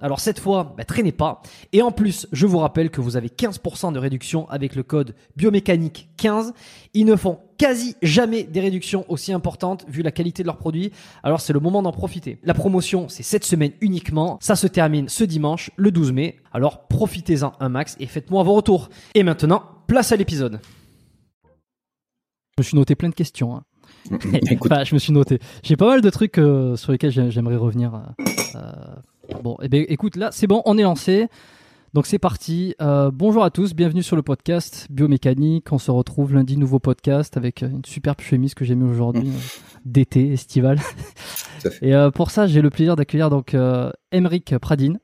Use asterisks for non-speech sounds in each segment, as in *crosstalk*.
Alors cette fois, bah, traînez pas. Et en plus, je vous rappelle que vous avez 15% de réduction avec le code biomécanique 15. Ils ne font quasi jamais des réductions aussi importantes vu la qualité de leurs produits. Alors c'est le moment d'en profiter. La promotion, c'est cette semaine uniquement. Ça se termine ce dimanche, le 12 mai. Alors profitez-en un max et faites-moi vos retours. Et maintenant, place à l'épisode. Je me suis noté plein de questions. hein. *laughs* *laughs* Écoute, Enfin, je me suis noté. J'ai pas mal de trucs euh, sur lesquels j'ai- j'aimerais revenir. euh, euh, bon, eh ben, écoute, là, c'est bon, on est lancé. Donc c'est parti. Euh, bonjour à tous, bienvenue sur le podcast Biomécanique. On se retrouve lundi, nouveau podcast avec euh, une superbe chemise que j'ai mis aujourd'hui, euh, d'été, estivale. *laughs* Et euh, pour ça, j'ai le plaisir d'accueillir donc Emeric Pradine.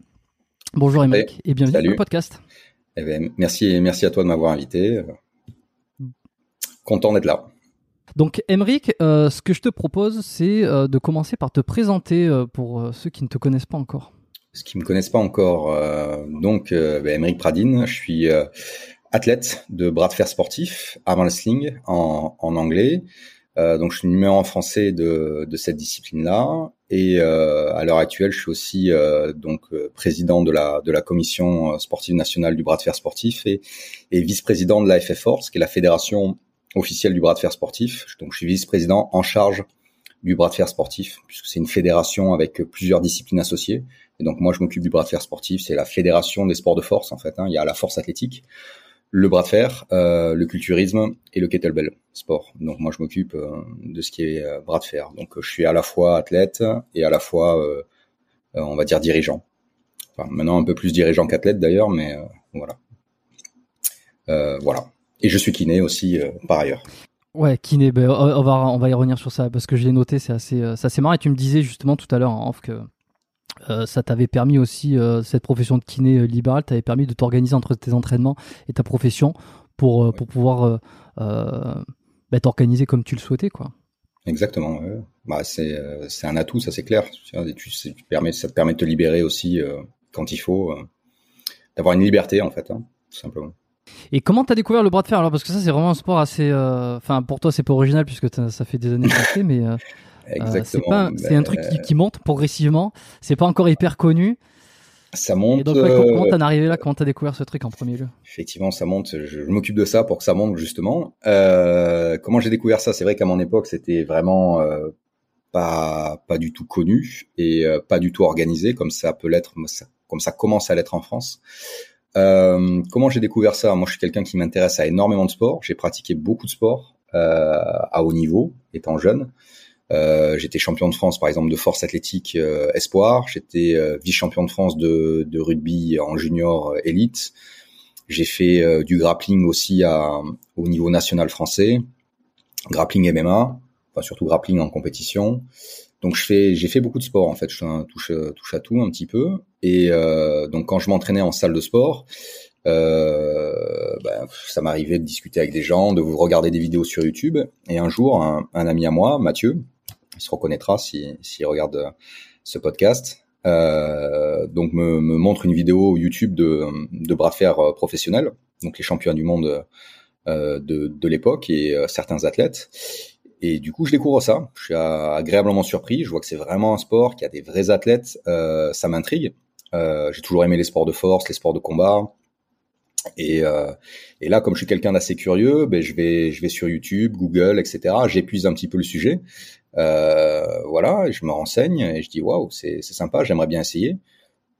Bonjour Emeric et bienvenue Salut. sur le podcast. eh ben, merci, merci à toi de m'avoir invité. Content d'être là. Donc, Emeric, euh, ce que je te propose, c'est euh, de commencer par te présenter euh, pour ceux qui ne te connaissent pas encore. Ceux qui me connaissent pas encore, donc, euh, ben, Émeric Pradine, je suis athlète de bras de fer sportif, arm wrestling en, en anglais. Donc, je suis numéro un français de, cette discipline-là. Et à l'heure actuelle, je suis aussi donc président de la commission sportive nationale du bras de fer sportif et, et vice-président de la FF Force, qui est la fédération officielle du bras de fer sportif. Donc, je suis vice-président en charge du bras de fer sportif, puisque c'est une fédération avec plusieurs disciplines associées. Et donc moi, je m'occupe du bras de fer sportif. C'est la fédération des sports de force en fait. hein. Il y a la force athlétique, le bras de fer, euh, le culturisme et le kettlebell sport. Donc moi, je m'occupe euh, de ce qui est euh, bras de fer. Donc euh, je suis à la fois athlète et à la fois, euh, euh, on va dire, dirigeant. Enfin, maintenant un peu plus dirigeant qu'athlète d'ailleurs, mais euh, voilà. Euh, voilà. Et je suis kiné aussi euh, par ailleurs. Ouais, kiné, ben, on va on va y revenir sur ça parce que je l'ai noté, c'est assez euh, assez marrant. Et tu me disais justement tout à l'heure en off que euh, ça t'avait permis aussi, euh, cette profession de kiné libérale, t'avait permis de t'organiser entre tes entraînements et ta profession pour, pour pouvoir bah, t'organiser comme tu le souhaitais, quoi. Exactement. ouais. Bah, c'est un atout, ça c'est clair. Tu- tu permets, ça te permet de te libérer aussi quand il faut, d'avoir une liberté en fait, hein, tout simplement. Et comment t'as découvert le bras de fer alors? Parce que ça, c'est vraiment un sport assez. euh, Enfin, pour toi, c'est pas original puisque ça fait des années que tu fais, mais euh, euh, c'est Exactement. c'est un Ben, truc qui, qui monte progressivement. C'est pas encore hyper connu. Ça Et monte. donc, ouais, comment t'en es arrivé là? Comment t'as découvert ce truc en premier lieu? Effectivement, ça monte. Je, je m'occupe de ça pour que ça monte justement. Comment j'ai découvert ça? C'est vrai qu'à mon époque, c'était vraiment pas pas du tout connu et pas du tout organisé comme ça peut l'être, comme ça commence à l'être en France. Euh, comment j'ai découvert ça? Moi, je suis quelqu'un qui m'intéresse à énormément de sports. J'ai pratiqué beaucoup de sports euh, à haut niveau, étant jeune. Euh, j'étais champion de France, par exemple, de force athlétique euh, espoir. J'étais euh, vice-champion de France de, de rugby en junior élite. J'ai fait du grappling aussi à, au niveau national français, grappling MMA, enfin surtout grappling en compétition. Donc j'ai fait beaucoup de sport en fait. Je touche, touche à tout un petit peu. Et euh, donc quand je m'entraînais en salle de sport, euh, ben, ça m'arrivait de discuter avec des gens, de vous regarder des vidéos sur YouTube. Et un jour, un, ami à moi, Mathieu, il se reconnaîtra s'il si, s'il regarde euh, ce podcast, euh, donc me, montre une vidéo YouTube de, bras de fer euh, professionnels, donc les champions du monde euh, de, de l'époque et certains athlètes. Et du coup, je découvre ça. Je suis agréablement surpris. Je vois que c'est vraiment un sport, qu'il y a des vrais athlètes. Ça m'intrigue. Euh, j'ai toujours aimé les sports de force, les sports de combat. Et, euh, et là, comme je suis quelqu'un d'assez curieux, ben, je vais, je vais sur YouTube, Google, etc. J'épuise un petit peu le sujet. Euh, voilà, je me renseigne et je dis waouh, c'est sympa, j'aimerais bien essayer.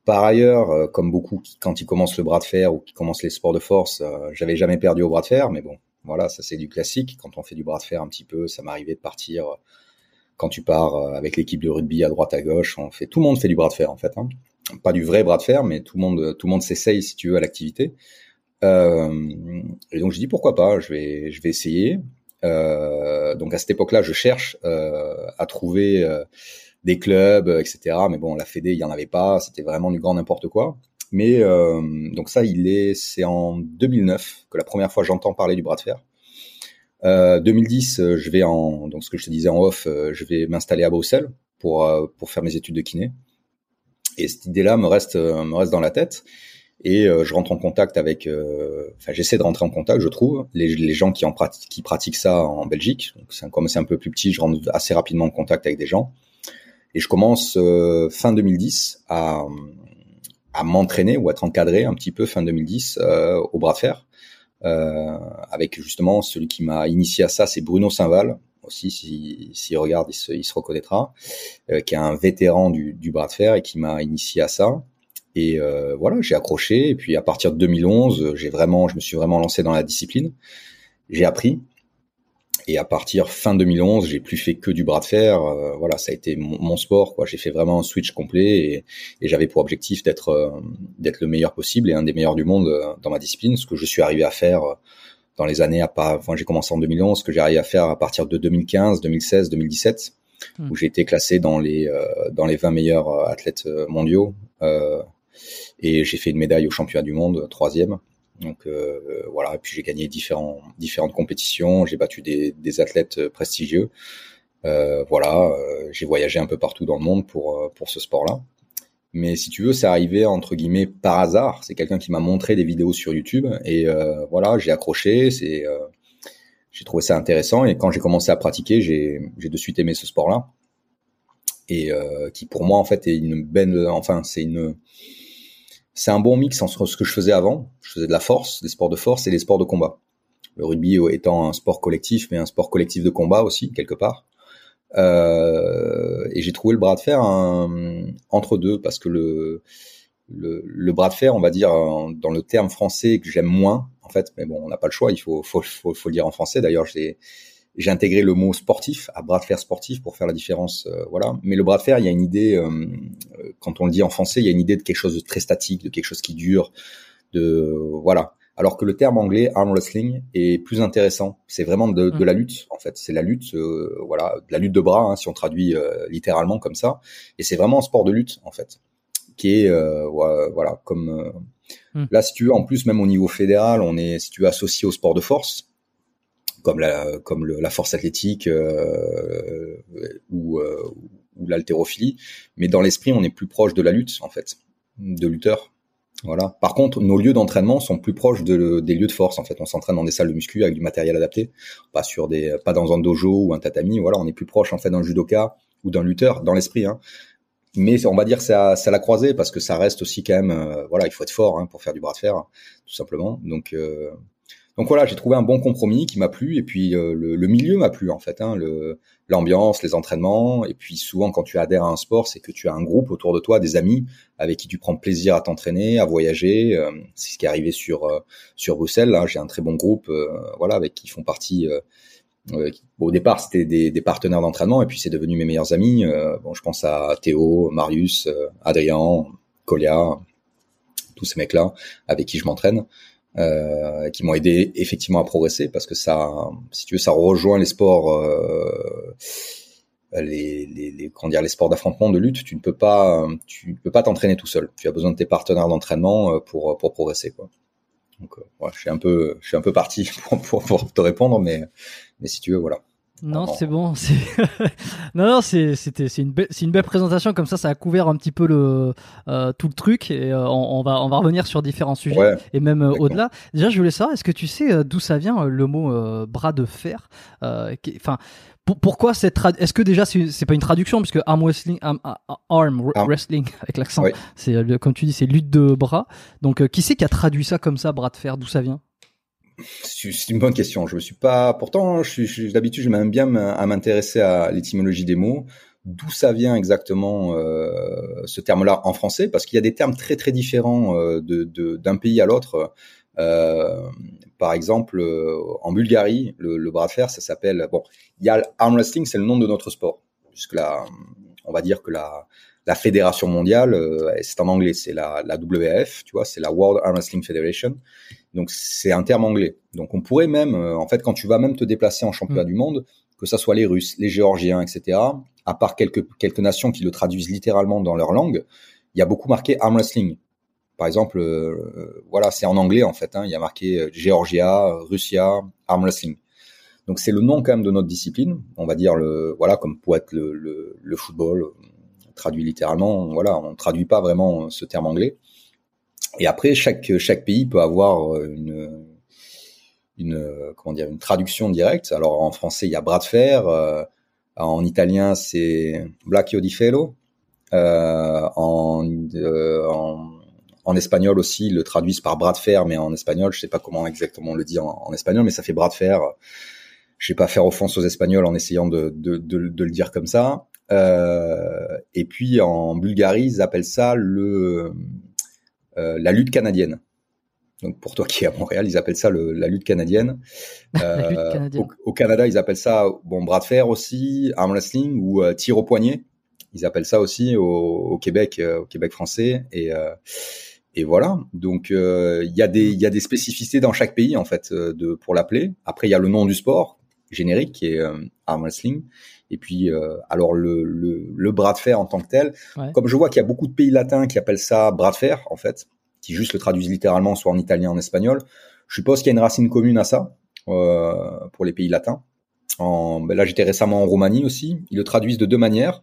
Par ailleurs, euh, comme beaucoup, quand ils commencent le bras de fer ou qui commencent les sports de force, euh, j'avais jamais perdu au bras de fer, mais bon, voilà, ça c'est du classique. Quand on fait du bras de fer un petit peu, ça m'arrivait de partir. Quand tu pars avec l'équipe de rugby à droite à gauche, on fait, tout le monde fait du bras de fer en fait. Hein. Pas du vrai bras de fer, mais tout le monde, tout le monde s'essaye si tu veux à l'activité. Euh, et donc je dis pourquoi pas, je vais, je vais essayer. Euh, donc à cette époque-là, je cherche euh, à trouver des clubs, etc. Mais bon, la Fédé, il y en avait pas. C'était vraiment du grand n'importe quoi. Mais donc ça, il est, c'est en 2009 que la première fois j'entends parler du bras de fer. Euh, 2010, je vais en, donc ce que je te disais en off, je vais m'installer à Bruxelles pour pour faire mes études de kiné. Et cette idée-là me reste me reste dans la tête. Et euh, je rentre en contact avec, euh, enfin j'essaie de rentrer en contact, je trouve, les, les gens qui en pratiquent, qui pratiquent ça en Belgique. Donc c'est comme c'est un peu plus petit, je rentre assez rapidement en contact avec des gens. Et je commence euh, fin 2010 à, à m'entraîner ou à être encadré un petit peu fin 2010 euh, au bras de fer, euh, avec justement celui qui m'a initié à ça, c'est Bruno Saint-Val aussi, s'il si, si regarde, il se, il se reconnaîtra, euh, qui est un vétéran du, du bras de fer et qui m'a initié à ça. Et euh, voilà, j'ai accroché. Et puis à partir de 2011, j'ai vraiment, je me suis vraiment lancé dans la discipline. J'ai appris. Et à partir fin 2011, j'ai plus fait que du bras de fer. Euh, voilà, ça a été mon, sport. Quoi, j'ai fait vraiment un switch complet et, et j'avais pour objectif d'être euh, d'être le meilleur possible et un des meilleurs du monde euh, dans ma discipline. Ce que je suis arrivé à faire euh, dans les années à pas. Enfin, j'ai commencé en 2011. Ce que j'ai arrivé à faire à partir de 2015, 2016, 2017, mmh. où j'ai été classé dans les euh, dans les 20 meilleurs euh, athlètes mondiaux. Euh, et j'ai fait une médaille au championnat du monde, troisième. Donc euh, voilà, et puis j'ai gagné différents, différentes compétitions, j'ai battu des, des, athlètes prestigieux. Euh, voilà, euh, j'ai voyagé un peu partout dans le monde pour, pour ce sport-là. Mais si tu veux, c'est arrivé entre guillemets par hasard. C'est quelqu'un qui m'a montré des vidéos sur YouTube et euh, voilà, j'ai accroché. C'est, euh, j'ai trouvé ça intéressant et quand j'ai commencé à pratiquer, j'ai, de suite aimé ce sport-là et euh, qui pour moi en fait est une belle, enfin c'est une c'est un bon mix entre ce que je faisais avant. Je faisais de la force, des sports de force et des sports de combat. Le rugby étant un sport collectif, mais un sport collectif de combat aussi, quelque part. Euh, et j'ai trouvé le bras de fer entre deux, parce que le, le, le, bras de fer, on va dire, dans le terme français que j'aime moins, en fait, mais bon, on n'a pas le choix, il faut, faut, faut, faut le dire en français. D'ailleurs, j'ai j'ai intégré le mot sportif à bras de fer sportif pour faire la différence, euh, voilà. Mais le bras de fer, il y a une idée, euh, quand on le dit en français, il y a une idée de quelque chose de très statique, de quelque chose qui dure, de voilà. Alors que le terme anglais arm wrestling est plus intéressant. C'est vraiment de, de, la lutte, en fait. C'est la lutte, euh, voilà, de la lutte de bras, hein, si on traduit littéralement comme ça. Et c'est vraiment un sport de lutte, en fait. qui est euh, voilà comme euh, Hmm. là si tu veux en plus même au niveau fédéral on est si tu veux associé au sport de force comme la comme le, la force athlétique euh, ou euh, ou l'haltérophilie mais dans l'esprit on est plus proche de la lutte en fait de lutteurs voilà. Par contre nos lieux d'entraînement sont plus proches de, des lieux de force en fait. On s'entraîne dans des salles de muscu avec du matériel adapté. Pas sur des pas dans un dojo ou un tatami. Voilà on est plus proche en fait d'un judoka ou d'un lutteur dans l'esprit hein. Mais on va dire c'est à la croisée parce que ça reste aussi quand même euh, voilà il faut être fort hein, pour faire du bras de fer tout simplement. Donc euh, donc voilà j'ai trouvé un bon compromis qui m'a plu et puis euh, le, le, milieu m'a plu en fait hein, le l'ambiance les entraînements et puis souvent quand tu adhères à un sport c'est que tu as un groupe autour de toi des amis avec qui tu prends plaisir à t'entraîner à voyager euh, c'est ce qui est arrivé sur euh, sur Bruxelles là j'ai un très bon groupe euh, voilà avec qui font partie euh, au départ, c'était des, des, partenaires d'entraînement, et puis c'est devenu mes meilleurs amis. Euh, bon, je pense à Théo, Marius, euh, Adrien, Colia, tous ces mecs-là avec qui je m'entraîne, euh, qui m'ont aidé effectivement à progresser, parce que ça, si tu veux, ça rejoint les sports, les, les, les, comment dire, les sports d'affrontement, de lutte. Tu ne peux pas, tu ne peux pas t'entraîner tout seul. Tu as besoin de tes partenaires d'entraînement pour pour progresser, quoi. Donc, ouais, je suis un peu, je suis un peu parti *laughs* pour, pour, pour te répondre, mais mais si tu veux, voilà. Non, c'est bon. *laughs* C'est non, non, c'était c'est une belle c'est une belle présentation comme ça. Ça a couvert un petit peu le euh, tout le truc et euh, on, on, va on va revenir sur différents sujets ouais, et même euh, au-delà. Déjà, je voulais savoir, est-ce que tu sais d'où ça vient le mot bras de fer Enfin. Pour, pourquoi cette est-ce que déjà c'est pas une traduction puisque arm wrestling arm, arm wrestling *laughs* avec l'accent c'est comme tu dis c'est lutte de bras donc qui c'est qui a traduit ça comme ça bras de fer d'où ça vient? C'est une bonne question. Je me suis pas. Pourtant, d'habitude, je m'aime bien à m'intéresser à l'étymologie des mots. D'où ça vient exactement euh, ce terme-là en français? Parce qu'il y a des termes très très différents euh, d'un pays à l'autre. Euh, par exemple, en Bulgarie, le, bras de fer, ça s'appelle. Bon, il y a arm wrestling, c'est le nom de notre sport. Puisque là, on va dire que la la fédération mondiale, c'est en anglais, c'est la, la WF, tu vois, c'est la World Arm Wrestling Federation. Donc c'est un terme anglais. Donc on pourrait même, euh, en fait, quand tu vas même te déplacer en championnat mmh. du monde, que ça soit les Russes, les Géorgiens, etc. À part quelques quelques nations qui le traduisent littéralement dans leur langue, il y a beaucoup marqué arm wrestling. Par exemple, euh, voilà, c'est en anglais en fait. Hein, il y a marqué Géorgia, Russia, arm wrestling. Donc c'est le nom quand même de notre discipline. On va dire le, voilà, comme pour être le, le, le football traduit littéralement. Voilà, on traduit pas vraiment ce terme anglais. Et après, chaque chaque pays peut avoir une une comment dire une traduction directe. Alors en français, il y a bras de fer. Euh, en italien, c'est braccio di ferro. Euh, en, euh, en, espagnol aussi, ils le traduisent par bras de fer, mais en espagnol, je sais pas comment exactement on le dit en, espagnol, mais ça fait bras de fer. Je vais pas faire offense aux Espagnols en essayant de, de, de, de le dire comme ça. Euh, et puis en Bulgarie, ils appellent ça le euh, la lutte canadienne. Donc pour toi qui es à Montréal, ils appellent ça le, la lutte canadienne. *laughs* Euh, lutte canadienne. Au, au, Canada, ils appellent ça bon bras de fer aussi, arm wrestling ou euh, tir au poignet. Ils appellent ça aussi au, au Québec, euh, au Québec français. Et, euh, et voilà. Donc il y a des il y a des spécificités dans chaque pays en fait de pour l'appeler. Après il y a le nom du sport générique qui est arm wrestling. Et puis, euh, alors le, le, le, bras de fer en tant que tel, ouais. comme je vois qu'il y a beaucoup de pays latins qui appellent ça bras de fer, en fait, qui juste le traduisent littéralement, soit en italien, en espagnol, je suppose qu'il y a une racine commune à ça euh, pour les pays latins. En, ben là, j'étais récemment en Roumanie aussi. Ils le traduisent de deux manières.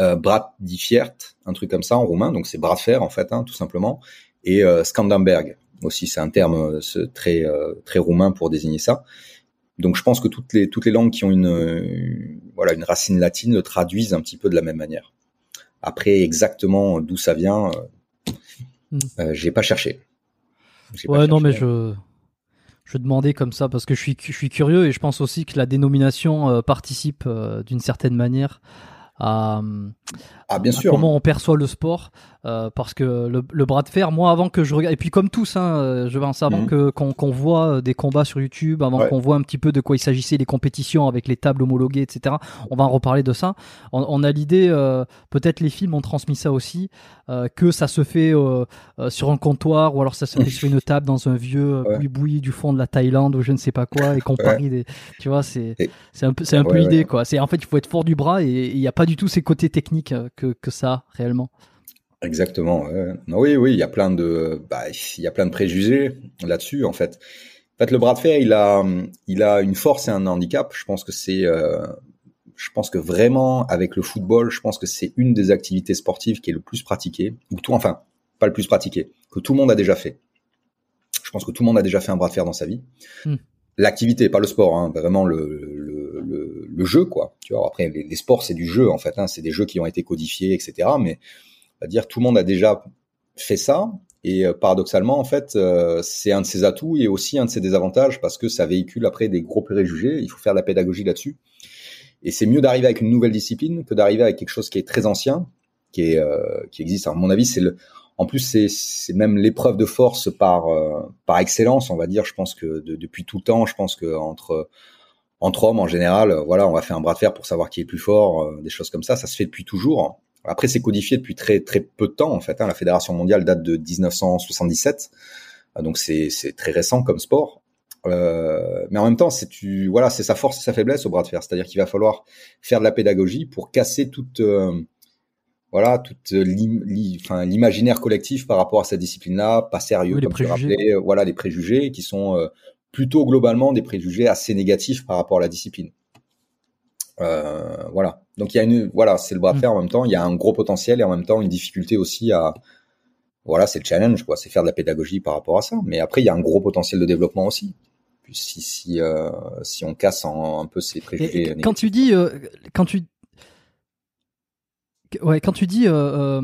Euh, brat di fiert, un truc comme ça en roumain, donc c'est bras de fer en fait, hein, tout simplement. Et euh, Skandenberg aussi, c'est un terme très très roumain pour désigner ça. Donc je pense que toutes les toutes les langues qui ont une, une, voilà une racine latine le traduisent un petit peu de la même manière. Après exactement d'où ça vient, euh, mm. euh, j'ai pas cherché. Ouais pas non cherché. mais je je demandais comme ça parce que je suis je suis curieux et je pense aussi que la dénomination euh, participe d'une certaine manière à, ah, bien à sûr. comment on perçoit le sport euh, parce que le, le, bras de fer moi avant que je regarde et puis comme tous hein, je pense avant Mhm. que qu'on qu'on voit des combats sur YouTube avant Ouais. qu'on voit un petit peu de quoi il s'agissait les compétitions avec les tables homologuées etc on va en reparler de ça on, on a l'idée euh, peut-être les films ont transmis ça aussi euh, que ça se fait euh, euh, sur un comptoir ou alors ça se fait sur une table dans un vieux Ouais. boui-boui du fond de la Thaïlande ou je ne sais pas quoi et qu'on Ouais. parie des tu vois c'est c'est un peu c'est un peu l'idée quoi c'est en fait il faut être fort du bras et il n'y a pas du tout ces côtés techniques euh, que que ça réellement Exactement. Ouais. Non, oui, oui, il y a plein de, bah, il y a plein de préjugés là-dessus en fait. En fait, le bras de fer, il a, il a une force et un handicap. Je pense que c'est, euh, je pense que vraiment avec le football, je pense que c'est une des activités sportives qui est le plus pratiquée, ou tout, enfin, pas le plus pratiquée, que tout le monde a déjà fait. Je pense que tout le monde a déjà fait un bras de fer dans sa vie. Hmm. L'activité, pas le sport, hein, vraiment le, le, le, le, jeu, quoi. Tu vois, après les, sports, c'est du jeu en fait. Hein, c'est des jeux qui ont été codifiés, etc. Mais va dire tout le monde a déjà fait ça. Et euh, paradoxalement, en fait, euh, c'est un de ses atouts et aussi un de ses désavantages parce que ça véhicule après des gros préjugés. Il faut faire de la pédagogie là-dessus. Et c'est mieux d'arriver avec une nouvelle discipline que d'arriver avec quelque chose qui est très ancien, qui est euh, qui existe. À mon avis, c'est le en plus, c'est, c'est même l'épreuve de force par par excellence, on va dire. Je pense que depuis tout le temps, je pense que entre entre hommes en général, voilà, on va faire un bras de fer pour savoir qui est plus fort, des choses comme ça. Ça se fait depuis toujours. Après, c'est codifié depuis très très peu de temps en fait. Hein. La fédération mondiale date de 1977, euh, donc c'est c'est très récent comme sport. Euh, mais en même temps, c'est tu voilà, c'est sa force et sa faiblesse au bras de fer. C'est-à-dire qu'il va falloir faire de la pédagogie pour casser toute euh, voilà toute l'imaginaire collectif par rapport à cette discipline-là, pas sérieux comme tu rappelais. Voilà les préjugés qui sont plutôt globalement des préjugés assez négatifs par rapport à la discipline. Euh, voilà. Donc il y a une, voilà, c'est le bras de mm. fer en même temps. Il y a un gros potentiel et en même temps une difficulté aussi à, voilà, c'est le challenge, quoi. C'est faire de la pédagogie par rapport à ça. Mais après, il y a un gros potentiel de développement aussi. Puis si si euh, si on casse un peu ces préjugés. quand tu dis, euh, quand tu Ouais, quand tu dis euh,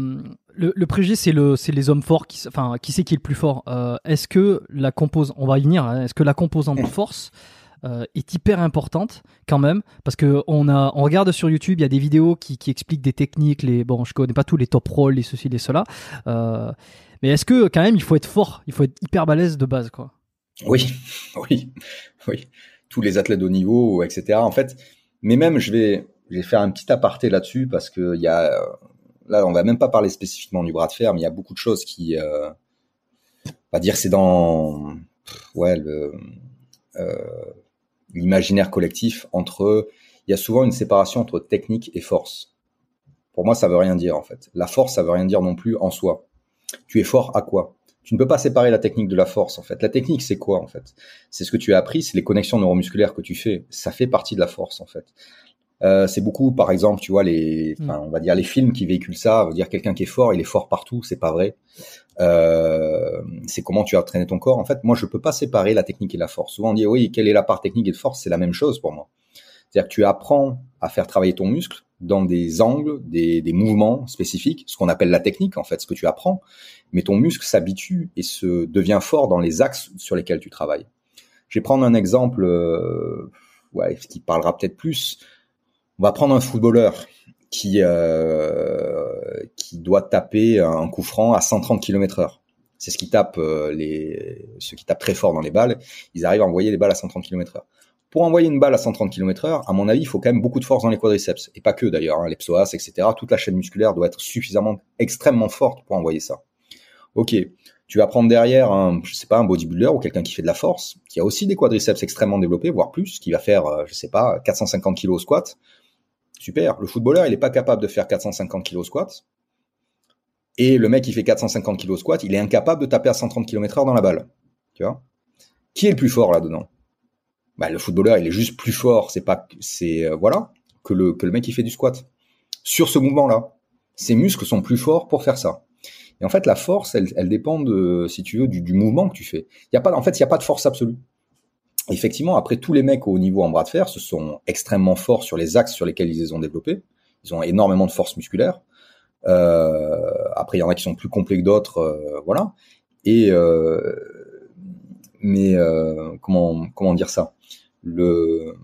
le, le, préjugé, c'est le, c'est les hommes forts qui, enfin, qui c'est qui est le plus fort. est-ce que la compose, on va y venir. Hein, est-ce que la composante *clears throat* force euh, est hyper importante quand même parce que on a on regarde sur YouTube il y a des vidéos qui, qui expliquent des techniques les bon je connais pas tous les top rolls les ceci les cela euh, mais est-ce que quand même il faut être fort il faut être hyper balèze de base quoi? Oui *laughs* oui oui. Tous les athlètes de haut niveau etc en fait mais même je vais je vais faire un petit aparté là-dessus parce que il y a là on va même pas parler spécifiquement du bras de fer mais il y a beaucoup de choses qui euh, on va dire c'est dans ouais le l'imaginaire collectif entre il y a souvent une séparation entre technique et force. Pour moi, ça veut rien dire en fait. La force, ça veut rien dire non plus en soi. Tu es fort à quoi? Tu ne peux pas séparer la technique de la force en fait. La technique, c'est quoi en fait? C'est ce que tu as appris, c'est les connexions neuromusculaires que tu fais. Ça fait partie de la force en fait. Euh, c'est beaucoup, par exemple, tu vois les, mm. on va dire les films qui véhiculent ça. veut dire quelqu'un qui est fort, il est fort partout. C'est pas vrai. Euh, c'est comment tu as entraîné ton corps. En fait, moi, je peux pas séparer la technique et la force. Souvent, on dit oui, quelle est la part technique et de force? C'est la même chose pour moi. C'est-à-dire que tu apprends à faire travailler ton muscle dans des angles, des, des mouvements spécifiques, ce qu'on appelle la technique, en fait, ce que tu apprends. Mais ton muscle s'habitue et se devient fort dans les axes sur lesquels tu travailles. Je vais prendre un exemple, euh, ouais, qui parlera peut-être plus. On va prendre un footballeur qui euh, qui doit taper un coup franc à 130 km/h. C'est ce qui tape euh, les ceux qui tapent très fort dans les balles. Ils arrivent à envoyer les balles à 130 km/h. Pour envoyer une balle à 130 km/h, à mon avis, il faut quand même beaucoup de force dans les quadriceps et pas que d'ailleurs, hein, les psoas, etc. Toute la chaîne musculaire doit être suffisamment extrêmement forte pour envoyer ça. Ok, tu vas prendre derrière un, je sais pas, un bodybuilder ou quelqu'un qui fait de la force, qui a aussi des quadriceps extrêmement développés, voire plus, qui va faire, euh, je sais pas, 450 kg au squat. Super. Le footballeur, il n'est pas capable de faire 450 kg squat. Et le mec qui fait 450 kg squat, il est incapable de taper à 130 km/h dans la balle. Tu vois? Qui est le plus fort là-dedans? Bah, le footballeur, il est juste plus fort. C'est pas, c'est euh, voilà que le mec qui fait du squat sur ce mouvement-là. Ses muscles sont plus forts pour faire ça. Et en fait, la force, elle, dépend de, si tu veux, du, mouvement que tu fais. Y a pas, en fait, il y a pas de force absolue effectivement, après, tous les mecs au niveau en bras de fer se sont extrêmement forts sur les axes sur lesquels ils les ont développés. Ils ont énormément de force musculaire. Euh, après, il y en a qui sont plus complets que d'autres, euh, voilà. Et euh, mais comment dire ça? Le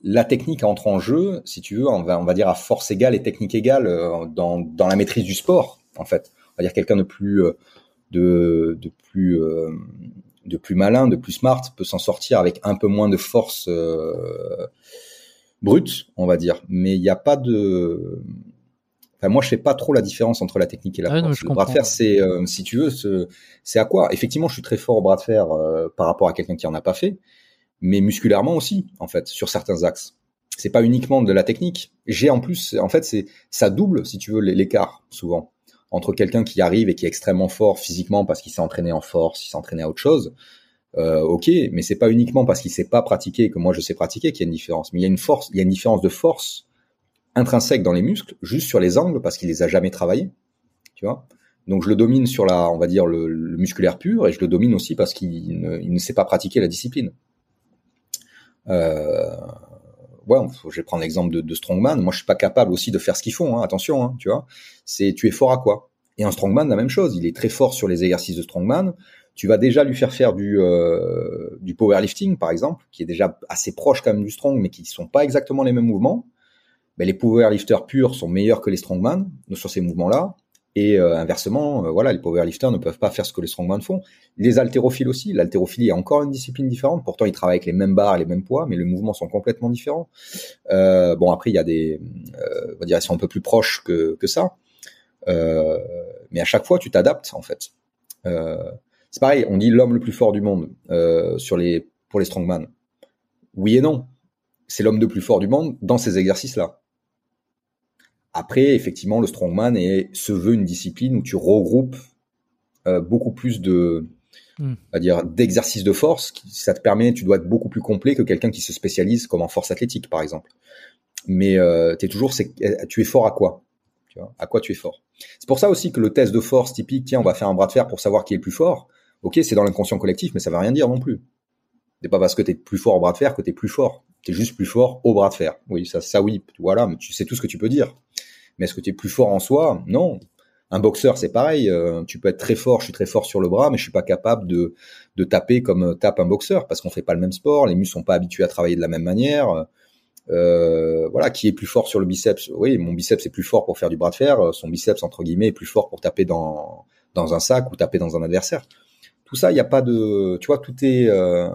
la technique entre en jeu, si tu veux, on va dire à force égale et technique égale dans la maîtrise du sport, en fait. On va dire quelqu'un de plus de plus de plus malin, de plus smart peut s'en sortir avec un peu moins de force euh, brute, on va dire. Mais il n'y a pas de Enfin, moi, je fais pas trop la différence entre la technique et la force. le bras de fer, c'est, euh, si tu veux, c'est à quoi? Effectivement, je suis très fort au bras de fer euh, par rapport à quelqu'un qui en a pas fait, mais musculairement aussi, en fait, sur certains axes. C'est pas uniquement de la technique. J'ai en plus, en fait, c'est ça double, si tu veux, l'écart souvent entre quelqu'un qui arrive et qui est extrêmement fort physiquement parce qu'il s'est entraîné en force, il s'est entraîné à autre chose. Euh, ok, mais c'est pas uniquement parce qu'il sait pas pratiquer que moi je sais pratiquer qu'il y a une différence. Mais il y a une force, il y a une différence de force intrinsèque dans les muscles, juste sur les angles parce qu'il les a jamais travaillés. Tu vois. Donc je le domine sur la, on va dire le, musculaire pur et je le domine aussi parce qu'il ne, ne sait pas pratiquer la discipline. Euh, je vais prendre l'exemple de, de, strongman. Moi, je suis pas capable aussi de faire ce qu'ils font. Hein, attention, hein, tu vois. C'est tu es fort à quoi? Et un strongman, la même chose. Il est très fort sur les exercices de strongman. Tu vas déjà lui faire faire du euh, du powerlifting, par exemple, qui est déjà assez proche quand même du strong, mais qui sont pas exactement les mêmes mouvements. Ben, les powerlifters purs sont meilleurs que les strongman sur ces mouvements-là. Et euh, inversement, euh, voilà, les powerlifters ne peuvent pas faire ce que les strongman font. Les haltérophiles aussi. L'haltérophilie est encore une discipline différente. Pourtant, ils travaillent avec les mêmes barres les mêmes poids, mais les mouvements sont complètement différents. Euh, bon, après, il y a des, euh, on va dire, ils sont un peu plus proches que, que ça. Euh, mais à chaque fois, tu t'adaptes en fait. c'est pareil. On dit l'homme le plus fort du monde sur les, pour les strongman. Oui et non. C'est l'homme le plus fort du monde dans ces exercices-là. Après, effectivement, le strongman est, se veut une discipline où tu regroupes euh, beaucoup plus de, hmm. dire, d'exercices de force. Qui, ça te permet, tu dois être beaucoup plus complet que quelqu'un qui se spécialise comme en force athlétique, par exemple. Mais euh, es toujours, c'est, tu es fort à quoi? Tu vois, À quoi tu es fort? C'est pour ça aussi que le test de force typique, tiens, on va faire un bras de fer pour savoir qui est le plus fort. Ok, c'est dans l'inconscient collectif, mais ça veut rien dire non plus. C'est pas parce que tu es plus fort au bras de fer que tu es plus fort. Tu es juste plus fort au bras de fer. Oui, ça, ça oui, voilà, mais tu sais tout ce que tu peux dire. Mais est-ce que tu es plus fort en soi? Non. Un boxeur, c'est pareil. Euh, tu peux être très fort, je suis très fort sur le bras, mais je suis pas capable de, taper comme tape un boxeur parce qu'on fait pas le même sport. Les muscles sont pas habitués à travailler de la même manière. Euh, voilà, qui est plus fort sur le biceps? Oui, mon biceps est plus fort pour faire du bras de fer. Son biceps entre guillemets est plus fort pour taper dans dans un sac ou taper dans un adversaire. Tout ça, il n'y a pas de, tu vois, tout est, euh,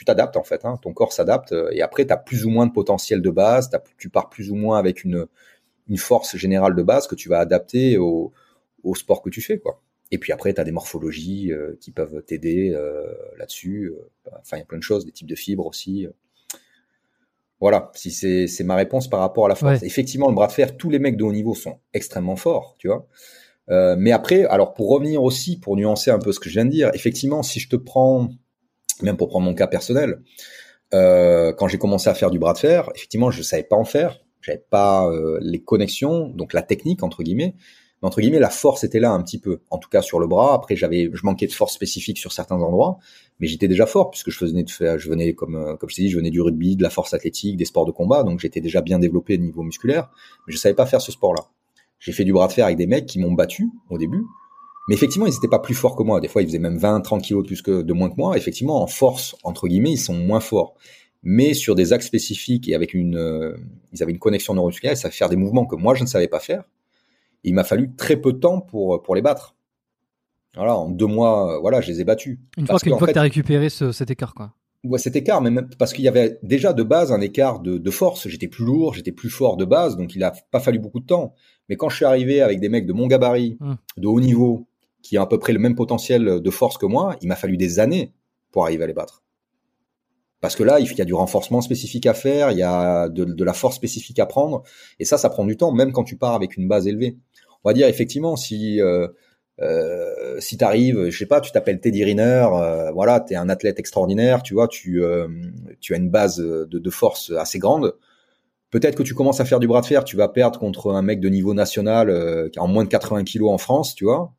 tu t'adaptes en fait. Hein, ton corps s'adapte et après, tu as plus ou moins de potentiel de base. tu pars plus ou moins avec une une force générale de base que tu vas adapter au, au sport que tu fais, quoi. Et puis après, tu as des morphologies euh, qui peuvent t'aider euh, là-dessus. Euh, enfin, il y a plein de choses, des types de fibres aussi. Voilà, si c'est ma réponse par rapport à la force. Effectivement, le bras de fer, tous les mecs de haut niveau sont extrêmement forts, tu vois. mais après, alors pour revenir aussi, pour nuancer un peu ce que je viens de dire, effectivement, si je te prends, même pour prendre mon cas personnel, quand j'ai commencé à faire du bras de fer, effectivement, je savais pas en faire j'avais pas euh, les connexions, donc la technique entre guillemets. Mais entre guillemets, la force était là un petit peu, en tout cas sur le bras. Après, j'avais, je manquais de force spécifique sur certains endroits, mais j'étais déjà fort puisque je venais de je venais comme, euh, comme je dit, je venais du rugby, de la force athlétique, des sports de combat, donc j'étais déjà bien développé au niveau musculaire, mais je savais pas faire ce sport-là. J'ai fait du bras de fer avec des mecs qui m'ont battu au début, mais effectivement, ils n'étaient pas plus forts que moi. Des fois, ils faisaient même 20, 30 kilos de plus que de moins que moi. Effectivement, en force entre guillemets, ils sont moins forts mais sur des axes spécifiques et avec une, euh, ils avaient une connexion neuromusculaire, ils savaient faire des mouvements que moi je ne savais pas faire. il m'a fallu très peu de temps pour pour les battre. Voilà, en deux mois, euh, voilà, je les ai battus. Une fois, que, tu as récupéré ce, cet écart, quoi. Ouais, cet écart, mais même parce qu'il y avait déjà de base un écart de, de force. J'étais plus lourd, j'étais plus fort de base, donc il a pas fallu beaucoup de temps. Mais quand je suis arrivé avec des mecs de mon gabarit, hum. de haut niveau, qui ont à peu près le même potentiel de force que moi, il m'a fallu des années pour arriver à les battre. Parce que là, il y a du renforcement spécifique à faire, il y a de, la force spécifique à prendre, et ça, ça prend du temps, même quand tu pars avec une base élevée. On va dire effectivement, si euh, euh, si t'arrives, je sais pas, tu t'appelles Teddy Riner, euh, voilà, t'es un athlète extraordinaire, tu vois, tu euh, tu as une base de, force assez grande. Peut-être que tu commences à faire du bras de fer, tu vas perdre contre un mec de niveau national euh, a en moins de 80 kilos en France, tu vois.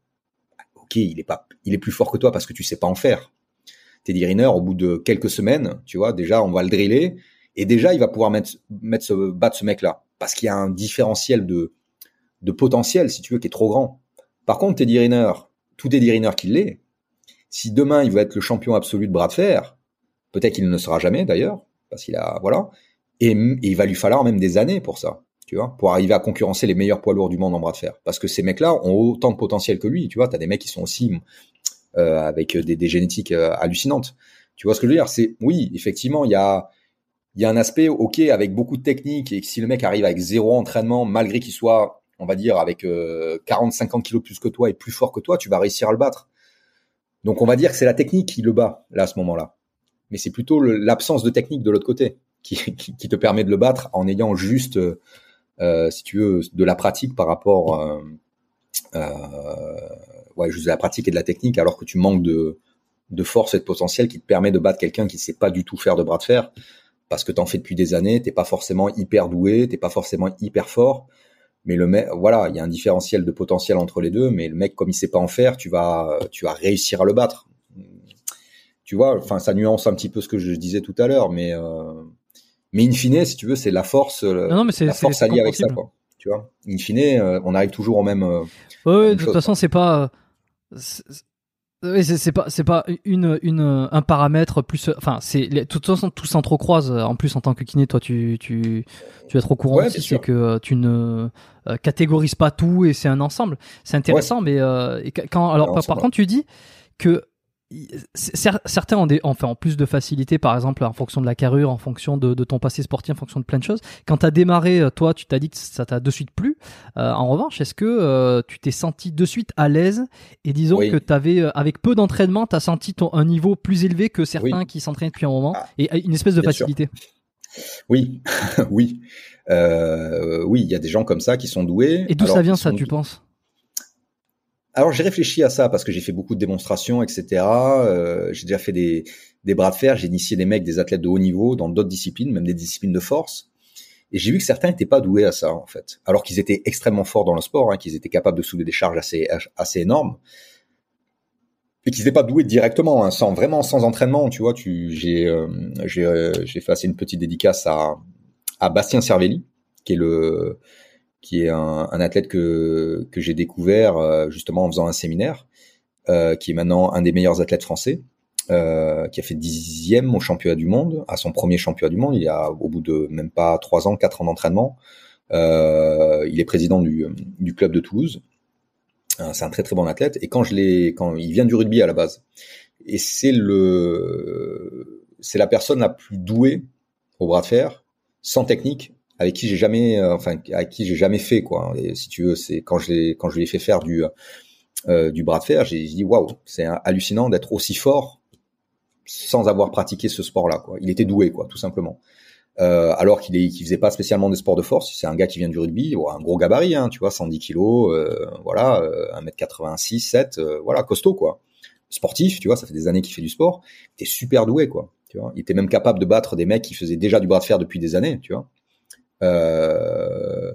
Il est pas, il est plus fort que toi parce que tu sais pas en faire. Teddy Riner, au bout de quelques semaines, tu vois, déjà, on va le driller. Et déjà, il va pouvoir mettre, mettre ce, battre ce mec-là. Parce qu'il y a un différentiel de, de potentiel, si tu veux, qui est trop grand. Par contre, Teddy Riner, tout Teddy Riner qu'il l'est, si demain il veut être le champion absolu de bras de fer, peut-être qu'il ne sera jamais d'ailleurs, parce qu'il a, voilà, et, il va lui falloir même des années pour ça, pour arriver à concurrencer les meilleurs poids lourds du monde en bras de fer. Parce que ces mecs-là ont autant de potentiel que lui, tu vois, t'as des mecs qui sont aussi euh, avec des, génétiques euh, hallucinantes. Tu vois ce que je veux dire? C'est oui, effectivement, il y a un aspect ok avec beaucoup de techniques et si le mec arrive avec zéro entraînement malgré qu'il soit on va dire avec 40-50 euh, kilos plus que toi et plus fort que toi, tu vas réussir à le battre. Donc on va dire que c'est la technique qui le bat là à ce moment-là. Mais c'est plutôt l'absence de technique de l'autre côté qui, te permet de le battre en ayant juste, euh, si tu veux, de la pratique par rapport euh, ouais, juste de la pratique et de la technique, alors que tu manques de, de force et de potentiel qui te permet de battre quelqu'un qui sait pas du tout faire de bras de fer, parce que t'en fais depuis des années, t'es pas forcément hyper doué, t'es pas forcément hyper fort, mais le mec, voilà, il y a un différentiel de potentiel entre les deux, mais le mec, comme il sait pas en faire, tu vas, tu vas réussir à le battre. Tu vois, enfin, ça nuance un petit peu ce que je disais tout à l'heure, mais, euh, mais in fine, si tu veux, c'est la force, non, mais c'est, la force alliée avec ça, quoi. Tu vois, in fine, euh, on arrive toujours au même. euh, Ouais, ouais, Même de toute façon, c'est pas. c'est- oui, pas c'est pas une une un paramètre plus enfin c'est de toute façon tout s'entrecroise en plus en tant que kiné toi tu tu tu vas au courant Ouais, c'est que euh, tu ne euh, catégorises pas tout et c'est un ensemble c'est intéressant mais euh, et quand alors par, contre tu dis que certains ont des enfin en plus de facilité par exemple en fonction de la carrure en fonction de, de ton passé sportif en fonction de plein de choses quand tu as démarré euh, toi tu t'as dit que ça t'a de suite plu Euh, en revanche est-ce que euh, tu t'es senti de suite à l'aise et disons Oui. que tu avais avec peu d'entraînement tu as senti ton, un niveau plus élevé que certains qui s'entraînent depuis un moment Ah, et une espèce de sûr. facilité? Oui, *laughs* oui, Euh, oui. Il y a des gens comme ça qui sont doués. et d'où ça vient ça tu penses? Alors j'ai réfléchi à ça parce que j'ai fait beaucoup de démonstrations, etc. Euh, j'ai déjà fait des, des bras de fer, j'ai initié des mecs, des athlètes de haut niveau dans d'autres disciplines, même des disciplines de force. Et j'ai vu que certains n'étaient pas doués à ça en fait, alors qu'ils étaient extrêmement forts dans le sport, hein, qu'ils étaient capables de soulever des charges assez assez énormes, et qu'ils n'étaient pas doués directement, hein, sans vraiment sans entraînement. Tu vois, tu j'ai euh, j'ai euh, j'ai fait assez une petite dédicace à à Bastien Cervelli, qui est le qui est un, un athlète que que j'ai découvert euh, justement en faisant un séminaire, euh, qui est maintenant un des meilleurs athlètes français, euh, qui a fait dixième au championnat du monde, à son premier championnat du monde, il y a au bout de même pas trois ans, quatre ans d'entraînement. Euh, il est président du, du club de Toulouse. Euh, C'est un très très bon athlète. Et quand je l'ai, quand il vient du rugby à la base, et c'est le, c'est la personne la plus douée au bras de fer, sans technique, avec qui j'ai jamais, euh, enfin, à qui j'ai jamais fait quoi. Si tu veux, c'est quand je quand je lui ai fait faire du, euh, du bras de fer, j'ai dit waouh, c'est hallucinant d'être aussi fort sans avoir pratiqué ce sport-là. Il était doué, quoi, tout simplement. Euh, alors qu'il qu'il faisait pas spécialement des sports de force. C'est un gars qui vient du rugby, un gros gabarit, hein, tu vois, 110 kilos, euh, voilà, euh, 1m86, 7, euh, voilà, costaud, quoi. Sportif, tu vois, ça fait des années qu'il fait du sport. Il était super doué, quoi. Tu vois, il était même capable de battre des mecs qui faisaient déjà du bras de fer depuis des années, tu vois. Euh,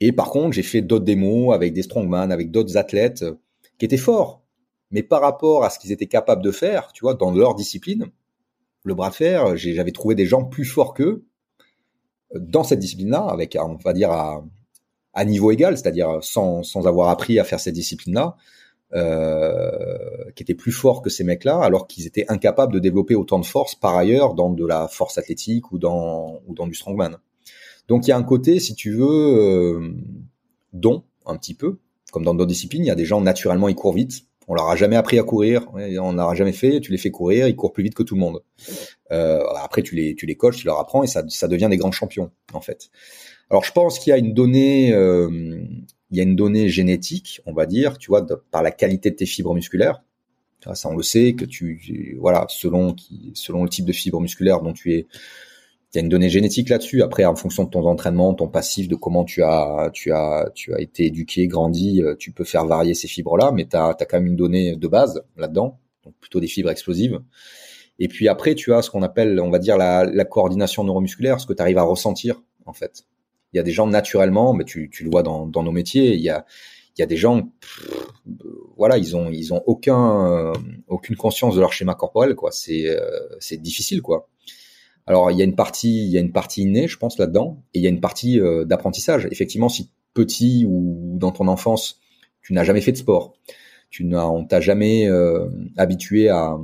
et par contre, j'ai fait d'autres démos avec des strongman, avec d'autres athlètes qui étaient forts. Mais par rapport à ce qu'ils étaient capables de faire, tu vois, dans leur discipline, le bras de fer, j'avais trouvé des gens plus forts qu'eux dans cette discipline-là, avec, on va dire, à, à niveau égal, c'est-à-dire sans, sans avoir appris à faire cette discipline-là, euh, qui étaient plus forts que ces mecs-là, alors qu'ils étaient incapables de développer autant de force par ailleurs dans de la force athlétique ou dans, ou dans du strongman. Donc il y a un côté, si tu veux, euh, don, un petit peu, comme dans d'autres disciplines, il y a des gens naturellement ils courent vite. On leur a jamais appris à courir, on leur a jamais fait. Tu les fais courir, ils courent plus vite que tout le monde. Euh, après tu les tu les coaches, tu leur apprends et ça ça devient des grands champions en fait. Alors je pense qu'il y a une donnée euh, il y a une donnée génétique, on va dire, tu vois, par la qualité de tes fibres musculaires. Ça on le sait que tu voilà selon qui selon le type de fibre musculaire dont tu es il y a une donnée génétique là-dessus. Après, en fonction de ton entraînement, ton passif, de comment tu as, tu as, tu as été éduqué, grandi, euh, tu peux faire varier ces fibres-là, mais tu as, quand même une donnée de base là-dedans, donc plutôt des fibres explosives. Et puis après, tu as ce qu'on appelle, on va dire, la, la coordination neuromusculaire, ce que tu arrives à ressentir, en fait. Il y a des gens naturellement, mais tu, tu le vois dans, dans nos métiers, il y a, il y a des gens, pff, voilà, ils ont, ils ont aucun, euh, aucune conscience de leur schéma corporel, quoi. C'est, euh, c'est difficile, quoi. Alors il y a une partie, il y a une partie innée, je pense là-dedans, et il y a une partie euh, d'apprentissage. Effectivement, si petit ou dans ton enfance, tu n'as jamais fait de sport, tu n'as, on t'a jamais euh, habitué à,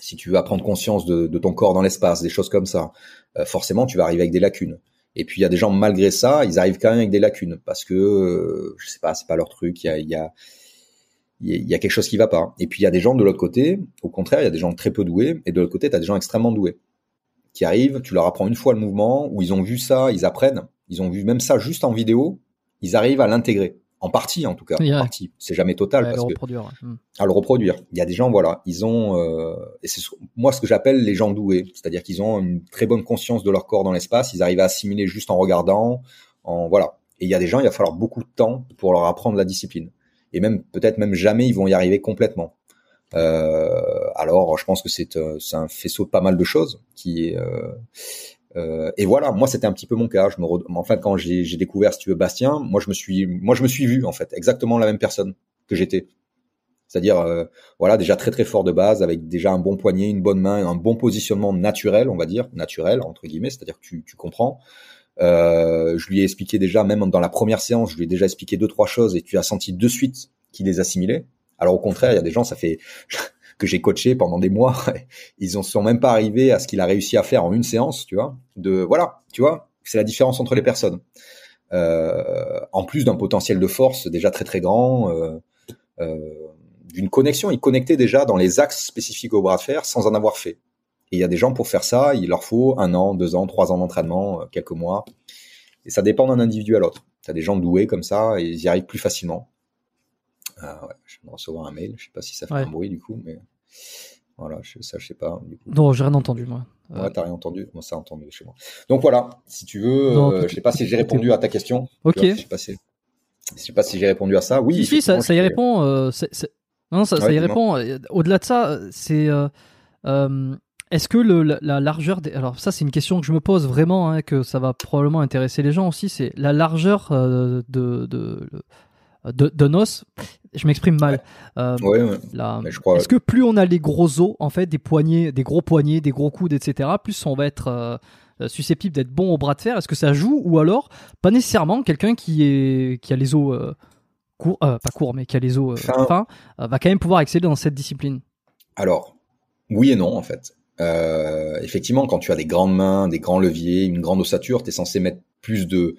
si tu veux prendre conscience de, ton corps dans l'espace, des choses comme ça, euh, forcément tu vas arriver avec des lacunes. Et puis il y a des gens malgré ça, ils arrivent quand même avec des lacunes parce que euh, je sais pas, c'est pas leur truc. Il y a, il y a il y a quelque chose qui va pas. Et puis il y a des gens de l'autre côté, au contraire, il y a des gens très peu doués, et de l'autre côté, tu as des gens extrêmement doués qui arrivent, tu leur apprends une fois le mouvement, où ils ont vu ça, ils apprennent, ils ont vu même ça juste en vidéo, ils arrivent à l'intégrer. En partie, en tout cas. Yeah. En partie. C'est jamais total Ouais, parce le que. Hmm. à le reproduire. Il y a des gens, voilà, ils ont, euh, et c'est ce- moi ce que j'appelle les gens doués, c'est-à-dire qu'ils ont une très bonne conscience de leur corps dans l'espace, ils arrivent à assimiler juste en regardant, en voilà. Et il y a des gens, il va falloir beaucoup de temps pour leur apprendre la discipline. Et même peut-être même jamais ils vont y arriver complètement. Euh, alors, je pense que c'est euh, c'est un faisceau de pas mal de choses qui euh, euh, et voilà, moi c'était un petit peu mon cas. Je me en fait quand j'ai découvert si tu veux Bastien, moi je me suis moi je me suis vu en fait exactement la même personne que j'étais. C'est-à-dire euh, voilà déjà très très fort de base avec déjà un bon poignet, une bonne main, un bon positionnement naturel, on va dire naturel entre guillemets, c'est-à-dire que tu, tu comprends. Euh, je lui ai expliqué déjà même dans la première séance, je lui ai déjà expliqué deux trois choses et tu as senti de suite qu'il les assimilait. Alors au contraire, il y a des gens, ça fait *laughs* que j'ai coaché pendant des mois, *laughs* ils en sont même pas arrivés à ce qu'il a réussi à faire en une séance, tu vois. De voilà, tu vois, c'est la différence entre les personnes. Euh, en plus d'un potentiel de force déjà très très grand, euh, euh, d'une connexion, ils connectaient déjà dans les axes spécifiques au bras de fer sans en avoir fait. Et il y a des gens pour faire ça, il leur faut un an, deux ans, trois ans d'entraînement, quelques mois. Et ça dépend d'un individu à l'autre. Tu as des gens doués comme ça et ils y arrivent plus facilement. Ah ouais, je viens de recevoir un mail. Je sais pas si ça fait un bruit du coup, mais voilà, je, ça je sais pas. Du coup. Non, j'ai rien entendu moi. Ouais, euh... t'as rien entendu? Moi, ça a entendu chez moi. Donc voilà, si tu veux, non, euh, je sais pas si j'ai répondu à ta question. Ok. Vois, je sais pas si, je sais pas si j'ai répondu à ça. Oui. Si, si ça, ça, y répond. Euh, c est, c est... Non, ça, ouais, ça y répond. Au-delà de ça, c'est euh, est-ce que le, la, la, largeur des... Alors ça, c'est une question que je me pose vraiment, hein, que ça va probablement intéresser les gens aussi. C'est la largeur euh, de, de, de, de nos. Je m'exprime mal. Euh, ouais, ouais. Est-ce que plus on a les gros os, en fait, des poignets, des gros poignets, des gros coudes, etc., plus on va être euh, susceptible d'être bon au bras de fer? Est-ce que ça joue? Ou alors pas nécessairement quelqu'un qui est qui a les os euh, courts, pas courts, mais qui a les os fins, fin, va quand même pouvoir exceller dans cette discipline? Alors, oui et non, en fait. Euh, effectivement, quand tu as des grandes mains, des grands leviers, une grande ossature, tu es censé mettre plus de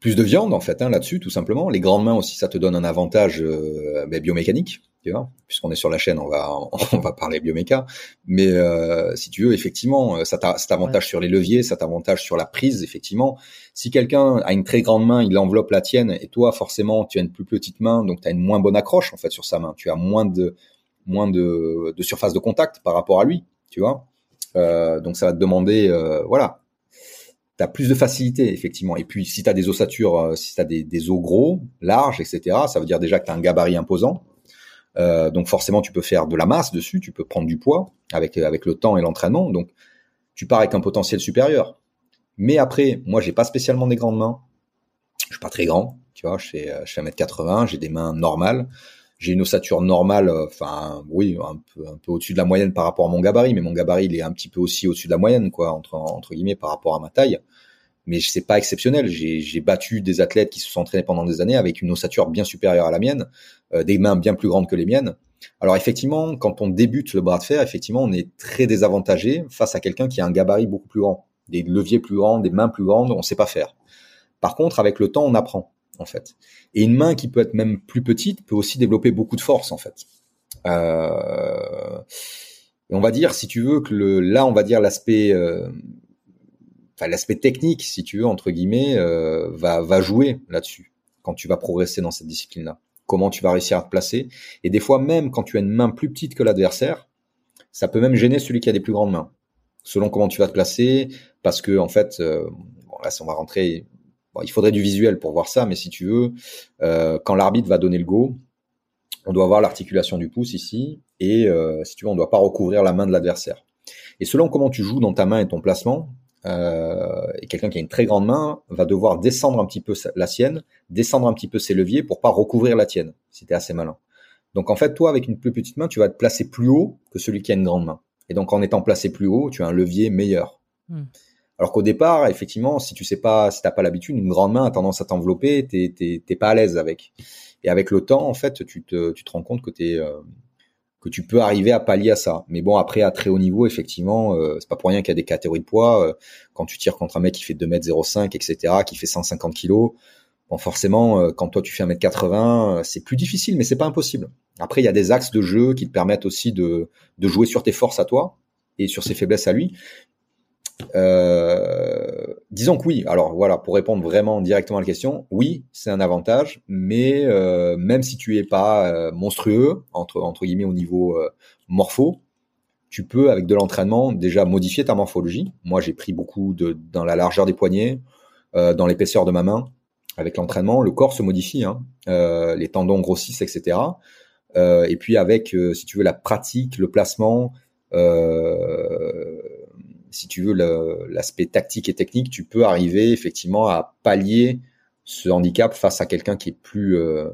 plus de viande en fait hein, là-dessus, tout simplement. Les grandes mains aussi, ça te donne un avantage euh, biomécanique, tu vois. Puisqu'on est sur la chaîne, on va *laughs* on va parler bioméca. Mais euh, si tu veux, effectivement, ça t'avantage ouais. sur les leviers, ça t'avantage sur la prise, effectivement. Si quelqu'un a une très grande main, il enveloppe la tienne, et toi, forcément, tu as une plus petite main, donc tu as une moins bonne accroche en fait sur sa main. Tu as moins de moins de, de surface de contact par rapport à lui tu vois. Euh, donc ça va te demander, euh, voilà, tu plus de facilité effectivement. Et puis si tu as des ossatures, euh, si tu as des, os gros, larges, etc., ça veut dire déjà que tu as un gabarit imposant. Euh, donc forcément tu peux faire de la masse dessus, tu peux prendre du poids avec le temps et l'entraînement. Donc tu pars avec un potentiel supérieur. Mais après, moi j'ai pas spécialement des grandes mains. Je suis pas très grand, tu vois, je fais je fais 1m80, j'ai des mains normales j'ai une ossature normale, enfin oui, un peu, un peu au-dessus de la moyenne par rapport à mon gabarit, mais mon gabarit il est un petit peu aussi au-dessus de la moyenne, quoi, entre entre guillemets par rapport à ma taille. Mais c'est pas exceptionnel. J'ai battu des athlètes qui se sont entraînés pendant des années avec une ossature bien supérieure à la mienne, euh, des mains bien plus grandes que les miennes. Alors effectivement, quand on débute le bras de fer, effectivement, on est très désavantagé face à quelqu'un qui a un gabarit beaucoup plus grand, des leviers plus grands, des mains plus grandes, on sait pas faire. Par contre, avec le temps, on apprend en fait. Et une main qui peut être même plus petite peut aussi développer beaucoup de force en fait. Euh, et on va dire, si tu veux, que le, là, on va dire l'aspect, euh, l'aspect technique, si tu veux entre guillemets, euh, va va jouer là-dessus quand tu vas progresser dans cette discipline-là. Comment tu vas réussir à te placer. Et des fois, même quand tu as une main plus petite que l'adversaire, ça peut même gêner celui qui a des plus grandes mains, selon comment tu vas te placer, parce que en fait, là, on va rentrer Il faudrait du visuel pour voir ça, mais si tu veux, euh, quand l'arbitre va donner le go, on doit voir l'articulation du pouce ici, et euh, si tu veux, on ne doit pas recouvrir la main de l'adversaire. Et selon comment tu joues dans ta main et ton placement, euh, quelqu'un qui a une très grande main va devoir descendre un petit peu la sienne, descendre un petit peu ses leviers pour pas recouvrir la tienne, si tu assez malin. Donc en fait, toi, avec une plus petite main, tu vas te placer plus haut que celui qui a une grande main. Et donc en étant placé plus haut, tu as un levier meilleur. Hmm. Alors qu'au départ, effectivement, si tu sais pas, si t'as pas l'habitude, une grande main a tendance à t'envelopper, t'es, pas à l'aise avec. Et avec le temps, en fait, tu te, rends compte euh, que tu peux arriver à pallier à ça. Mais bon, après, à très haut niveau, effectivement, euh, c'est pas pour rien qu'il y a des catégories de poids. Euh, quand tu tires contre un mec qui fait 2m05, etc., qui fait 150 kilos, bon, forcément, euh, quand toi tu fais 1m80, euh, c'est plus difficile, mais c'est pas impossible. Après, il y a des axes de jeu qui te permettent aussi de, de jouer sur tes forces à toi et sur ses faiblesses à lui. Euh, disons que oui. Alors voilà, pour répondre vraiment directement à la question, oui, c'est un avantage, mais euh, même si tu es pas euh, monstrueux entre entre guillemets au niveau euh, morpho, tu peux avec de l'entraînement déjà modifier ta morphologie. Moi, j'ai pris beaucoup de dans la largeur des poignets, euh, dans l'épaisseur de ma main. avec l'entraînement, le corps se modifie, hein. les tendons grossissent, etc. Et puis avec, si tu veux, la pratique, le placement, euh, si tu veux, l'aspect tactique et technique, tu peux arriver effectivement à pallier ce handicap face à quelqu'un qui est plus euh,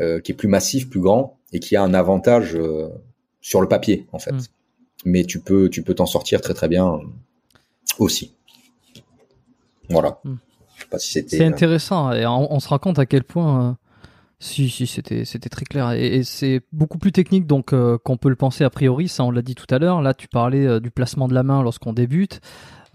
euh, qui est plus massif, plus grand et qui a un avantage euh, sur le papier en fait. Mm. Mais tu peux tu peux t'en sortir très très bien aussi. Voilà. Mm. Je sais pas si c'était. C'est intéressant et on, se rend compte à quel point si, si, c'était, c'était très clair. Et, c'est beaucoup plus technique donc euh, qu'on peut le penser a priori. Ça, on l'a dit tout à l'heure. Là, tu parlais euh, du placement de la main lorsqu'on débute.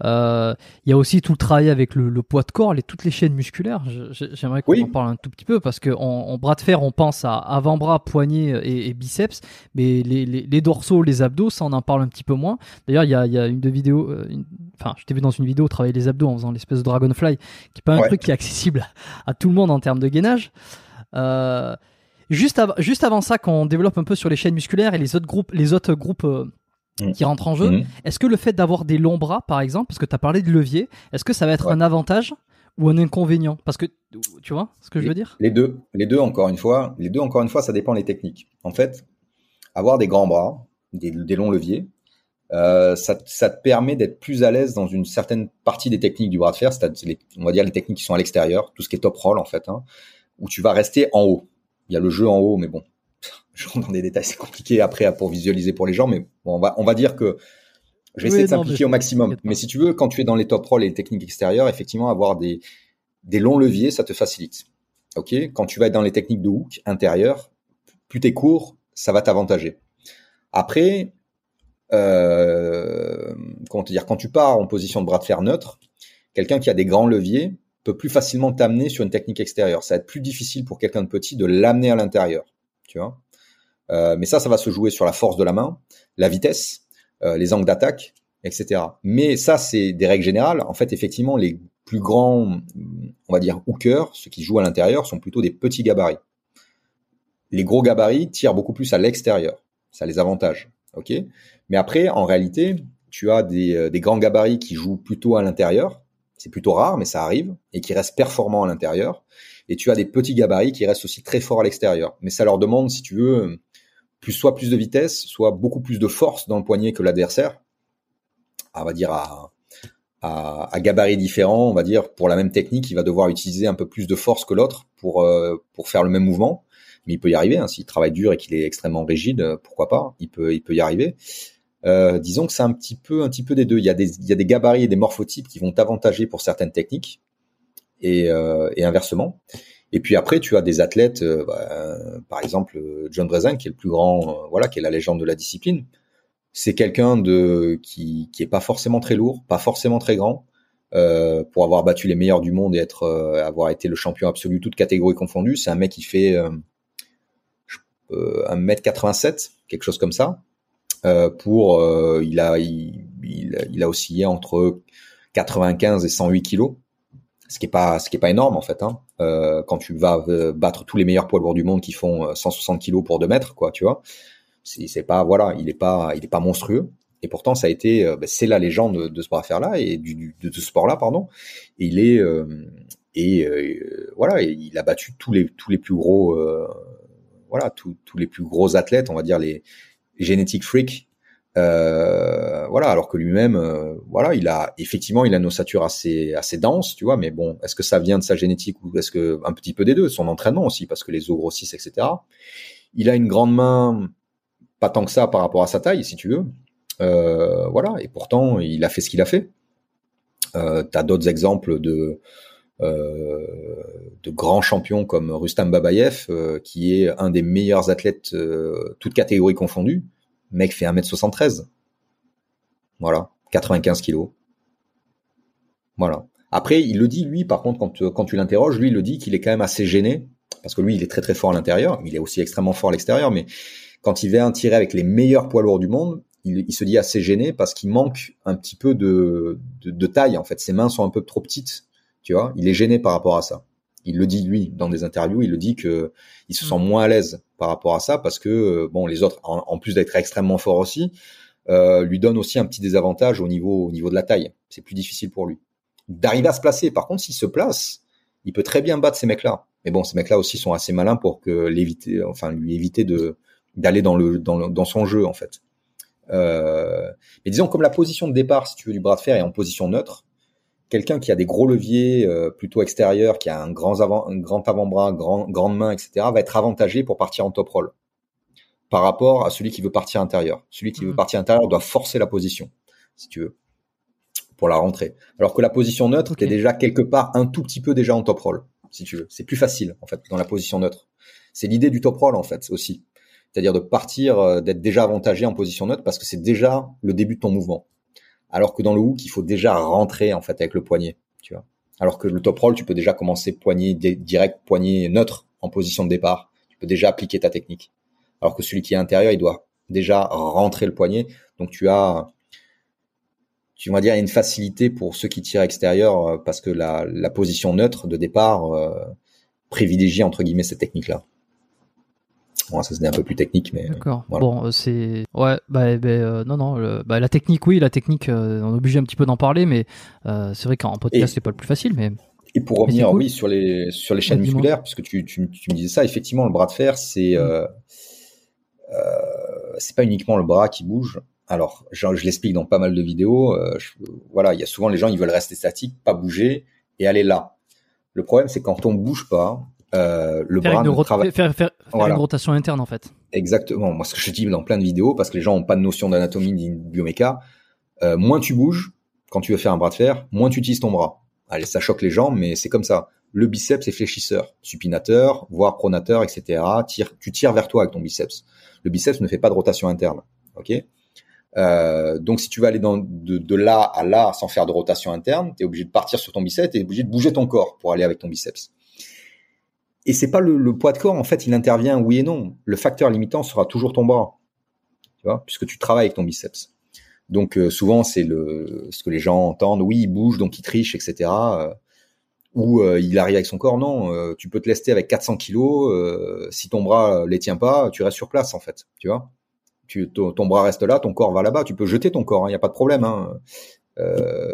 Euh, il y a aussi tout le travail avec le, poids de corps, les, toutes les chaînes musculaires. J'aimerais qu'on en parle un tout petit peu parce qu'en en, bras de fer, on pense à avant-bras, poignet et, biceps, mais les, les, dorsaux, les abdos, ça on en parle un petit peu moins. D'ailleurs, il y a, y a, une de vidéos, enfin, je t'ai vu dans une vidéo travailler les abdos en faisant l'espèce de dragonfly, qui est pas un truc qui est accessible à tout le monde en termes de gainage. Euh, juste, juste avant ça, quand on développe un peu sur les chaînes musculaires et les autres groupes, les autres groupes euh, mm. qui rentrent en jeu, mm. est-ce que le fait d'avoir des longs bras, par exemple, parce que tu as parlé de levier, est-ce que ça va être un avantage ou un inconvénient? Parce que tu vois ce que je veux dire? Les deux, les deux encore une fois, les deux encore une fois, ça dépend des techniques. En fait, avoir des grands bras, des, longs leviers, euh, ça, ça, te permet d'être plus à l'aise dans une certaine partie des techniques du bras de fer, c'est-à-dire on va dire les techniques qui sont à l'extérieur, tout ce qui est top roll en fait. Hein où tu vas rester en haut. Il y a le jeu en haut, mais bon, *laughs* je rentre dans des détails, c'est compliqué après pour visualiser pour les gens, mais bon, on va, on va dire que je vais essayer de simplifier au maximum. Mais si tu veux, quand tu es dans les top rolls et les techniques extérieures, effectivement, avoir des, des longs leviers, ça te facilite. Ok, quand tu vas être dans les techniques de hook intérieur, plus t'es court, ça va t'avantager. Après, euh, comment te dire, quand tu pars en position de bras de fer neutre, quelqu'un qui a des grands leviers, peut plus facilement t'amener sur une technique extérieure. Ça va être plus difficile pour quelqu'un de petit de l'amener à l'intérieur, tu vois. Euh, mais ça, ça va se jouer sur la force de la main, la vitesse, euh, les angles d'attaque, etc. Mais ça, c'est des règles générales. En fait, effectivement, les plus grands, on va dire hookers, ceux qui jouent à l'intérieur, sont plutôt des petits gabarits. Les gros gabarits tirent beaucoup plus à l'extérieur. Ça les avantage, ok? Mais après, en réalité, tu as euh, des grands gabarits qui jouent plutôt à l'intérieur, c'est plutôt rare, mais ça arrive, et qui restent performants à l'intérieur. Et tu as des petits gabarits qui restent aussi très forts à l'extérieur. Mais ça leur demande, si tu veux, plus soit plus de vitesse, soit beaucoup plus de force dans le poignet que l'adversaire. On va dire à, à, à gabarits différents, on va dire pour la même technique, il va devoir utiliser un peu plus de force que l'autre pour euh, pour faire le même mouvement. Mais il peut y arriver hein, s'il travaille dur et qu'il est extrêmement rigide, pourquoi pas Il peut il peut y arriver. Euh, disons que c'est un petit peu un petit peu des deux. Il y a des il y a des gabarits et des morphotypes qui vont t'avantager pour certaines techniques et, euh, et inversement. Et puis après, tu as des athlètes, euh, bah, par exemple John Brezen, qui est le plus grand, voilà, qui est la légende de la discipline. C'est quelqu'un de qui qui est pas forcément très lourd, pas forcément très grand, euh, pour avoir battu les meilleurs du monde et être avoir été le champion absolu toutes catégories confondues. C'est un mec qui fait euh, 1m87, quelque chose comme ça. Euh, pour euh, il a il, il, a oscillé entre 95 et 108 kilos, ce qui est pas ce qui est pas énorme en fait. Hein. Euh, quand tu vas battre tous les meilleurs poids lourds du monde qui font 160 kilos pour 2 mètres, quoi, tu vois, c'est pas voilà, il est pas il est pas monstrueux. Et pourtant, ça a été, ben, c'est la légende de ce bras faire là et du, de ce sport là, pardon. Et il est et voilà, il a battu tous les tous les plus gros, voilà, tous, tous les plus gros athlètes, on va dire les génétique freak. Euh, voilà, alors que lui-même, euh, voilà, il a effectivement, il a une ossature assez assez dense, tu vois. Mais bon, est-ce que ça vient de sa génétique ou est-ce que un petit peu des deux, son entraînement aussi, parce que les os grossissent, etc. Il a une grande main, pas tant que ça par rapport à sa taille, si tu veux. Euh, voilà, et pourtant, il a fait ce qu'il a fait. T'as d'autres exemples de de grands champions comme Rustam Babayev, euh, qui est un des meilleurs athlètes, euh, toutes catégories confondues. Le mec fait 1m73. Voilà, 95 kilos. Voilà. Après, il le dit, lui, par contre, quand, tu l'interroges, lui, il le dit qu'il est quand même assez gêné, parce que lui, il est très très fort à l'intérieur, il est aussi extrêmement fort à l'extérieur, mais quand il vient tirer avec les meilleurs poids lourds du monde, il, se dit assez gêné parce qu'il manque un petit peu de, taille, en fait. Ses mains sont un peu trop petites tu vois, il est gêné par rapport à ça. Il le dit lui dans des interviews, il le dit que il se sent mm. moins à l'aise par rapport à ça parce que euh, bon, les autres, en, plus d'être extrêmement forts aussi, euh, lui donnent aussi un petit désavantage au niveau au niveau de la taille. C'est plus difficile pour lui d'arriver à se placer. Par contre, s'il se place, il peut très bien battre ces mecs-là. Mais bon, ces mecs-là aussi sont assez malins pour que l'éviter, enfin lui éviter de d'aller dans le dans, dans son jeu en fait. Euh, mais disons comme la position de départ, si tu veux, du bras de fer est en position neutre, quelqu'un qui a des gros leviers euh, plutôt extérieurs, qui a un grand avant, un grand avant-bras, grand, grande main, etc., va être avantagé pour partir en top roll par rapport à celui qui veut partir intérieur. Celui qui veut mhm. partir intérieur doit forcer la position, si tu veux, pour la rentrée. Alors que la position neutre, okay. est déjà quelque part un tout petit peu déjà en top roll, si tu veux. C'est plus facile en fait dans la position neutre. C'est l'idée du top roll en fait aussi c'est-à-dire de partir, euh, d'être déjà avantagé en position neutre parce que c'est déjà le début de ton mouvement. Alors que dans le hook, il faut déjà rentrer en fait avec le poignet, tu vois. Alors que le top roll, tu peux déjà commencer poignet direct, poignet neutre en position de départ. Tu peux déjà appliquer ta technique. Alors que celui qui est intérieur, il doit déjà rentrer le poignet. Donc tu as, tu vas dire, une facilité pour ceux qui tirent extérieur euh, parce que la, position neutre de départ euh, privilégie entre guillemets cette technique-là. Bon, ça c'est un peu plus technique, mais. D'accord. Bon, euh, c'est ouais, bah, bah euh, non, non, bah, la technique, oui, la technique, euh, on est obligé un petit peu d'en parler, mais c'est vrai qu'en podcast c'est pas le plus facile, mais. Et pour revenir, oui, sur les sur les chaînes musculaires, puisque tu, tu, tu, me disais ça, effectivement, le bras de fer, c'est mm. c'est pas uniquement le bras qui bouge. Alors, je, je l'explique dans pas mal de vidéos. voilà, il y a souvent les gens, ils veulent rester statiques, pas bouger et aller là. Le problème, c'est quand on bouge pas, euh, le faire bras une faire, faire, une rotation interne en fait. Exactement. Moi, ce que je dis dans plein de vidéos, parce que les gens ont pas de notion d'anatomie ni de bioméca, euh, moins tu bouges quand tu veux faire un bras de fer, moins tu utilises ton bras. Allez, ça choque les gens, mais c'est comme ça. Le biceps est fléchisseur, supinateur, voire pronateur, etc. Tire, tu tires vers toi avec ton biceps. Le biceps ne fait pas de rotation interne. Ok? Euh, donc si tu veux aller dans, de, de, là à là sans faire de rotation interne, tu es obligé de partir sur ton biceps, es obligé de bouger ton corps pour aller avec ton biceps. Et c'est pas le, poids de corps, en fait, il intervient oui et non. Le facteur limitant sera toujours ton bras, tu vois, puisque tu travailles avec ton biceps. Donc euh, souvent c'est le ce que les gens entendent, oui il bouge donc il triche, etc. Euh, ou euh, il arrive avec son corps. Non, tu peux te lester avec 400 kilos. si ton bras les tient pas, tu restes sur place en fait, tu vois. Tu, ton, bras reste là, ton corps va là-bas. Tu peux jeter ton corps, il hein, n'y a pas de problème. Hein.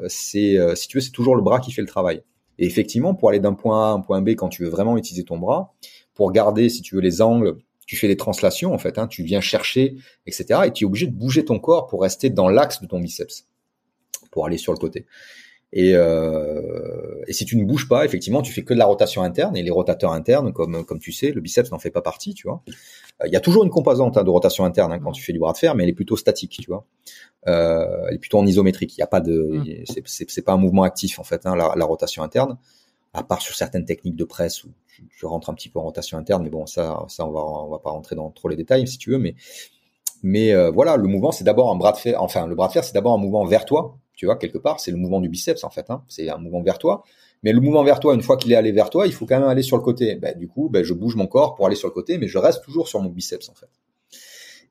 c'est si tu veux, c'est toujours le bras qui fait le travail. Et effectivement, pour aller d'un point A à un point B, quand tu veux vraiment utiliser ton bras, pour garder, si tu veux, les angles, tu fais des translations, en fait, hein, tu viens chercher, etc. Et tu es obligé de bouger ton corps pour rester dans l'axe de ton biceps, pour aller sur le côté. Et, euh, et si tu ne bouges pas, effectivement, tu fais que de la rotation interne. Et les rotateurs internes, comme comme tu sais, le biceps n'en fait pas partie, tu vois. Il y a toujours une composante hein, de rotation interne hein, quand tu fais du bras de fer, mais elle est plutôt statique, tu vois. Euh, elle est plutôt en isométrique. Il y a pas de, mmh. c'est pas un mouvement actif en fait, hein, la, la, rotation interne, à part sur certaines techniques de presse où tu, rentres un petit peu en rotation interne, mais bon, ça, ça on va, on va pas rentrer dans trop les détails si tu veux, mais mais euh, voilà, le mouvement c'est d'abord un bras de fer, enfin le bras de fer c'est d'abord un mouvement vers toi, tu vois quelque part, c'est le mouvement du biceps en fait, hein, c'est un mouvement vers toi. Mais le mouvement vers toi, une fois qu'il est allé vers toi, il faut quand même aller sur le côté. Ben, du coup, ben, je bouge mon corps pour aller sur le côté, mais je reste toujours sur mon biceps en fait.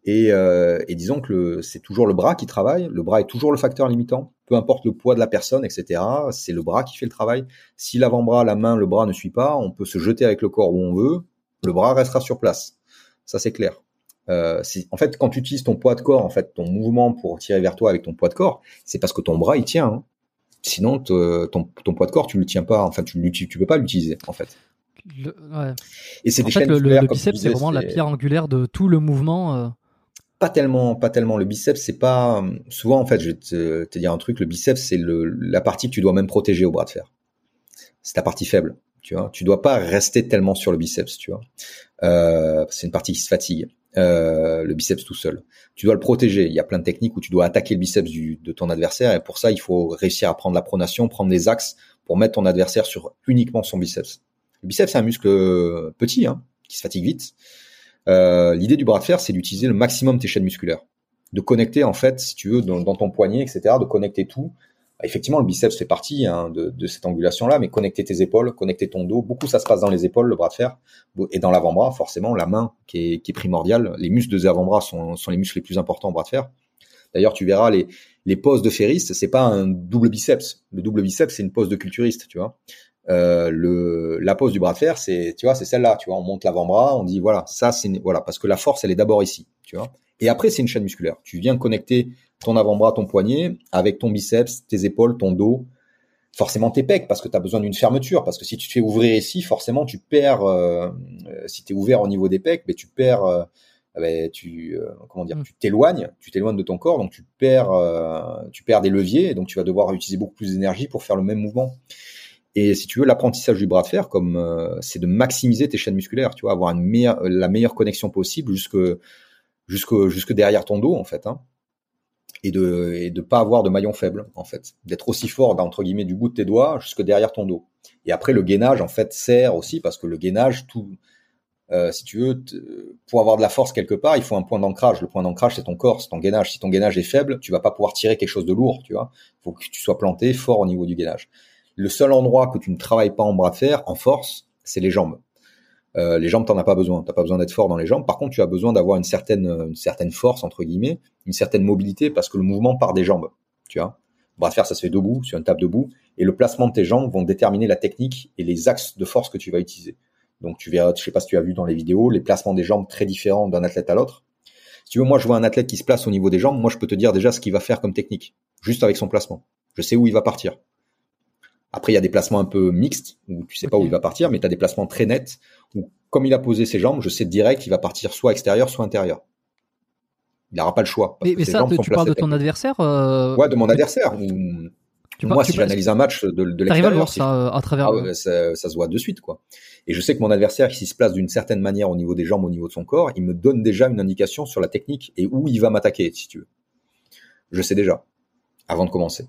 Et, euh, et disons que c'est toujours le bras qui travaille. Le bras est toujours le facteur limitant, peu importe le poids de la personne, etc. C'est le bras qui fait le travail. Si l'avant-bras, la main, le bras ne suit pas, on peut se jeter avec le corps où on veut. Le bras restera sur place. Ça c'est clair. Euh, en fait, quand tu utilises ton poids de corps, en fait, ton mouvement pour tirer vers toi avec ton poids de corps, c'est parce que ton bras il tient. Hein. Sinon, ton, ton, poids de corps, tu le tiens pas. Enfin, tu tu peux pas l'utiliser, en fait. Le, ouais. Et c'est des fait, le, le, biceps, c'est vraiment la pierre angulaire de tout le mouvement. Euh pas tellement, pas tellement. Le biceps, c'est pas souvent en fait. Je vais te, dire un truc. Le biceps, c'est la partie que tu dois même protéger au bras de fer. C'est ta partie faible. Tu vois, tu dois pas rester tellement sur le biceps. Tu vois, euh, c'est une partie qui se fatigue. Euh, le biceps tout seul. Tu dois le protéger. Il y a plein de techniques où tu dois attaquer le biceps de ton adversaire et pour ça, il faut réussir à prendre la pronation, prendre des axes pour mettre ton adversaire sur uniquement son biceps. Le biceps, c'est un muscle petit, hein, qui se fatigue vite. Euh, l'idée du bras de fer, c'est d'utiliser le maximum tes chaînes musculaires, de connecter en fait, si tu veux, dans, ton poignet, etc., de connecter tout. Effectivement, le biceps fait partie hein, de, cette angulation-là, mais connecter tes épaules, connecter ton dos, beaucoup ça se passe dans les épaules, le bras de fer, et dans l'avant-bras, forcément, la main qui est, primordiale. Les muscles des avant-bras sont, les muscles les plus importants au bras de fer. D'ailleurs, tu verras les, les poses de ferriste, c'est pas un double biceps. Le double biceps, c'est une pose de culturiste, tu vois. Euh, le la pose du bras de fer, c'est tu vois, c'est celle-là, tu vois, on monte l'avant-bras, on dit voilà, ça c'est voilà parce que la force elle est d'abord ici, tu vois. Et après c'est une chaîne musculaire. Tu viens connecter ton avant-bras, ton poignet avec ton biceps, tes épaules, ton dos, forcément tes pecs parce que tu as besoin d'une fermeture parce que si tu te fais ouvrir ici forcément tu perds euh, euh si tu es ouvert au niveau des pecs mais tu perds euh, ben, tu euh, comment dire Mm. tu t'éloignes tu t'éloignes de ton corps donc tu perds tu perds des leviers et donc tu vas devoir utiliser beaucoup plus d'énergie pour faire le même mouvement et si tu veux l'apprentissage du bras de fer comme c'est de maximiser tes chaînes musculaires tu vois avoir une meilleure la meilleure connexion possible jusque jusque jusque derrière ton dos en fait hein. Et de et de pas avoir de maillon faible en fait. D'être aussi fort entre guillemets du bout de tes doigts jusque derrière ton dos. Et après le gainage en fait sert aussi parce que le gainage tout euh, si tu veux pour avoir de la force quelque part il faut un point d'ancrage. Le point d'ancrage c'est ton corps c'est ton gainage. Si ton gainage est faible tu vas pas pouvoir tirer quelque chose de lourd tu vois. Il faut que tu sois planté fort au niveau du gainage le seul endroit que tu ne travailles pas en bras de fer en force c'est les jambes euh, les jambes, t'en as pas besoin. T'as pas besoin d'être fort dans les jambes. Par contre, tu as besoin d'avoir une certaine, une certaine force entre guillemets, une certaine mobilité parce que le mouvement part des jambes. Tu vois, bras de fer, ça se fait debout sur une table debout, et le placement de tes jambes vont déterminer la technique et les axes de force que tu vas utiliser. Donc, tu verras, je sais pas si tu as vu dans les vidéos, les placements des jambes très différents d'un athlète à l'autre. Si tu veux, moi, je vois un athlète qui se place au niveau des jambes, moi, je peux te dire déjà ce qu'il va faire comme technique, juste avec son placement. Je sais où il va partir. Après, il y a des placements un peu mixtes où tu sais pas où il va partir, mais tu as des placements très nets où, comme il a posé ses jambes, je sais direct, il va partir soit extérieur, soit intérieur. Il n'aura pas le choix. Mais, mais ça, tu parles de ton adversaire euh... Ouais, de mon adversaire. Tu moi, si j'analyse un match de, de l'extérieur, à le voir ça à travers. Ah, ouais, ça, ça, se voit de suite, quoi. Et je sais que mon adversaire, s'il se place d'une certaine manière au niveau des jambes, au niveau de son corps, il me donne déjà une indication sur la technique et où il va m'attaquer, si tu veux. Je sais déjà, avant de commencer.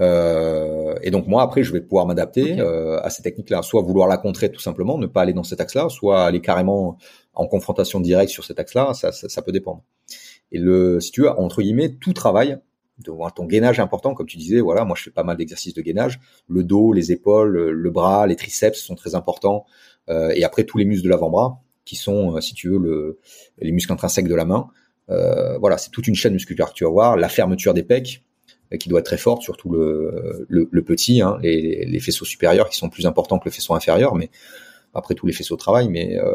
Euh, et donc moi après je vais pouvoir m'adapter okay. euh, à ces techniques-là, soit vouloir la contrer tout simplement, ne pas aller dans cet axe-là, soit aller carrément en confrontation directe sur cet axe-là, ça, ça, ça, peut dépendre. Et le, si tu veux, entre guillemets, tout travail, ton gainage est important, comme tu disais, voilà, moi je fais pas mal d'exercices de gainage, le dos, les épaules, le bras, les triceps sont très importants, euh, et après tous les muscles de l'avant-bras, qui sont, si tu veux, le, les muscles intrinsèques de la main. Euh, voilà, c'est toute une chaîne musculaire que tu vas voir, la fermeture des pecs, qui doit être très forte, surtout le, le, le petit, hein, les, les, faisceaux supérieurs qui sont plus importants que le faisceau inférieur, mais après tous les faisceaux travaillent, mais euh,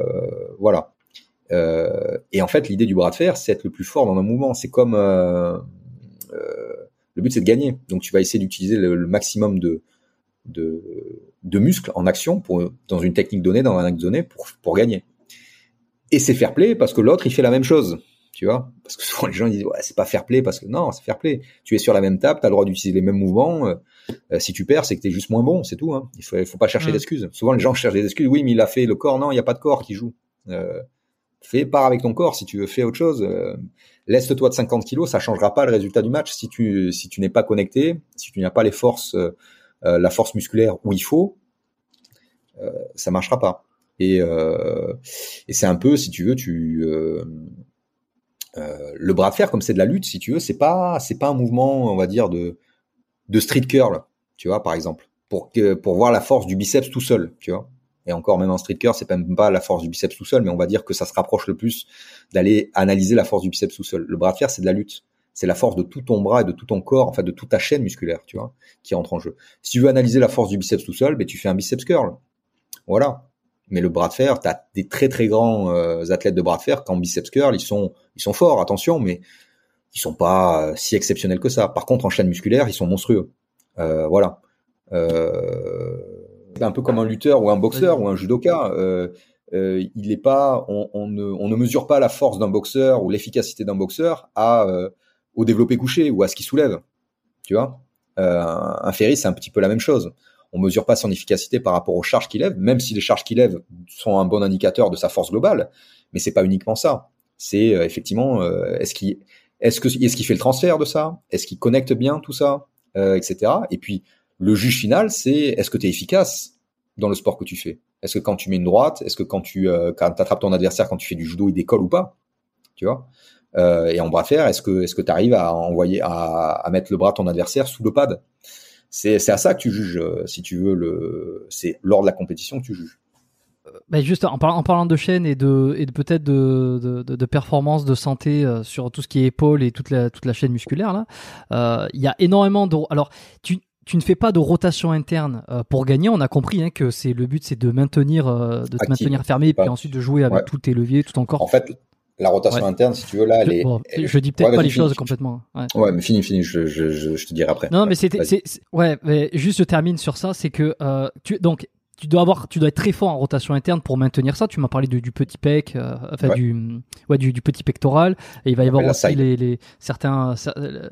voilà. Euh, et en fait, l'idée du bras de fer, c'est être le plus fort dans un mouvement. C'est comme euh, le but, c'est de gagner. Donc, tu vas essayer d'utiliser le, le, maximum de, de, de muscles en action pour dans une technique donnée, dans un axe donné, pour, pour gagner. Et c'est fair play parce que l'autre, il fait la même chose tu vois. Parce que souvent les gens disent ouais c'est pas fair play parce que non c'est fair play. Tu es sur la même table tu as le droit d'utiliser les mêmes mouvements euh, si tu perds c'est que tu es juste moins bon c'est tout hein. il faut faut pas chercher Mm. d'excuses. Souvent les gens cherchent des excuses. Oui mais il a fait le corps. Non il y a pas de corps qui joue. Euh, fais part avec ton corps si tu veux fais autre chose. Euh, laisse-toi de 50 kilos ça changera pas le résultat du match. Si tu si tu n'es pas connecté si tu n'as pas les forces euh, la force musculaire où il faut euh, ça marchera pas. Et, euh, et c'est un peu si tu veux tu euh, le bras de fer, comme c'est de la lutte, si tu veux, c'est pas, c'est pas un mouvement, on va dire de de street curl, tu vois, par exemple, pour que pour voir la force du biceps tout seul, tu vois. Et encore, même en street curl, c'est même pas la force du biceps tout seul, mais on va dire que ça se rapproche le plus d'aller analyser la force du biceps tout seul. Le bras de fer, c'est de la lutte. C'est la force de tout ton bras et de tout ton corps, en fait, de toute ta chaîne musculaire, tu vois, qui entre en jeu. Si tu veux analyser la force du biceps tout seul, ben tu fais un biceps curl. Voilà. Mais le bras de fer, tu as des très très grands euh, athlètes de bras de fer qu'en biceps curl, ils sont ils sont forts, attention, mais ils sont pas euh, si exceptionnels que ça. Par contre, en chaîne musculaire, ils sont monstrueux. Euh, voilà. Euh, un peu comme un lutteur ou un boxeur ou un judoka. Il est pas, on, on, ne, on, ne, mesure pas la force d'un boxeur ou l'efficacité d'un boxeur à au développé couché ou à ce qu'il soulève. Tu vois? un ferry, c'est un petit peu la même chose on mesure pas son efficacité par rapport aux charges qu'il lève, même si les charges qu'il lève sont un bon indicateur de sa force globale, mais c'est pas uniquement ça. C'est euh, effectivement euh, est-ce qu'il est-ce que est-ce qu'il fait le transfert de ça, est-ce qu'il connecte bien tout ça, euh, etc. Et puis le juge final, c'est est-ce que tu es efficace dans le sport que tu fais? Est-ce que quand tu mets une droite, est-ce que quand tu quand attrapes ton adversaire quand tu fais du judo, il décolle ou pas, tu vois? et en bras fer, est-ce que est-ce que tu arrives à envoyer à, à mettre le bras de ton adversaire sous le pad? C'est à ça que tu juges, si tu veux, le, c'est lors de la compétition que tu juges. Bah juste en parlant, en parlant de chaîne et de, et de peut-être de, de, performance, de santé euh, sur tout ce qui est épaule et toute la, toute la chaîne musculaire là, euh, il y a énormément de. Alors tu, tu ne fais pas de rotation interne euh, pour gagner. On a compris hein, que c'est le but, c'est de maintenir, de te maintenir fermé et puis ensuite de jouer avec Ouais. tous tes leviers, tout ton corps. En fait, la rotation Ouais. interne, si tu veux, là, elle est. bon, elle- je dis peut-être Ouais, pas les finis, choses complètement. Ouais. Ouais, mais fini, fini, je, je, je, je te dirai après. Non, mais c'était, ouais, mais juste je termine sur ça, c'est que euh, tu, donc tu dois avoir, tu dois être très fort en rotation interne pour maintenir ça. Tu m'as parlé de- du petit pec, euh, enfin du, ouais, du, du petit pectoral, et il va y avoir aussi les, les certains, cer- euh,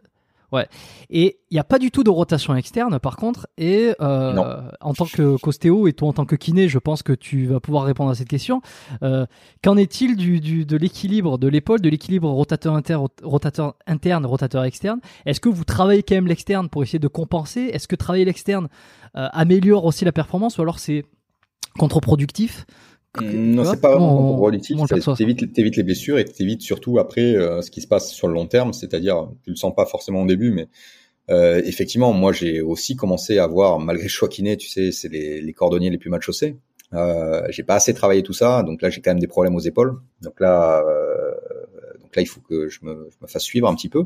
ouais. Et il n'y a pas du tout de rotation externe, par contre. Et euh, en tant que costéo et toi en tant que kiné, je pense que tu vas pouvoir répondre à cette question. Euh, Qu'en est-il du, du, de l'équilibre de l'épaule, de l'équilibre rotateur interne, rotateur interne, rotateur externe? Est-ce que vous travaillez quand même l'externe pour essayer de compenser? Est-ce que travailler l'externe euh, améliore aussi la performance ou alors c'est contre-productif? Non, Tu vois, c'est pas vraiment on- contre-productif. T'évites, t'évites les blessures et t'évites surtout après euh, ce qui se passe sur le long terme, c'est-à-dire, tu le sens pas forcément au début, mais euh, effectivement, moi j'ai aussi commencé à voir, malgré le choix kiné, tu sais, c'est les, les cordonniers les plus mal chaussés. Euh, j'ai pas assez travaillé tout ça, donc là j'ai quand même des problèmes aux épaules. Donc là, euh, donc là il faut que je me, je me fasse suivre un petit peu.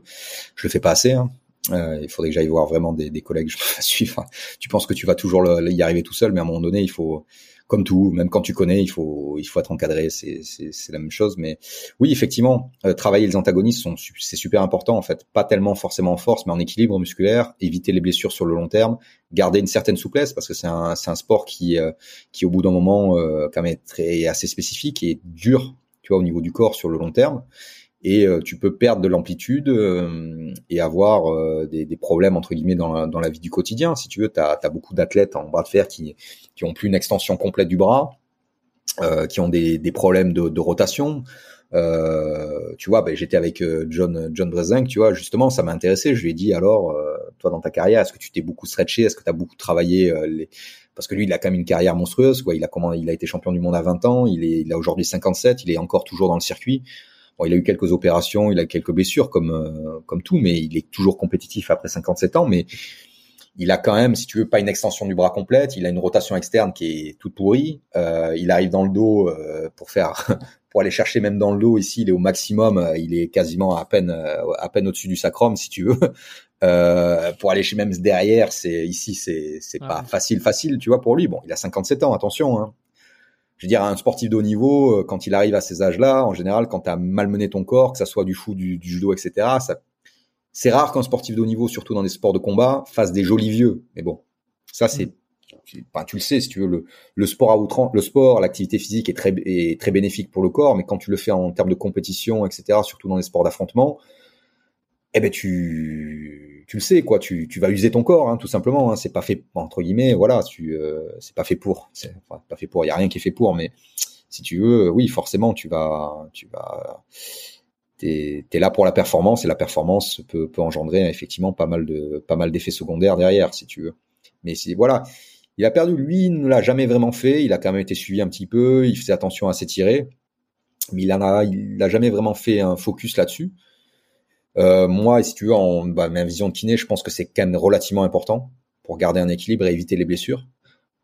Je le fais pas assez. Hein. Euh, il faudrait que j'aille voir vraiment des, des collègues, je me *laughs* fasse suivre. Tu penses que tu vas toujours le- y arriver tout seul, mais à un moment donné, il faut, comme tout, même quand tu connais, il faut, il faut être encadré. C'est, c'est, c'est la même chose. Mais oui, effectivement, euh, travailler les antagonistes, c'est super important en fait. Pas tellement forcément en force, mais en équilibre musculaire, éviter les blessures sur le long terme, garder une certaine souplesse parce que c'est un, c'est un sport qui, euh, qui au bout d'un moment, euh, quand même est très assez spécifique et dur, tu vois, au niveau du corps sur le long terme. Et euh, tu peux perdre de l'amplitude euh, et avoir euh, des, des problèmes entre guillemets dans la, dans la vie du quotidien. Si tu veux, tu as, beaucoup d'athlètes en bras de fer qui qui ont plus une extension complète du bras, euh, qui ont des, des problèmes de, de rotation. Euh, tu vois, ben, j'étais avec John John Brezinck, tu vois, justement, ça m'a intéressé. Je lui ai dit alors, euh, toi dans ta carrière, est-ce que tu t'es beaucoup stretché, est-ce que tu as beaucoup travaillé les... parce que lui, il a quand même une carrière monstrueuse, quoi. Il a comment, il a été champion du monde à 20 ans, il est, il a aujourd'hui 57, il est encore toujours dans le circuit. Bon, il a eu quelques opérations, il a quelques blessures comme euh, comme tout, mais il est toujours compétitif après 57 ans. Mais il a quand même, si tu veux, pas une extension du bras complète. Il a une rotation externe qui est toute pourrie. Euh, il arrive dans le dos euh, pour faire, *laughs* pour aller chercher même dans le dos. Ici, il est au maximum. euh, Il est quasiment à peine, euh, à peine au-dessus du sacrum, si tu veux. *laughs* Euh, pour aller chez même derrière, c'est ici, c'est c'est Ah pas oui. facile, facile, tu vois, pour lui. Bon, il a 57 ans, attention. Hein. Je veux dire, un sportif de haut niveau, euh, quand il arrive à ces âges-là, en général, quand tu as malmené ton corps, que ça soit du fou, du, judo, etc., ça, c'est rare qu'un sportif de haut niveau, surtout dans des sports de combat, fasse des jolis vieux. Mais bon, ça c'est, tu le sais, si tu veux, le, le sport à outrance, le sport, l'activité physique est très, est très bénéfique pour le corps, mais quand tu le fais en termes de compétition, etc., surtout dans les sports d'affrontement, eh ben tu, tu le sais quoi, tu, tu vas user ton corps, hein, tout simplement. Hein, c'est pas fait entre guillemets, voilà, tu, euh, c'est pas fait pour, c'est pas fait pour. Il y a rien qui est fait pour, mais si tu veux, oui, forcément, tu vas, tu vas, t'es es là pour la performance et la performance peut, peut engendrer effectivement pas mal de, pas mal d'effets secondaires derrière, si tu veux. Mais c'est voilà, il a perdu. Lui, il ne l'a jamais vraiment fait. Il a quand même été suivi un petit peu. Il faisait attention à s'étirer, mais il en a, il n'a jamais vraiment fait un focus là-dessus. Euh, moi, si tu veux, en bah, ma vision de kiné, je pense que c'est quand même relativement important pour garder un équilibre et éviter les blessures.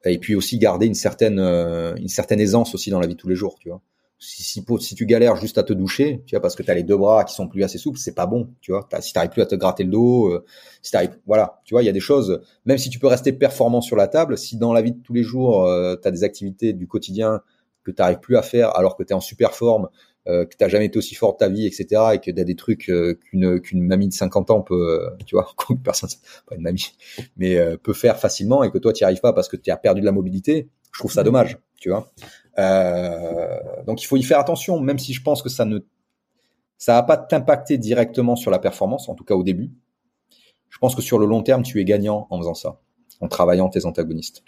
Et puis aussi garder une certaine, euh, une certaine aisance aussi dans la vie de tous les jours, tu vois. Si, si, si tu galères juste à te doucher, tu vois, parce que tu as les deux bras qui sont plus assez souples, c'est pas bon, tu vois. Si t'arrives plus à te gratter le dos, euh, si t'arrives, voilà, tu vois, il y a des choses. Même si tu peux rester performant sur la table, si dans la vie de tous les jours, euh, tu as des activités du quotidien que tu n'arrives plus à faire alors que tu es en super forme, euh, que t'as jamais été aussi fort de ta vie, etc., et que t'as des trucs euh, qu'une qu'une mamie de 50 ans peut, euh, tu vois, *laughs* personne, pas une mamie, mais euh, peut faire facilement, et que toi tu arrives pas parce que tu as perdu de la mobilité, je trouve ça dommage, tu vois. Euh, donc il faut y faire attention, même si je pense que ça ne, ça va pas t'impacter directement sur la performance, en tout cas au début. Je pense que sur le long terme, tu es gagnant en faisant ça, en travaillant tes antagonistes.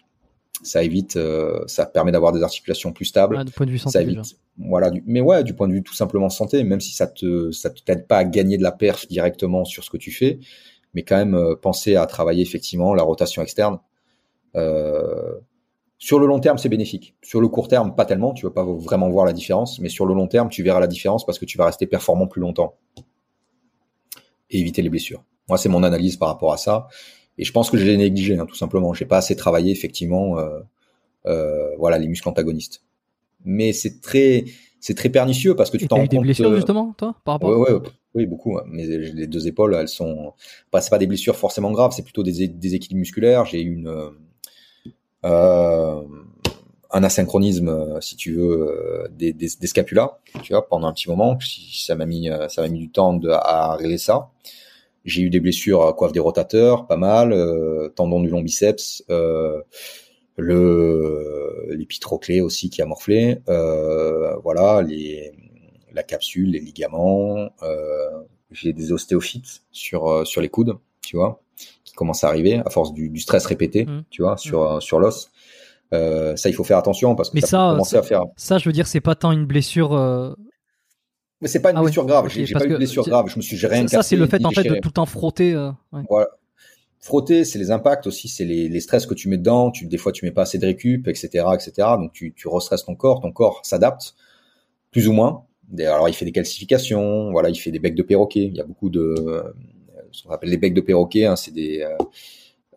Ça évite, euh, ça permet d'avoir des articulations plus stables du point de vue ça santé évite. déjà. Voilà, du, mais ouais, du point de vue tout simplement santé, même si ça te ça te t'aide pas à gagner de la perf directement sur ce que tu fais, mais quand même euh, penser à travailler effectivement la rotation externe. Euh, sur le long terme, c'est bénéfique. Sur le court terme, pas tellement. Tu vas pas vraiment voir la différence, mais sur le long terme, tu verras la différence parce que tu vas rester performant plus longtemps et éviter les blessures. Moi, c'est mon analyse par rapport à ça. Et je pense que je l'ai négligé, hein, tout simplement. J'ai pas assez travaillé effectivement, euh, euh, voilà, les muscles antagonistes. Mais c'est très, c'est très pernicieux parce que tu t'en rends eu des compte. blessures euh, justement, toi, par rapport Ouais, ouais, oui, beaucoup. ouais. Mais les deux épaules, elles sont, pas, c'est pas des blessures forcément graves, c'est plutôt des, des équilibres musculaires. J'ai eu une, euh, un asynchronisme, si tu veux, des, des, des, scapulas, tu vois, pendant un petit moment. Ça m'a mis, ça m'a mis du temps de, à régler ça. J'ai eu des blessures à coiffe des rotateurs, pas mal, tendon du long biceps, le l'épitroclé aussi qui a morflé, voilà, les la capsule, les ligaments. j'ai des ostéophytes sur sur les coudes, tu vois qui commence à arriver à force du, du stress répété, mmh. tu vois, sur mmh. sur l'os. Euh, ça, il faut faire attention parce que Mais ça, à faire. Ça, je veux dire, c'est pas tant une blessure. Euh... Mais c'est pas une ah blessure grave. j'ai pas eu de blessure grave. Je me suis rien Ça, c'est le fait en fait de tout le temps frotter. Euh... Ouais. Voilà. Frotter, c'est les impacts aussi, c'est les, les, stress que tu mets dedans. Tu, des fois, tu mets pas assez de récup, etc., etc. Donc, tu, tu restresses ton corps. Ton corps s'adapte plus ou moins. Alors, il fait des calcifications. Voilà, il fait des becs de perroquet. Il y a beaucoup de ce qu'on appelle les becs de perroquet. Hein, c'est des euh,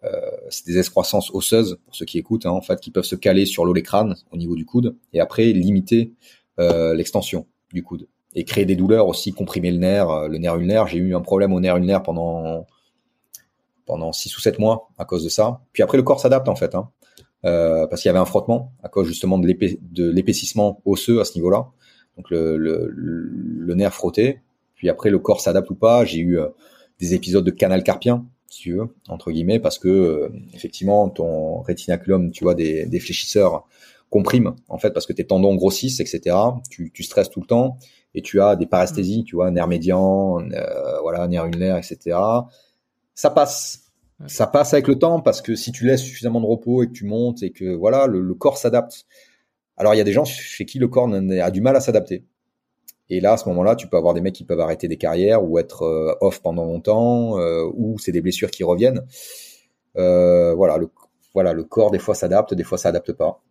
euh, c'est des excroissances osseuses pour ceux qui écoutent, hein, en fait, qui peuvent se caler sur l'eau les crânes au niveau du coude et après limiter euh, l'extension du coude et créer des douleurs aussi, comprimer le nerf, le nerf ulnaire. J'ai eu un problème au nerf ulnaire pendant pendant six ou sept mois à cause de ça. Puis après, le corps s'adapte en fait, hein, euh, parce qu'il y avait un frottement à cause justement de l'épaississement osseux à ce niveau-là. Donc le, le, nerf frotté. Puis après, le corps s'adapte ou pas. J'ai eu des épisodes de canal carpien, si tu veux, entre guillemets, parce que euh, effectivement ton rétinaculum, tu vois, des, des fléchisseurs comprime en fait parce que tes tendons grossissent, etc. Tu stresses tout le temps et tu as des paresthésies, tu vois, nerf médian, euh, voilà, nerf ulnaire, etc. Ça passe. Ça passe avec le temps parce que si tu laisses suffisamment de repos et que tu montes et que voilà, le, le corps s'adapte. Alors il y a des gens chez qui le corps a du mal à s'adapter. Et là, à ce moment-là, tu peux avoir des mecs qui peuvent arrêter des carrières ou être euh, off pendant longtemps, euh, ou c'est des blessures qui reviennent. Euh, voilà, le, voilà, le corps des fois s'adapte, des fois ça s'adapte pas.